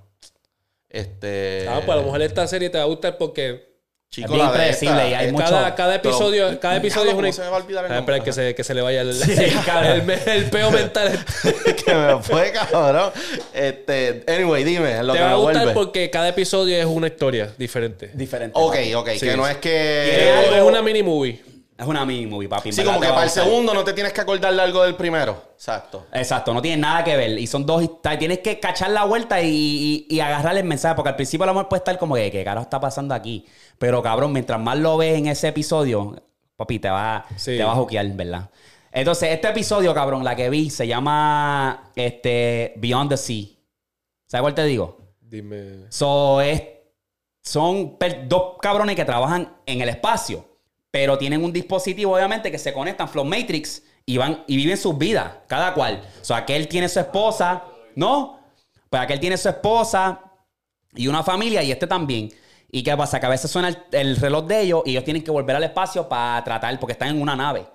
S3: Este.
S2: Ah, pues a lo mejor esta serie te va a gustar porque
S3: chico,
S1: es bien predecible y hay mucho-
S2: cada, cada episodio,
S3: Pero-
S2: cada episodio es una...
S3: ¿cómo se me va a olvidar el
S2: Ah,
S3: nombre?
S2: que se, que se le vaya el,
S1: cabrón.
S2: el, el peo mental.
S3: que me fue, cabrón. Este, anyway, dime, lo
S2: te
S3: que
S2: va a gustar
S3: vuelve.
S2: porque cada episodio es una historia diferente.
S1: diferente.
S3: Ok, ok,
S2: Sí.
S3: que no es que.
S2: es una mini movie.
S1: Es una mini movie, papi.
S3: Sí, como que para el segundo no te tienes que acordar de algo del primero. Exacto.
S1: Exacto, no tiene nada que ver. Y son dos. Tienes que cachar la vuelta y, y, y agarrar el mensaje. Porque al principio a lo mejor puede estar como que, ¿qué carajo está pasando aquí? Pero cabrón, mientras más lo ves en ese episodio, papi, te va,
S2: Sí.
S1: te va a juquear, ¿verdad? Entonces, este episodio, cabrón, la que vi, se llama este, Beyond the Sea. ¿Sabes cuál te digo?
S2: Dime.
S1: So, es, son dos cabrones que trabajan en el espacio, pero tienen un dispositivo, obviamente, que se conectan, Flow Matrix, y van y viven sus vidas, cada cual. O sea, aquel tiene su esposa, ¿no? Pues aquel tiene su esposa y una familia, y este también. ¿Y qué pasa? Que a veces suena el, el reloj de ellos y ellos tienen que volver al espacio para tratar, porque están en una nave.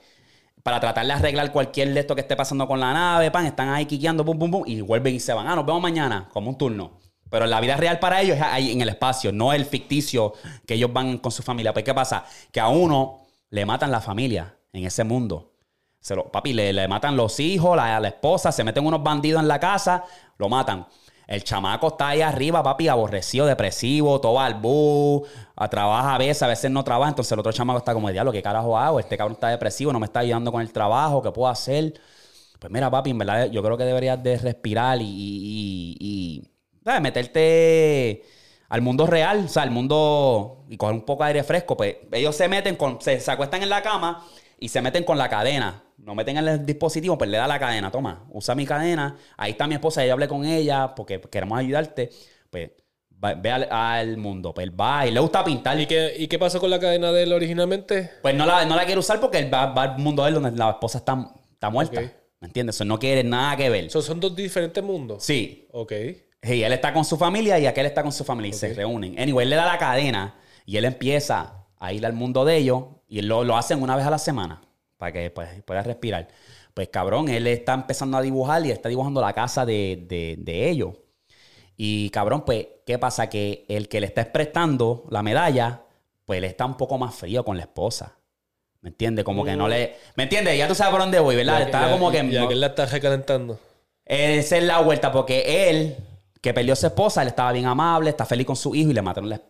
S1: para tratar de arreglar cualquier de esto que esté pasando con la nave, pan, están ahí quiqueando, pum, pum, pum, y vuelven y se van. Ah, nos vemos mañana, como un turno. Pero la vida real para ellos es ahí en el espacio, no el ficticio que ellos van con su familia. Pues, ¿qué pasa? Que a uno le matan la familia en ese mundo. Se lo, papi, le, le matan los hijos, la, la esposa, se meten unos bandidos en la casa, lo matan. El chamaco está ahí arriba, papi, aborrecido, depresivo, todo al bus, a trabaja a veces, a veces no trabaja. Entonces el otro chamaco está como, diablo, ¿qué carajo hago? Este cabrón está depresivo, no me está ayudando con el trabajo, ¿qué puedo hacer? Pues mira, papi, en verdad yo creo que deberías de respirar y, ¿sabes? meterte al mundo real, o sea, al mundo y coger un poco de aire fresco. Pues ellos se meten con, se, se acuestan en la cama y se meten con la cadena. No meten en el dispositivo, pues le da la cadena, toma, usa mi cadena. Ahí está mi esposa, ya hablé con ella porque queremos ayudarte. Pues ve al, al mundo, pues él va y le gusta pintar.
S2: ¿Y qué, ¿Y qué pasó con la cadena de él originalmente?
S1: Pues no la, no la quiere usar porque él va, va al mundo de él donde la esposa está, está muerta. ¿Me entiendes? Eso no quiere nada que ver.
S2: So, son dos diferentes mundos.
S1: Sí.
S2: Ok.
S1: Sí, él está con su familia y aquel está con su familia y se reúnen. Anyway, él le da la cadena y él empieza a ir al mundo de ellos y él lo, lo hacen una vez a la semana para que pues, pueda respirar. Pues cabrón, él está empezando a dibujar y está dibujando la casa de, de- de ellos. Y cabrón, pues, ¿qué pasa? Que el que le está prestando la medalla, pues él está un poco más frío con la esposa. ¿Me entiendes? Como que no le... ¿Me entiendes? Ya tú sabes por dónde voy, ¿verdad?
S2: Ya-
S1: está
S2: ya-
S1: como que...
S2: Ya
S1: no-
S2: que él la está recalentando.
S1: esa es la vuelta, porque él, que perdió su esposa, él estaba bien amable, está feliz con su hijo y le mataron la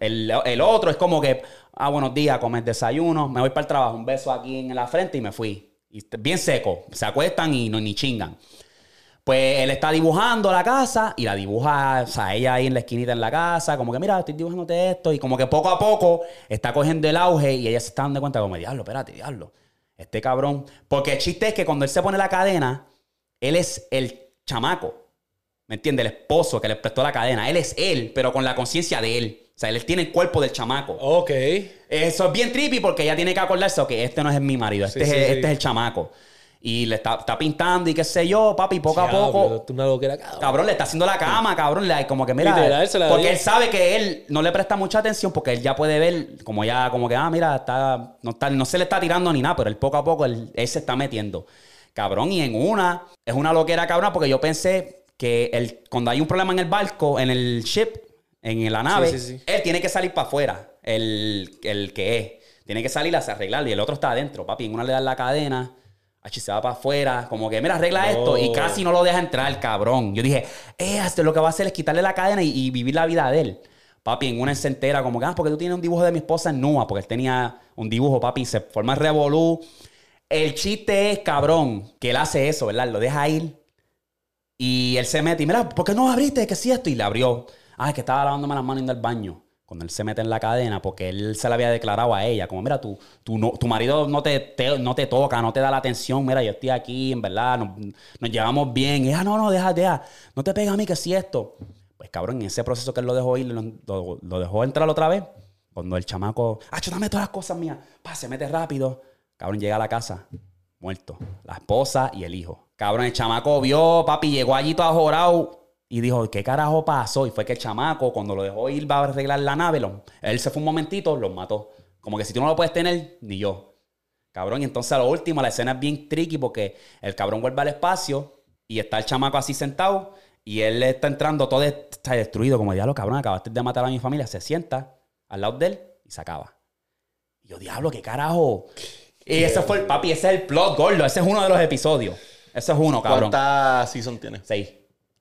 S1: el, otro es como que, ah, buenos días, comer desayuno, me voy para el trabajo, un beso aquí en la frente y me fui. Bien seco, se acuestan y no ni chingan. Pues él está dibujando la casa y la dibuja, o sea, ella ahí en la esquinita en la casa, como que mira, estoy dibujándote esto y como que poco a poco está cogiendo el auge y ella se está dando cuenta como, diablo, espérate, diablo, este cabrón. Porque el chiste es que cuando él se pone la cadena, él es el chamaco, ¿me entiendes? El esposo que le prestó la cadena, él es él, pero con la conciencia de él. O sea, él tiene el cuerpo del chamaco.
S2: Ok.
S1: Eso es bien trippy porque ella tiene que acordarse que este no es mi marido, este,
S2: Sí,
S1: es,
S2: sí,
S1: el-
S2: sí.
S1: este es el chamaco. Y le está, está pintando y qué sé yo, papi, poco a poco.
S2: tú una loquera, cabrón.
S1: Cabrón, le está haciendo la cama, cabrón. Le, como que mira.
S2: Literal, se la
S1: porque él sabe que él no le presta mucha atención porque él ya puede ver, como ya, como que, ah, mira, está, no, está, no se le está tirando ni nada, pero él poco a poco él, él se está metiendo. Cabrón, y en una, es una loquera, cabrón, porque yo pensé que el, cuando hay un problema en el barco, en el ship, en la nave,
S2: sí, sí.
S1: él tiene que salir para afuera, el, el que es. Tiene que salir a arreglarlo y el otro está adentro, papi. En una le dan la cadena, se va para afuera, como que, mira, arregla esto y casi no lo deja entrar, cabrón. Yo dije, eh, esto lo que va a hacer es quitarle la cadena y, y vivir la vida de él. Papi, en una se entera como que, ah, porque tú tienes un dibujo de mi esposa en Nua, porque él tenía un dibujo, papi, se forma el revolú. El chiste es, cabrón, que él hace eso, ¿verdad? Lo deja ir y él se mete y mira, ¿por qué no abriste? ¿Qué es esto? Y le abrió. Ah, es que estaba lavándome las manos yendo al baño. Cuando él se mete en la cadena, porque él se la había declarado a ella, como, mira, tu, tu, no- tu marido no te, te- no te toca, no te da la atención, mira, yo estoy aquí, en verdad, nos, llevamos bien. Y, ah, no, no, deja, deja, no te pega a mí que si esto. Pues cabrón, en ese proceso que él lo dejó ir, lo, lo- lo dejó entrar otra vez, cuando el chamaco, ah, dame todas las cosas mías, pa, se mete rápido. Cabrón, llega a la casa, muerto. La esposa y el hijo. Cabrón, el chamaco vio, papi, llegó allí todo ajorado y dijo, ¿qué carajo pasó? Y fue que el chamaco, cuando lo dejó ir, va a arreglar la nave, lo- él se fue un momentito, los mató. Como que si tú no lo puedes tener, ni yo. Cabrón, y entonces a lo último la escena es bien tricky porque el cabrón vuelve al espacio y está el chamaco así sentado y él está entrando todo está destruido, como diablo, cabrón, acabaste de matar a mi familia. Se sienta al lado de él y se acaba. Y yo, diablo, qué carajo. Y ese fue el papi, ese es el plot gordo, ese es uno de los episodios. Ese es uno, cabrón.
S3: ¿Cuántas season tiene?
S1: Seis.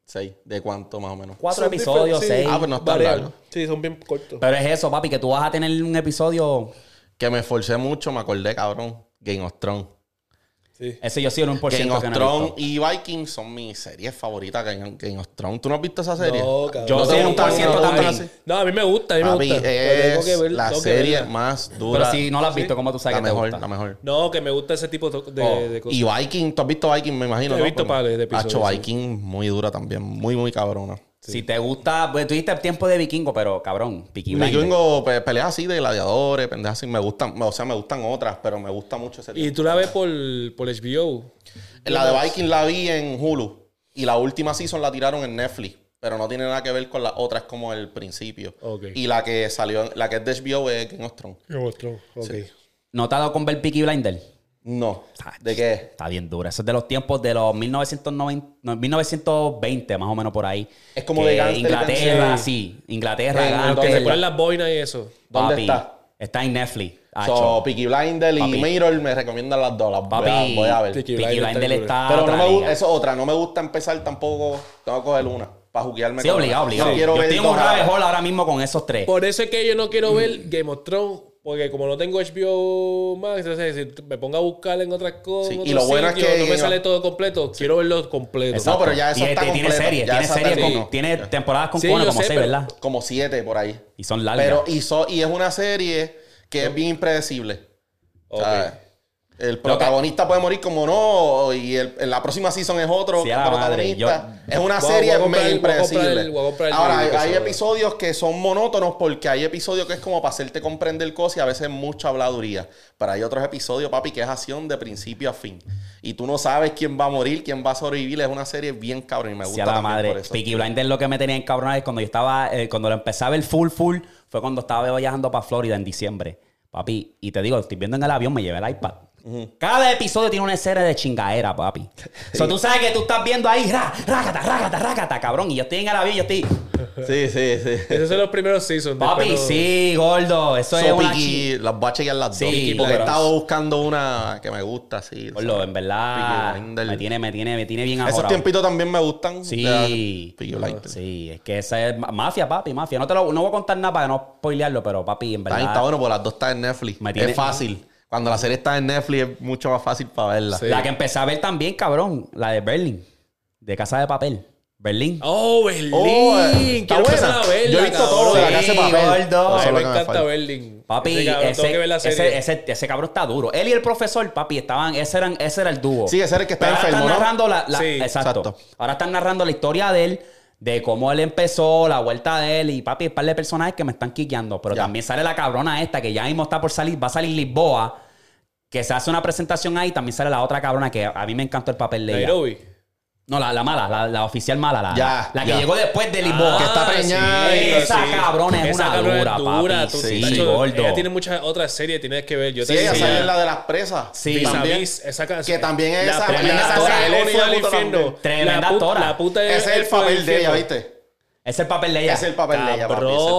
S3: Seis. ¿De cuánto más o menos?
S1: Cuatro
S2: Son
S1: episodios,
S2: sí,
S1: seis.
S3: Ah, pues no está
S2: varían.
S3: largo.
S2: Sí, son bien cortos.
S1: Pero es eso, papi, que tú vas a tener un episodio.
S3: Que me esforcé mucho, me acordé, cabrón. Game of Thrones.
S2: Sí.
S1: Ese yo sí era un por
S3: Game
S1: ciento
S3: of
S1: no he
S3: Thrones y Vikings son mis series favoritas. Game, Game of Thrones. ¿Tú no has visto esa serie?
S2: No, cabrón.
S1: Yo
S3: ¿No te
S1: soy un por ciento
S3: te
S1: también.
S2: No, a mí me gusta, a mí me
S3: Papi,
S2: gusta.
S3: Es
S2: que ver-
S3: la serie más dura.
S1: Pero si no la has visto, ¿cómo tú sabes
S3: la
S1: que te
S3: mejor,
S1: gusta?
S3: la mejor.
S2: No, que me gusta ese tipo de,
S1: Oh,
S2: de cosas.
S3: Y Viking, tú has visto Viking, me imagino.
S2: He visto pares de episodios,
S3: Hacho,
S2: sí.
S3: Viking, muy dura también. Muy, muy cabrona.
S1: Si te gusta, pues tú dijiste tiempo de vikingo, pero cabrón, Peaky
S3: vengo pe- peleas así de gladiadores, pendejas así. Me gustan, o sea, me gustan otras, pero me gusta mucho ese
S2: Y
S3: tipo.
S2: tú la ves por, por HBO.
S3: La de Viking la vi en Hulu. Y la última season la tiraron en Netflix. Pero no tiene nada que ver con las otras como el principio. Y la que salió, la que es de HBO es Game of Thrones.
S2: Ok.
S1: ¿No te ha dado con ver Peaky Blinder?
S3: No. ¿De qué?
S1: Está bien dura. Eso es de los tiempos de los 1990, no, 1920, más o menos por ahí.
S3: Es como
S1: Que
S3: de Gangster
S1: Inglaterra,
S3: sí.
S1: sí. Inglaterra, Gangster,
S2: Que se ponen las boinas y eso.
S3: ¿Dónde
S1: papi,
S3: está?
S1: Está en Netflix.
S3: So. Peaky Blinder y. Mirror me recomiendan las dos. Las voy,
S1: Papi,
S3: a, voy a ver.
S2: Peaky
S1: Peaky
S2: está.
S3: Pero no
S1: otra
S3: me gusta, eso es otra. No me gusta empezar tampoco. Tengo que coger una. Para juguearme
S1: Sí, obligado,
S3: una.
S1: obligado.
S3: No quiero
S1: Yo
S3: ver
S1: estoy en un rabbit
S3: vez.
S1: hole ahora mismo con esos tres.
S2: Por eso es que yo no quiero ver Game of Thrones. Porque como no tengo HBO Max, entonces si me pongo a buscar en otras cosas,
S3: Sí, y lo bueno es
S2: sitios,
S3: que-
S2: no me sale todo completo. Quiero verlo completo.
S3: Exacto. pero ya eso
S1: Y
S3: está
S1: tiene
S3: completo.
S1: series,
S3: Ya
S1: tiene series tiene temporadas con
S2: Sí,
S1: cojones como
S2: sé,
S1: seis, ¿verdad?
S3: Como siete por ahí.
S1: Y son largas.
S3: Pero, y, so- y es una serie que es bien impredecible.
S2: Ok.
S3: El protagonista puede morir como no, y el- en la próxima season es otro
S1: Sí, a la madre.
S3: protagonista. es una
S2: Voy a-
S3: serie
S2: comprar
S3: medio impredecible.
S2: el- voy a comprar el
S3: Ahora, hay, episodios que son monótonos porque hay episodios que es como para hacerte comprender cosas y a veces mucha habladuría. Pero hay otros episodios, papi, que es acción de principio a fin. Y tú no sabes quién va a morir, quién va a sobrevivir. Es una serie bien cabrón y me gusta
S1: Sí, a la madre.
S3: por eso.
S1: Peaky Blinders lo que me tenía encabronado es cuando yo estaba, eh, cuando lo empezaba el full full, fue cuando estaba viajando para Florida en diciembre. Papi, y te digo, estoy viendo en el avión, me llevé el iPad. Cada episodio tiene una serie de chingadera, papi. O sea, tú sabes que tú estás viendo ahí, ra, rácata, rácata, rácata, cabrón. Y yo estoy en el avión y yo estoy,
S3: Sí, sí, sí.
S2: Esos son los primeros seasons.
S1: papi,
S2: después
S1: sí, gordo. Eso es una chi-
S3: las voy a chequear las
S1: Sí,
S3: dos.
S1: Peaky
S3: porque he
S1: Blinders.
S3: estado buscando una que me gusta, sí.
S1: En verdad,
S3: Peaky Blinders.
S1: me tiene, me tiene, me tiene bien
S3: Esos tiempitos también me gustan.
S1: Sí.
S3: de Peaky Blinders.
S1: Sí, es que esa es ma- mafia, papi, mafia. No te lo no voy a contar nada para no spoilearlo, pero papi, en
S3: Está,
S1: verdad.
S3: está bueno, porque las dos están en Netflix.
S1: Me tiene-
S3: Es fácil. Cuando la serie está en Netflix es mucho más fácil para verla.
S2: Sí.
S1: La que empecé a ver también, cabrón, la de Berlin, de Casa de Papel. Berlín.
S2: Oh, Berlín.
S3: Oh, está
S2: Quiero empezar
S3: buena.
S2: a verla,
S3: Yo he visto
S2: cabrón.
S3: todo de la casa de papel.
S2: me
S3: me
S2: encanta
S3: falta.
S2: Berlin.
S1: Papi,
S2: Ese cabrón,
S1: ese,
S2: tengo que ver la serie.
S1: ese, ese, ese cabrón está duro. Él y el profesor, papi, estaban, ese, eran, ese era el dúo.
S3: Sí, ese era el que
S1: ahora
S3: enfermo,
S1: están
S3: ¿no?
S1: narrando la, la-
S2: Sí,
S1: exacto.
S3: exacto.
S1: Ahora están narrando la historia de él, de cómo él empezó, la vuelta de él, y papi, un par de personajes que me están quiqueando. Pero
S3: Ya.
S1: también sale la cabrona esta, que ya mismo está por salir, va a salir Lisboa, que se hace una presentación ahí, también sale la otra cabrona que a mí me encantó el papel de ella.
S2: Nairobi.
S1: No, la, la mala, la, la oficial mala, la,
S3: Ya,
S1: la que
S3: ya.
S1: llegó después de Lisboa.
S3: que está preñada
S2: sí,
S3: y-
S1: Esa cabrona es
S2: Esa
S1: una
S2: cabrona
S1: dura,
S2: es dura,
S1: papi.
S2: tú-
S1: Sí,
S2: tacho,
S1: gordo.
S2: Ella tiene muchas otras series, tienes que ver. Yo
S3: Sí,
S2: te
S3: ella sale en la de las presas.
S1: Sí.
S2: Vis a
S3: También.
S2: Vis, esa ca-
S3: Que también es
S2: la
S3: esa-
S1: la
S2: actora,
S1: actora,
S2: él fue al
S3: puta
S2: infierno.
S3: también.
S1: Tremenda
S2: La puta-
S1: actora.
S2: La puta
S3: Ese es el
S2: él fue al
S3: papel de ella,
S2: infierno.
S3: ¿viste?
S1: Es el papel de ella.
S3: Es el papel de ella, papi. Es el papel de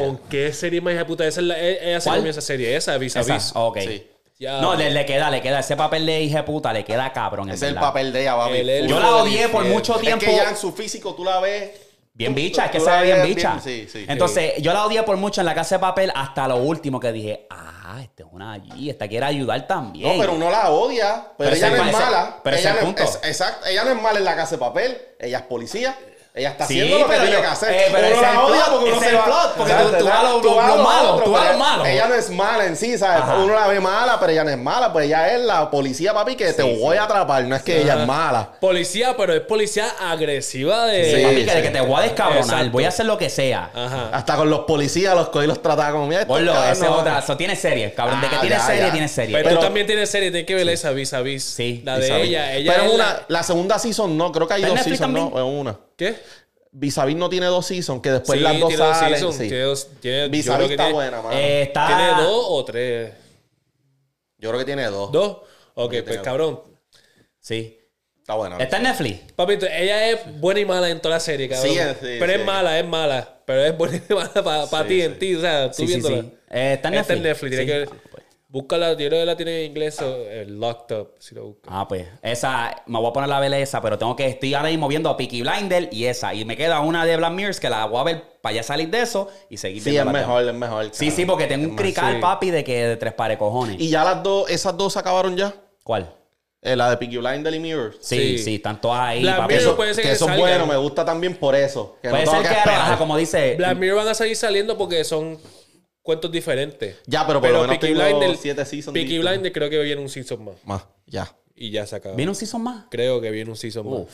S2: Cabrón,
S3: ella.
S2: qué serie más hija de puta. Esa es la, e- ella se
S1: ¿Cuál?
S2: comió esa serie, esa, Vis a
S1: Esa,
S2: Vis.
S1: ok.
S3: Sí.
S2: Ya.
S1: No, le, le queda, le queda. Ese papel de hija de puta le queda cabrón.
S3: es el
S1: verdad.
S3: papel de ella, papi.
S2: Es el
S1: Yo la odié por mucho
S3: Es
S1: tiempo.
S3: que ya en su físico tú la ves.
S1: Bien bicha, es que se ve bien bicha.
S3: Sí, sí.
S1: Entonces, yo la odié por mucho en la casa de papel hasta lo último que dije, ah, esta es una allí, esta quiere ayudar también.
S3: No, pero uno la odia. Pero,
S1: Pero
S3: ella no es mala.
S1: pero ese
S3: ella
S1: es el
S3: no
S1: punto.
S3: es- exacto. Ella no es mala en la casa de papel. Ella es policía. Ella está
S1: Sí,
S3: haciendo lo que
S1: pero
S3: tiene que hacer.
S1: eh, pero
S3: uno la odia
S1: plot,
S3: porque uno se va.
S1: plot, porque
S3: Exacto,
S1: tú- tú vas a lo-
S3: tú vas
S1: lo
S3: a lo
S1: malo,
S3: otro,
S1: tú vas a lo malo.
S3: Ella no es mala en sí, ¿sabes?
S1: Ajá.
S3: Uno la ve mala, pero ella no es mala. Pues ella es la policía, papi, que te voy a atrapar. No es que ella es mala.
S2: Policía, pero es policía agresiva de.
S1: Sí,
S3: Sí,
S1: papi, que,
S3: sí.
S1: que te voy a descabronar,
S2: Exacto.
S1: voy a hacer lo que sea.
S2: Ajá.
S3: Hasta con los policías los cogí los trataba como
S1: Gordo,
S3: cabrones
S1: ese es otra. Eso tiene serie, cabrón. de que
S3: Ah,
S1: tiene serie, tiene serie.
S2: Pero, tú también tienes serie, tienes que ver esa vis a vis.
S1: Sí,
S2: La de ella. ella
S3: Pero una,
S2: la-
S3: segunda season no, creo que hay
S1: ¿Está en
S3: dos seasons, no, una.
S2: ¿Qué?
S3: Vis a Vis no tiene dos seasons, que después
S2: Sí,
S3: las dos
S2: tiene dos
S3: salen.
S2: seasons,
S3: sí.
S2: tiene dos- tiene-
S3: está
S2: tiene-
S3: buena, mano.
S1: Eh, está...
S2: ¿Tiene dos o tres?
S3: Yo creo que tiene dos.
S2: ¿Dos? Ok, pues cabrón.
S1: Sí.
S3: Está buena.
S1: ¿Está en Netflix?
S2: Papito, ella es buena y mala en toda la serie, cabrón.
S3: Sí, sí,
S2: pero
S3: sí.
S2: es mala, es mala. Pero es buena y mala para
S3: Sí,
S2: ti,
S3: sí.
S2: en ti. O sea, tú viéndola.
S1: sí. Eh, ¿Está en
S2: Está
S1: Netflix?
S2: en Netflix, tiene que ver. Búscala, yo creo que la tiene en inglés, o, eh, Locked Up, si lo buscas.
S1: Ah, pues esa, me voy a poner la vela esa, pero tengo que, estoy ahora mismo viendo a Peaky Blinder y esa. Y me queda una de Black Mirrors que la voy a ver para ya salir de eso y seguir
S3: Sí,
S1: viendo
S3: es
S1: las demás.
S3: mejor, es mejor.
S1: Sí, sí, porque tengo
S3: Es
S1: un crical,
S3: sí.
S1: papi, de que de tres pares cojones.
S3: Y ya las dos, esas dos se acabaron ya.
S1: ¿Cuál?
S3: Eh, la de Peaky Blinder y Mirrors.
S1: Sí,
S2: Sí.
S1: sí, están todas ahí,
S2: Black
S1: papi.
S3: Que
S2: Mirror
S3: eso,
S2: puede ser
S3: que
S2: que
S3: eso es bueno, me gusta también por eso. Que
S1: Puede
S3: no
S1: ser que,
S3: que
S1: ajá, como dice...
S2: Black Mirror van a seguir saliendo porque son cuentos diferentes.
S3: Ya, pero por lo menos
S2: Peaky Blinders-
S3: siete seasons
S2: Peaky creo que viene un season más.
S3: Más, ya.
S2: Y ya se acaba.
S1: ¿Viene un season más?
S2: Creo que viene un season más.
S1: Uf.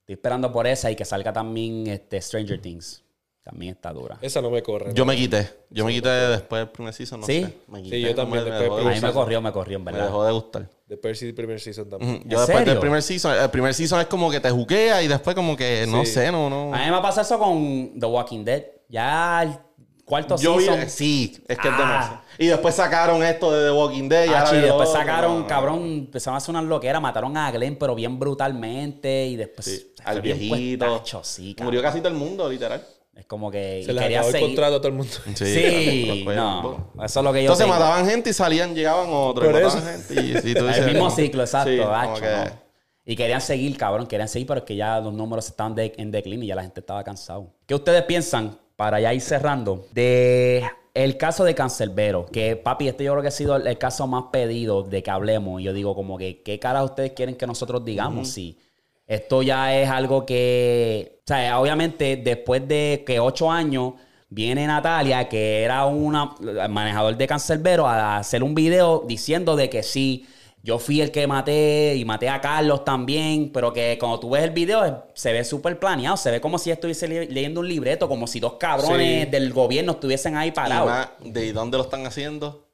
S1: Estoy esperando por esa y que salga también este, Stranger Things. También está dura.
S2: Esa no me corre.
S3: Yo me quité. Yo me quité después del primer season, no
S1: ¿Sí?
S3: sé. Me quité,
S2: Sí, yo también,
S3: Me, me
S2: después
S3: dejó de
S1: A mí me
S3: gustar.
S1: corrió, me corrió, en
S3: Me
S1: verdad.
S3: dejó de gustar.
S2: De Percy, el primer season también.
S3: Yo después
S1: serio?
S3: del primer season, el primer season es como que te juquea y después como que, no sé, no, no.
S1: A mí me pasa eso con The Walking Dead. Ya cuarto
S3: Yo vi,
S1: season.
S3: sí, es que es
S1: Ah.
S3: demasiado. Y después sacaron esto de The Walking Dead. y
S1: Ah,
S3: ahora
S1: sí,
S3: el
S1: después sacaron,
S3: no.
S1: cabrón, empezaron a hacer unas loqueras, mataron a Glenn, pero bien brutalmente. Y después.
S3: Sí, al viejito.
S1: puestacho, sí, cabrón.
S3: Murió casi todo el mundo, literal.
S1: Es como que.
S2: Se
S1: y
S2: les
S1: quería
S2: acabó el
S1: seguir.
S2: contrato a todo el mundo.
S1: Sí, no. Eso es lo que yo
S3: Entonces mataban gente y salían, llegaban otros. y
S2: Por
S3: mataban gente y, sí, tú dices,
S1: El mismo
S3: como-
S1: ciclo, exacto.
S3: sí,
S1: gacho,
S3: como que-
S1: ¿no? Y querían seguir, cabrón, querían seguir, pero es que ya los números estaban de- en declino y ya la gente estaba cansado. ¿Qué ustedes piensan, para ya ir cerrando, de el caso de Cancerbero? Que, papi, este yo creo que ha sido el, el caso más pedido de que hablemos. Yo digo, como que, ¿qué cara ustedes quieren que nosotros digamos? Sí. Esto ya es algo que, o sea, obviamente después de que ocho años viene Natalia, que era una manejador de Cancerbero, a hacer un video diciendo de que sí, yo fui el que maté y maté a Carlos también, pero que cuando tú ves el video se ve súper planeado, se ve como si estuviese le- leyendo un libreto, como si dos cabrones
S2: Sí.
S1: del gobierno estuviesen ahí
S3: Y
S1: parados.
S3: ¿De dónde lo están haciendo?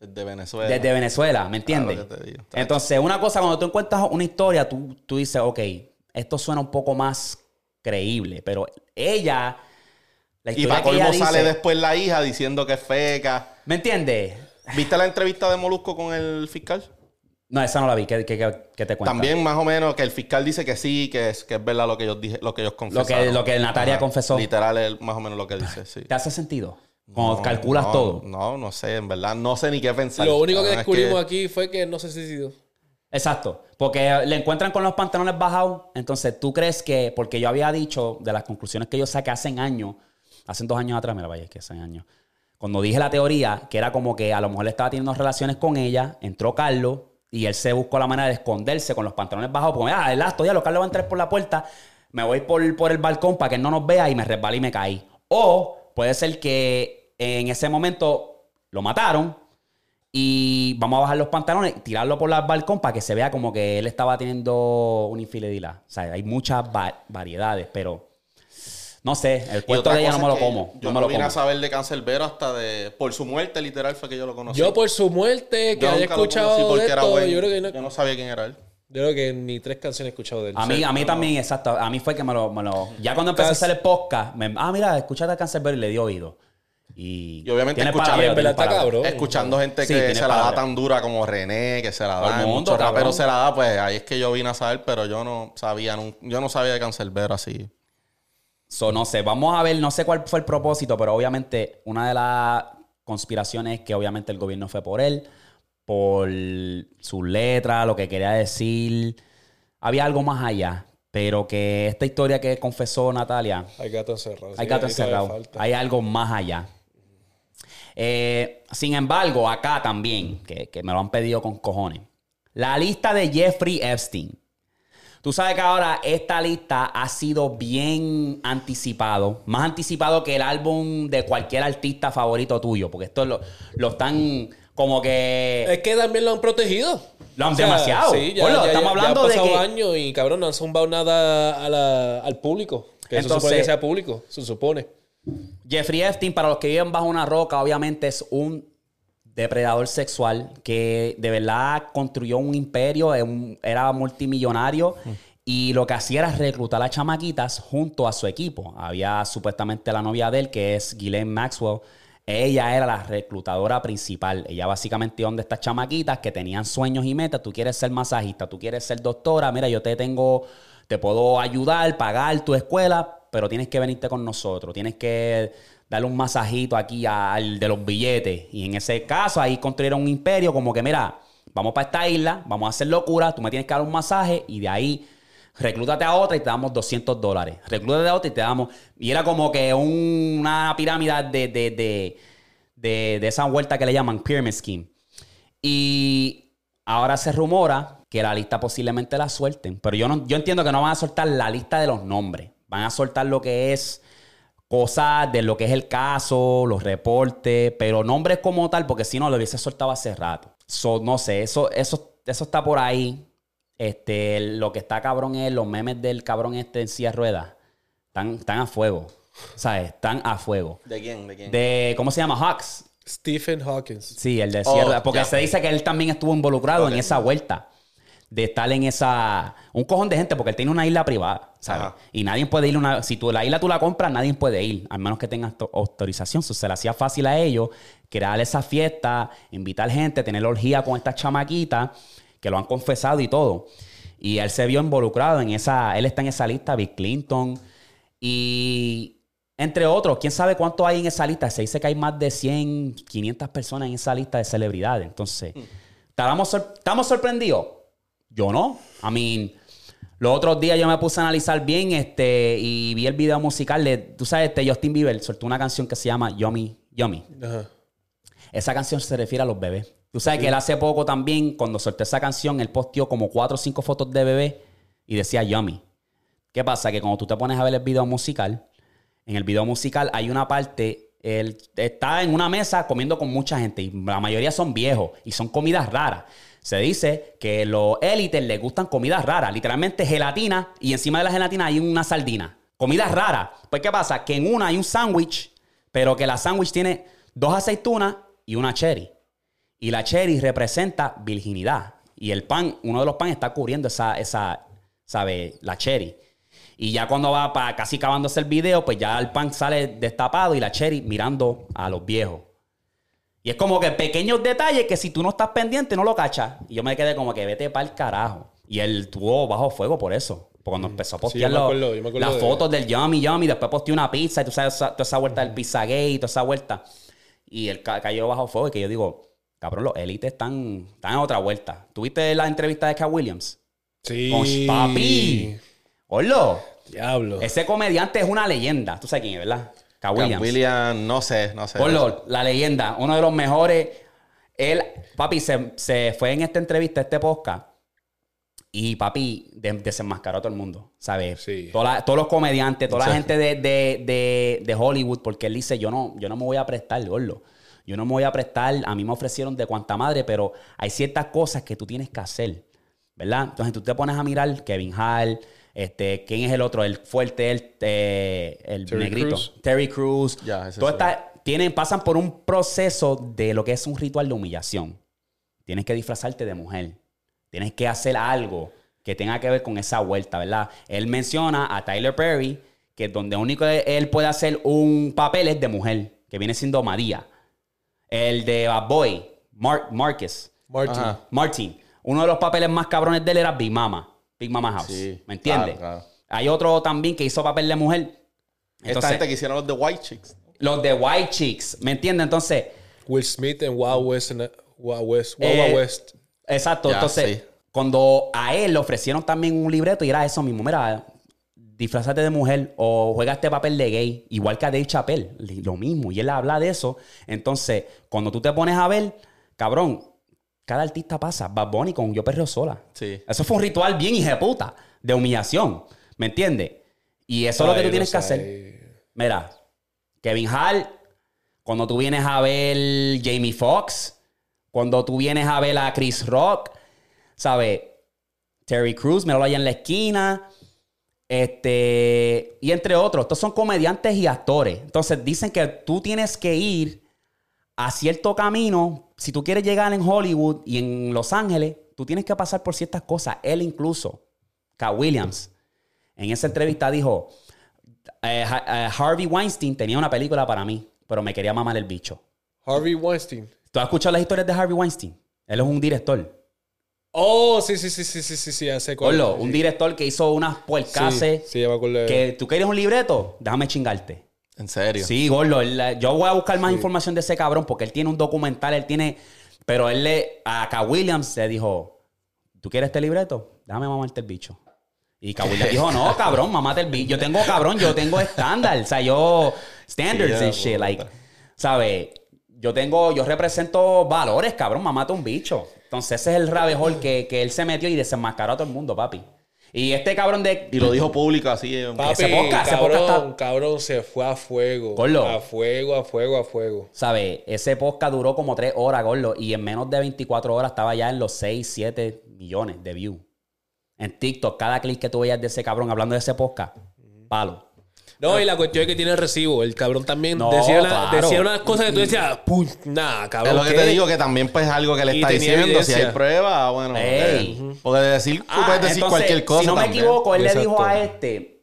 S3: Desde Venezuela.
S1: Desde Venezuela, ¿me entiendes?
S3: Claro.
S1: Entonces, una cosa, cuando tú encuentras una historia, tú, tú dices, ok, esto suena un poco más creíble, pero ella, la
S3: Y
S1: historia
S3: para
S1: que ella
S3: colmo
S1: dice,
S3: sale después la hija diciendo que es feca.
S1: ¿me entiendes?
S3: ¿Viste la entrevista de Molusco con el fiscal?
S1: No, esa no la vi, ¿qué, qué- qué- qué te cuenta?
S3: También más o menos que el fiscal dice que sí, que es, que es verdad lo que ellos dije, lo que ellos
S1: Lo
S3: confesaron.
S1: que, lo que Natalia confesó.
S3: Literal es más o menos lo que dice, sí.
S1: ¿Te hace sentido? Cuando
S3: No,
S1: calculas
S3: no,
S1: todo.
S3: No, no sé, en verdad. No sé ni qué pensar.
S2: Lo único que
S3: es
S2: descubrimos aquí fue que no se suicidó.
S1: Exacto. Porque le encuentran con los pantalones bajados. Entonces, tú crees que, porque yo había dicho de las conclusiones que yo saqué hace años, hace dos años atrás, mira, vaya, es que hace años. Cuando dije la teoría, que era como que a lo mejor le estaba teniendo relaciones con ella, entró Carlos y él se buscó la manera de esconderse con los pantalones bajados. Porque, ah, el acto, ya lo Carlos va a entrar por la puerta, me voy por, por el balcón para que él no nos vea y me resbalé y me caí. O puede ser que en ese momento lo mataron y vamos a bajar los pantalones, tirarlo por el balcón para que se vea como que él estaba teniendo una infidelidad. O sea, hay muchas va- variedades, pero no sé, el cuento de ella no me lo como.
S3: Yo
S1: no me lo
S3: vine
S1: como.
S3: a saber de Cancerbero hasta de... Por su muerte, literal, fue que yo lo conocí.
S2: Yo por su muerte, que
S3: Yo
S2: haya escuchado de
S3: era
S2: esto,
S3: bueno.
S2: yo creo que no,
S3: Yo no sabía quién era él.
S2: yo creo que ni tres canciones he escuchado de él.
S1: A mí, a mí también, exacto. A mí fue que me lo. me lo- ya cuando empecé a hacer el podcast, me- ah, mira, escuchaste a Cancerbero y le dio oído. Y,
S3: Y obviamente
S1: palabreo.
S2: cabrón.
S3: Escuchando gente
S1: Sí,
S3: que se la da
S1: palabra.
S3: tan dura como René, que se la da,
S1: mundo,
S3: muchos raperos se la da, pues ahí es que yo vine a saber, pero yo no sabía, yo no sabía de Cancerbero así.
S1: So, no sé, vamos a ver, no sé cuál fue el propósito, pero obviamente una de las conspiraciones es que obviamente el gobierno fue por él, por sus letras, lo que quería decir. Había algo más allá, pero que esta historia que confesó Natalia,
S2: Hay gato encerrado.
S1: hay gato encerrado, hay algo más allá. Eh, sin embargo, acá también, que, que me lo han pedido con cojones, la lista de Jeffrey Epstein. Tú sabes que ahora esta lista ha sido bien anticipado, más anticipado que el álbum de cualquier artista favorito tuyo, porque esto lo, lo están como que...
S2: Es que también lo han protegido.
S1: Lo han demasiado.
S2: Sí, ya, ya-
S1: estamos hablando
S2: ya
S1: de
S2: han pasado
S1: que-
S2: años y cabrón no han zumbado nada a la- al público. Que eso
S1: Entonces-
S2: supone que sea público, se supone.
S1: Jeffrey Epstein, para los que viven bajo una roca, obviamente es un depredador sexual que de verdad construyó un imperio, un- era multimillonario y lo que hacía era reclutar a chamaquitas junto a su equipo. Había supuestamente la novia de él, que es Ghislaine Maxwell. Ella era la reclutadora principal. Ella básicamente donde estas chamaquitas que tenían sueños y metas. Tú quieres ser masajista, tú quieres ser doctora. Mira, yo te tengo, te puedo ayudar, pagar tu escuela, pero tienes que venirte con nosotros. Tienes que darle un masajito aquí al de los billetes. Y en ese caso, ahí construyeron un imperio como que, mira, vamos para esta isla, vamos a hacer locura, tú me tienes que dar un masaje y de ahí reclútate a otra y te damos 200 dólares. Reclútate a otra y te damos... Y era como que un- una pirámide de, de, de, de, de esa vuelta que le llaman Pyramid Scheme. Y ahora se rumora que la lista posiblemente la suelten. Pero yo, no, yo entiendo que no van a soltar la lista de los nombres. Van a soltar lo que es cosas de lo que es el caso, los reportes, pero nombres como tal, porque si no lo hubiese soltado hace rato. So, no sé, eso, eso, eso está por ahí. Este, lo que está cabrón es los memes del cabrón este en silla de ruedas. Están, están a fuego. ¿Sabes? Están a fuego.
S3: ¿De quién? ¿De quién?
S1: De, ¿cómo se llama? Hawks.
S2: Stephen Hawkins.
S1: Sí, el de
S3: Oh,
S1: Sierra. porque se dice que él también estuvo involucrado en esa vuelta. De estar en esa. Un cojón de gente, porque él tiene una isla privada. ¿sabes?
S3: Ajá.
S1: Y nadie puede ir una... Si tú la isla tú la compras, nadie puede ir, al menos que tengas to- autorización. So, se le hacía fácil a ellos crear esa fiesta, invitar gente, tener orgía con estas chamaquitas que lo han confesado y todo. Y él se vio involucrado en esa... Él está en esa lista, Bill Clinton. Y... Entre otros, quién sabe cuánto hay en esa lista. Se dice que hay más de 100, 500 personas en esa lista de celebridades. Entonces, ¿estábamos, sor- ¿estamos sorprendidos? Yo no. I mean, los otros días yo me puse a analizar bien este, y vi el video musical de, tú sabes, este Justin Bieber soltó una canción que se llama Yummy, Yummy.
S2: Ajá.
S1: Esa canción se refiere a los bebés. Tú sabes que él hace poco también, cuando soltó esa canción, él posteó como cuatro o cinco fotos de bebé y decía Yummy. ¿Qué pasa? Que cuando tú te pones a ver el video musical, en el video musical hay una parte, él está en una mesa comiendo con mucha gente y la mayoría son viejos y son comidas raras. Se dice que los élites les gustan comidas raras, literalmente gelatina y encima de la gelatina hay una sardina. Comidas raras. Pues ¿qué pasa? Que en una hay un sándwich, pero que la sándwich tiene dos aceitunas y una cherry. Y la cherry representa virginidad. Y el pan, uno de los panes está cubriendo esa, esa, ¿sabe? La cherry. Y ya cuando va para casi acabándose el video, pues ya el pan sale destapado y la cherry mirando a los viejos. Y es como que pequeños detalles que si tú no estás pendiente no lo cachas. Y yo me quedé como que vete para el carajo. Y él tuvo bajo fuego por eso. Porque cuando empezó a postear
S2: Mm.
S1: los-
S2: acuerdo,
S1: las
S2: de-
S1: fotos del Yummy Yummy, después posteó una pizza y tú sabes toda esa vuelta del pizza gay y toda esa vuelta. Y él ca- cayó bajo fuego y que yo digo, cabrón, los élites están, están en otra vuelta. ¿Tuviste la entrevista de Cat Williams?
S2: Sí.
S1: Con papi. Orlo.
S2: Diablo.
S1: Ese comediante es una leyenda. Tú sabes quién es, ¿verdad? Cat
S3: Williams.
S1: Williams.
S3: no sé, no sé.
S1: Orlo, la leyenda. Uno de los mejores. Él, papi, se, se fue en esta entrevista, este podcast. Y papi de- desenmascaró a todo el mundo, ¿sabes?
S2: Sí.
S1: Toda la- todos los comediantes, toda la gente de, de- de- de Hollywood, porque él dice, yo no, yo no me voy a prestar, gordo. Yo no me voy a prestar, a mí me ofrecieron de cuanta madre, pero hay ciertas cosas que tú tienes que hacer, ¿verdad? Entonces tú te pones a mirar Kevin Hall, este, ¿quién es el otro? El fuerte, el, eh, el
S2: Terry
S1: negrito.
S2: Crews.
S1: Terry Todo
S3: sí.
S1: está- tienen, pasan por un proceso de lo que es un ritual de humillación. Tienes que disfrazarte de mujer. Tienes que hacer algo que tenga que ver con esa vuelta, ¿verdad? Él menciona a Tyler Perry, que donde único él puede hacer un papel es de mujer, que viene siendo María. El de Bad Boy, Mark, Marcus,
S2: Martin.
S1: Martin. Uno de los papeles más cabrones de él era Big Mama, Big Mama House.
S3: Sí,
S1: ¿Me entiendes?
S3: claro, claro.
S1: Hay otro también que hizo papel de mujer.
S3: Esta
S1: Entonces,
S3: gente que hicieron los de White Chicks.
S1: los de White Chicks, ¿me entiendes? Entonces,
S2: Will Smith en Wild West. Wild West. Wild
S1: Eh,
S2: Wild West.
S1: Exacto. Entonces,
S3: sí.
S1: cuando a él le ofrecieron también un libreto y era eso mismo, mira, disfrazate de mujer o juega este papel de gay, igual que a Dave Chappelle, lo mismo. Y él habla de eso. Entonces, cuando tú te pones a ver, cabrón, cada artista pasa. Bad Bunny con Yo Perreo Sola.
S3: Sí.
S1: Eso fue un ritual bien hijeputa de humillación. ¿Me entiendes? Y eso es lo que tú tienes que hacer. Mira, Kevin Hart, cuando tú vienes a ver Jamie Foxx, cuando tú vienes a ver a Chris Rock, ¿sabes? Terry Crews, míralo allá en la esquina. Este, y entre otros, estos son comediantes y actores. Entonces dicen que tú tienes que ir a cierto camino. Si tú quieres llegar en Hollywood y en Los Ángeles, tú tienes que pasar por ciertas cosas. Él incluso, Cat Williams, en esa entrevista dijo, eh, eh, Harvey Weinstein tenía una película para mí, pero me quería mamar el bicho.
S2: Harvey Weinstein.
S1: ¿Tú has escuchado las historias de Harvey Weinstein? Él es un director.
S2: Oh, sí, sí, sí, sí, sí, sí, sí, ya sé cuál.
S1: Orlo, un director que hizo unas puercases.
S2: Sí, sí, ya me acuerdo de-
S1: Que tú quieres un libreto, déjame chingarte.
S3: En serio.
S1: Sí, gordo. él- yo voy a buscar más información de ese cabrón porque él tiene un documental, él tiene. Pero él le. A K. Williams le dijo: ¿Tú quieres este libreto? Déjame mamarte el bicho. Y K. Williams dijo: No, cabrón, mamate el bicho. Yo tengo cabrón, yo tengo estándar. O sea, yo. Standards
S3: Sí,
S1: and shit. Like, ¿sabes? Yo tengo. Yo represento valores, cabrón, mamate un bicho. Entonces, ese es el rabejol que, que él se metió y desenmascaró a todo el mundo, papi. Y este cabrón de.
S3: Y lo dijo público así. en-
S2: Papi,
S1: ese podcast, ese
S2: cabrón,
S1: podcast está-
S2: cabrón, se fue a fuego.
S1: Gordo.
S2: A fuego, a fuego, a fuego.
S1: ¿Sabes? Ese podcast duró como tres horas, gordo. Y en menos de 24 horas estaba ya en los 6, 7 millones de views. En TikTok, cada clic que tú veías de ese cabrón hablando de ese podcast, palo.
S2: No, y la cuestión es que tiene recibo. El cabrón también
S1: No,
S2: decía, una-
S1: claro.
S2: decía unas cosas que tú decías, "Pum, nah, cabrón.
S3: Es lo que
S2: ¿qué?".
S3: te digo, que también pues algo que le
S2: Y
S3: está
S2: tenía
S3: diciendo. Si
S2: evidencia.
S3: hay prueba, bueno.
S1: Ey.
S3: eh, Porque de decir, tú
S1: Ah,
S3: puedes decir
S1: entonces,
S3: cualquier cosa
S1: Si no me
S3: también.
S1: equivoco, él
S2: Exacto.
S1: le dijo a este.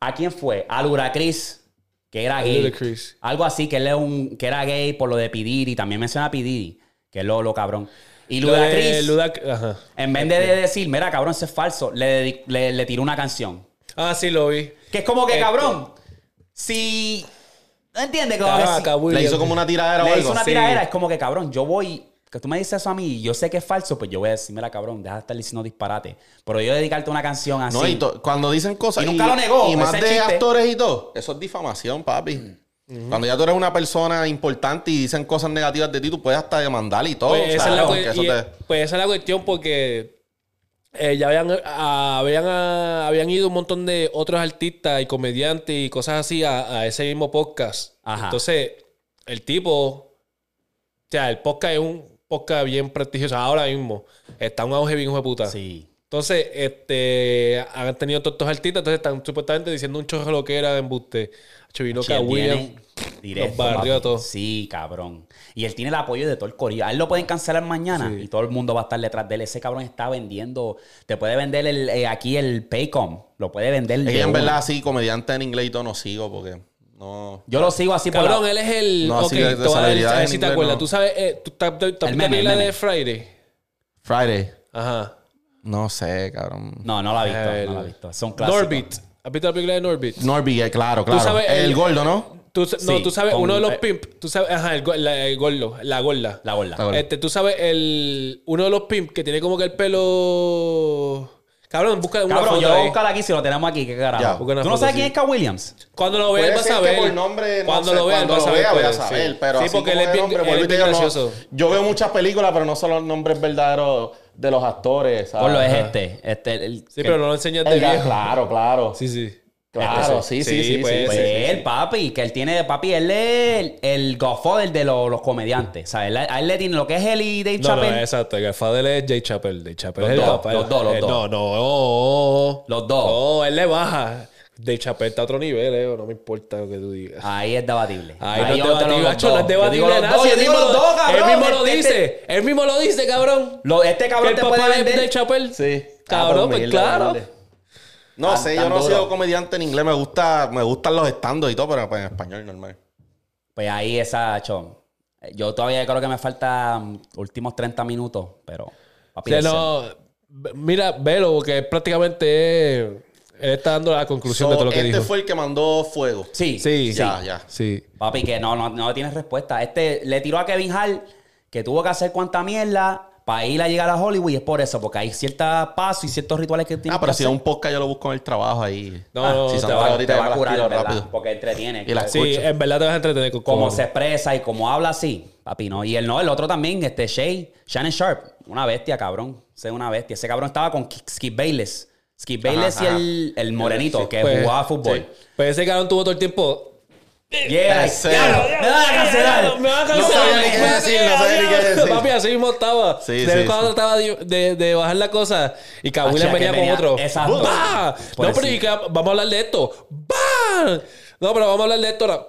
S1: ¿A quién fue? A Ludacris, que era
S2: A
S1: gay.
S2: Ludacris.
S1: Algo así, que él es un, que era gay por lo de Pidiri. También menciona a Pidiri, que es lo, lo cabrón. Y
S2: Lo de
S1: Ludacris,
S2: Ludac- Ajá.
S1: en vez de decir, mira, cabrón, eso es falso, le, dedi- le, le tiró una canción.
S2: Ah, sí, lo vi.
S1: Que es como que,
S2: Este-
S1: cabrón, si... ¿No entiendes? Como que si-
S3: Le hizo como una tiradera o
S1: le
S3: algo.
S1: hizo una
S2: sí.
S1: tiradera. Es como que, cabrón, yo voy... Que tú me dices eso a mí y yo sé que es falso, pues yo voy a decir, mira, cabrón, deja de estar diciendo disparate. Pero yo dedicarte una canción así...
S3: No, y to- cuando dicen cosas.
S1: Y nunca lo negó,
S3: Y más
S1: ese
S3: de
S1: chiste.
S3: actores y todo. Eso es difamación, papi. Cuando ya tú eres una persona importante y dicen cosas negativas de ti, tú puedes hasta demandar y todo.
S2: Pues,
S3: o sea,
S2: esa es la
S3: porque
S2: cue-
S3: eso
S2: y-
S3: te-
S2: pues esa es la cuestión porque eh, ya habían, ah, habían, ah, habían ido un montón de otros artistas y comediantes y cosas así a, a ese mismo podcast.
S1: Ajá.
S2: Entonces, el tipo, o sea, el podcast es un podcast bien prestigioso ahora mismo. Está un auge bien hijo de puta.
S1: Sí.
S2: Entonces, este, han tenido todos estos artistas, entonces están supuestamente diciendo un chorro lo que era de embuste. Chivino William.
S1: directo,
S2: los barrió
S1: papi.
S2: a todos.
S1: Sí, cabrón. Y él tiene el apoyo de todo el corillo. A él lo pueden cancelar mañana y todo el mundo va a estar detrás de él. Ese cabrón está vendiendo. Te puede vender el, eh, aquí el Paycom. Lo puede vender.
S3: Es en verdad, así, comediante en inglés y todo no sigo porque no.
S1: Yo lo sigo así por
S2: Cabrón,
S1: la-
S2: él es el.
S3: No,
S2: ok,
S3: así
S2: te voy a ver si te
S3: inglés,
S2: acuerdas.
S3: no.
S2: Tú sabes, eh, tú estás
S1: El
S2: la
S1: el
S2: de. Friday.
S3: Friday.
S2: Ajá.
S3: No sé, cabrón.
S1: No, no lo ha visto.
S2: El-
S1: No lo ha visto. Son clásicos.
S2: Norbit. ¿Has visto la película de Norbit?
S3: Norby, eh, claro, claro.
S2: sabes
S3: el,
S2: el-
S3: gordo, ¿no?
S2: Tú, sa- no,
S1: Sí,
S2: tú sabes,
S1: con-
S2: uno de los
S1: eh,
S2: pimp. Tú sabes, ajá, el, la, el gordo, la gorda.
S1: La gorda.
S3: La gorda.
S2: Este, tú sabes, el, uno de los pimp que tiene como que el pelo. Cabrón, busca una
S1: Cabrón,
S2: foto
S1: yo voy a
S2: ahí.
S1: buscar aquí si lo tenemos aquí. ¿Qué carajo? ¿Tú no sabes
S2: sí.
S1: quién es K. Williams?
S2: Cuando lo veas, vas a ver.
S3: por nombre, no
S2: cuando
S3: sé,
S2: lo veas, vas a ver.
S3: voy a
S2: pues,
S3: saber,
S2: sí.
S3: pero
S2: sí,
S3: así
S2: porque él es bien,
S3: nombre,
S2: él
S3: vuelvo
S2: es bien
S3: digo, no-
S2: gracioso.
S3: yo veo muchas películas, pero no son los nombres verdaderos de los actores. ¿sabes?
S1: Por lo es este. este el,
S2: Sí,
S1: que-
S2: pero no lo enseñas de viejo.
S3: Claro, claro.
S2: Sí, sí.
S3: Claro,
S2: Este
S3: sí, sí, sí.
S2: pues,
S3: sí,
S1: Pues
S3: sí,
S1: él,
S3: sí.
S1: papi, que él tiene, papi, él es el, el godfather de los, los comediantes. ¿sabes? Él- A él le tiene lo que es él y Dave
S2: No, no,
S1: Chappelle.
S2: exacto. El Godfather es Jay Chappelle. Jay Chappelle
S1: Los
S2: es el
S1: dos,
S2: papá.
S1: los dos, los
S2: Eh,
S1: dos.
S2: No, no.
S1: Los dos.
S2: No, él le baja. Jay Chappelle está a otro nivel, eh. No me importa lo que tú digas.
S1: Ahí es debatible.
S2: Ay, no es debatible,
S1: dos.
S2: no es
S1: Yo digo
S2: debatible
S1: los
S2: nada.
S1: dos,
S2: si
S1: yo
S2: él
S1: digo
S2: mismo
S1: los
S2: lo-
S1: dos, cabrón.
S2: Él mismo lo
S1: Este-
S2: dice.
S1: este-
S2: Él mismo lo dice, cabrón.
S1: lo- este
S2: Que
S1: cabrón
S2: el
S1: te
S2: papá
S1: puede
S2: de
S1: vender.
S2: Dave Chappelle.
S3: Sí.
S2: Cabrón,
S3: Ah,
S2: pues claro.
S3: No sé, yo no he
S1: duro.
S3: sido comediante en inglés. Me gusta, me gustan los estandos y todo, pero pues, en español normal.
S1: Pues ahí esa, chon. Yo todavía creo que me faltan últimos 30 minutos, pero... Papi,
S2: no, mira, velo, porque prácticamente él, está dando la conclusión
S3: So,
S2: de todo lo que
S3: este
S2: dijo.
S3: fue el que mandó fuego.
S1: Sí,
S2: Sí,
S3: Ya, ya.
S2: Sí.
S1: Papi, que no, no, no tienes respuesta. Este le tiró a Kevin Hart que tuvo que hacer cuanta mierda para ir a llegar a Hollywood y es por eso, porque hay ciertos pasos y ciertos rituales que tiene
S3: Ah, pero
S1: que
S3: si es un podcast, yo lo busco en el trabajo ahí.
S2: No,
S3: Ah,
S2: no,
S3: si
S2: te
S1: va, te va a curar,
S3: rápido.
S1: Porque entretiene.
S3: Y las
S2: Sí, en verdad te vas a entretener con
S1: Cómo se expresa y cómo habla así, papi, ¿no? Y el no, el otro también, este Shay, Shannon Sharp, una bestia, cabrón. Ese es una bestia. Ese cabrón estaba con Skip Bayless. Skip Bayless y
S3: ajá.
S1: el, el morenito que
S2: Pues,
S1: jugaba fútbol.
S3: sí.
S2: Pues ese cabrón tuvo todo el tiempo.
S1: Yeah, diablo, me van a cancelar.
S2: Me van a
S3: No sabía ni qué decir, no sabía ni qué
S2: cancelar.
S3: decir.
S2: Papi, así mismo estaba.
S3: Sí,
S2: de
S3: sí,
S2: cuando
S3: sí.
S2: trataba de, de- de bajar la cosa y que William
S1: que
S2: venía con otro.
S1: exacto.
S2: No, pero y que vamos a hablar de esto. ¡Bah! No, pero vamos a hablar de esto ahora.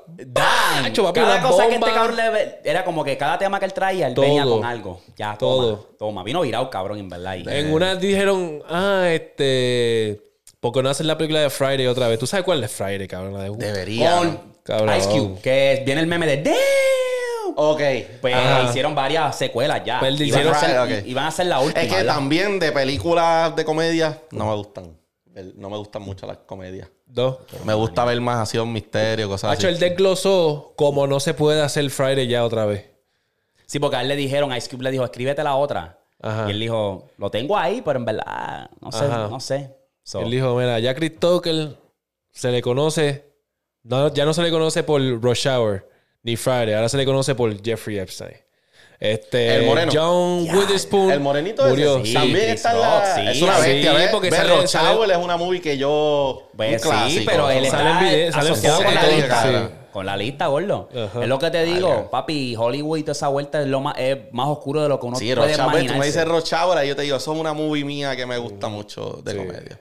S2: Hacho, papi,
S1: cada cosa que
S2: bomba.
S1: este cabrón le era como que cada tema que él traía, él
S2: Todo.
S1: venía con algo. Ya, toma,
S2: Todo.
S1: Toma. Vino virado, cabrón, en verdad. Y-
S2: En una dijeron, ah, este. ¿Por qué no hacen la película de Friday otra vez? ¿Tú sabes cuál es Friday, cabrón? La de
S3: Debería.
S1: con
S2: Cabrón.
S1: Ice Cube, que viene el meme de Damn.
S3: Ok.
S1: Pues
S2: Ajá.
S1: hicieron varias secuelas ya.
S2: Pues
S1: iban, a hacer,
S3: Right, ok.
S1: iban a hacer la última.
S3: Es que
S1: ¿verdad?
S3: también de películas de comedia no me gustan. El- No me gustan mucho las comedias.
S2: Dos.
S3: Me gusta ver más así un misterio, cosas
S2: Hacho,
S3: así.
S2: él desglosó como no se puede hacer Friday ya otra vez.
S1: Sí, porque a él le dijeron, Ice Cube le dijo, escríbete la otra.
S2: Ajá.
S1: Y él dijo, lo tengo ahí, pero en verdad, no sé,
S2: Ajá.
S1: no sé. So,
S2: Él dijo, mira, ya Chris Tucker se le conoce, no, ya no se le conoce por Rush Hour ni Friday, ahora se le conoce por Jeffrey Epstein. Este,
S3: El moreno.
S2: John Witherspoon
S3: El morenito
S2: murió.
S3: sí.
S1: Sí,
S3: También
S1: Chris
S3: está en la...
S1: Rock, sí.
S3: es una
S2: Sí,
S3: bestia, ¿ves?
S2: porque
S3: Ver
S2: sale-
S3: Rush
S2: sale-
S3: Hour es una movie que yo...
S1: Pues
S3: un
S1: sí,
S3: clásico.
S1: pero él
S2: Sale en
S1: está
S2: video- sale
S1: asociado
S2: foto
S1: con la lista.
S3: sí.
S1: Con la lista, gordo.
S2: Ajá.
S1: Es lo que te digo, papi, Hollywood y toda esa vuelta es lo más, es más oscuro de lo que uno
S3: Sí,
S1: puede
S3: Rush Hour, tú me
S1: imaginarse.
S3: dices Rush Hour y yo te digo, eso es una movie mía que me gusta mucho de
S2: Sí.
S3: comedia.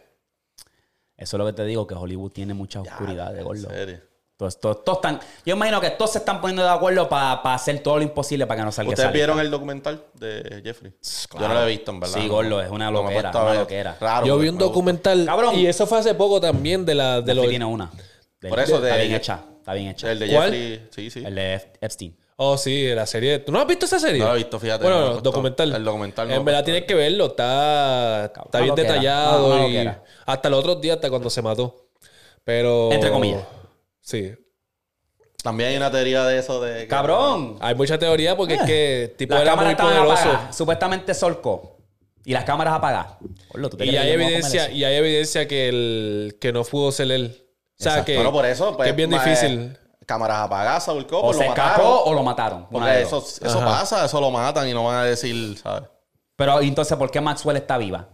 S1: Eso es lo que te digo, que Hollywood tiene mucha oscuridad de gordo.
S3: En serio.
S1: Todos, todos- todos están, yo imagino que todos se están poniendo de acuerdo para hacer todo lo imposible para que no salga
S3: ¿Ustedes vieron el documental de Jeffrey?
S1: Claro.
S3: Yo no lo he visto, en verdad.
S1: Sí, gordo, es una loquera, una loquera.
S3: Raro,
S2: Yo vi un documental.
S1: Cabrón.
S2: Y eso fue hace poco también de la de los.
S1: tiene una. De-
S3: Por eso
S1: está
S3: de-
S1: bien hecha, está bien hecha.
S3: El de
S2: ¿Cuál?
S3: Jeffrey, sí, sí.
S1: El de Ep- Epstein.
S2: Oh, sí, la serie. ¿Tú no has visto esa serie?
S3: No lo he visto, fíjate,
S2: Bueno,
S3: no
S2: documental.
S3: El documental no
S2: En verdad tienes que verlo. Está, está bien detallado. y hasta los otros días, hasta cuando se mató. Pero.
S1: Entre comillas.
S2: Sí.
S3: También hay una teoría de eso de... que-
S1: Cabrón.
S2: Hay mucha teoría porque es que el tipo
S1: Las
S2: era muy poderoso.
S1: apagadas. Supuestamente solcó. Y las cámaras apagadas. Gordo, ¿tú te
S2: Y hay
S1: que
S2: evidencia, y hay evidencia que el que no pudo ser él. O sea
S1: Exacto.
S2: que,
S3: Bueno, por eso, pues,
S2: que es bien
S3: ma-
S2: difícil.
S3: Cámaras apagadas, Cobo,
S1: O
S3: lo
S1: se escapó
S3: mataron.
S1: o lo mataron.
S3: Porque eso, pasa, eso lo matan y no van a decir, ¿sabes?
S1: Pero entonces, ¿por qué Maxwell está viva?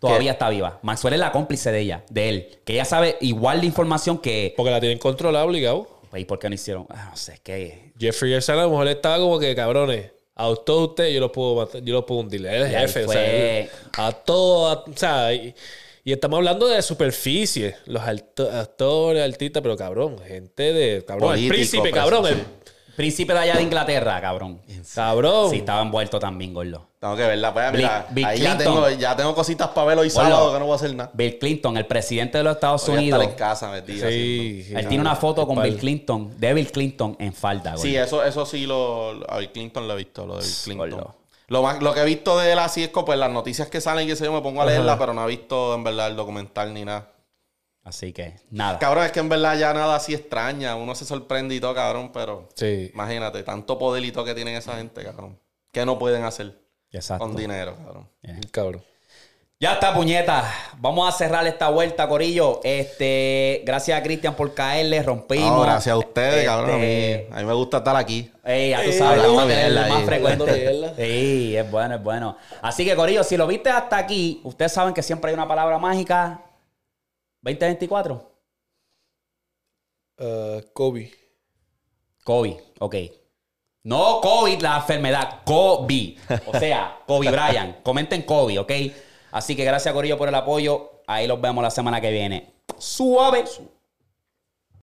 S1: Todavía está viva. Maxwell es la cómplice de ella, de él. Que ella sabe igual de información que.
S2: Porque la tienen controlada obligado.
S1: Pues, ¿Y por qué no hicieron? Ah, no sé, que.
S2: Jeffrey Epstein a lo mejor estaba como que cabrones. A todos ustedes yo los puedo matar, yo los puedo hundir. Él es jefe, o
S1: fue-
S2: sea, a todos, o sea, y, y estamos hablando de superficie, los alto- actores, artistas, pero cabrón, gente de cabrón, el príncipe, cabrón,
S3: sí.
S2: el
S1: Príncipe de allá de Inglaterra, cabrón.
S2: cabrón.
S1: Sí, estaba envuelto también, gordo.
S3: Tengo que verla. Pues,
S1: Bill-
S3: mira,
S1: Bill
S3: ahí ya
S1: Clinton.
S3: tengo, ya tengo cositas para ver hoy
S1: Bueno.
S3: sábado que no voy a hacer nada.
S1: Bill Clinton, el presidente de los Estados Unidos.
S3: en casa metido.
S2: Sí, sí,
S1: Él
S2: sí.
S1: tiene una foto con Bill Clinton, de Bill Clinton en falda, gordo.
S3: Sí, eso, eso sí lo, lo- a Bill Clinton lo he visto, lo de Bill Clinton.
S1: Gordo.
S3: Lo, más, lo que he visto de él así es que pues las noticias que salen y que sé yo me pongo a leerla, pero no he visto en verdad el documental ni nada.
S1: Así que, nada.
S3: Cabrón, es que en verdad ya nada así extraña. Uno se sorprende y todo, cabrón, pero
S2: Sí.
S3: imagínate, tanto poder y todo que tienen esa gente, cabrón. Que no pueden hacer
S1: Exacto.
S3: con dinero, cabrón.
S2: Cabrón.
S1: Ya está, puñeta. Vamos a cerrar esta vuelta, Corillo. Este, gracias a Cristian por caerle, rompimos.
S3: No, gracias a ustedes,
S1: Este,
S3: cabrón. A mí, a mí me gusta estar aquí.
S1: Ey, ya tú sabes, vamos a tener
S3: mierda
S1: más frecuente. Sí, es bueno, es bueno. Así que, Corillo, si lo viste hasta aquí, ustedes saben que siempre hay una palabra mágica. 2024.
S2: Uh, Kobe.
S1: COVID, ok. No COVID, la enfermedad, COVID. O sea, Kobe Bryant. Comenten COVID, ok. Así que gracias, Corillo, por el apoyo. Ahí los vemos la semana que viene. Suave.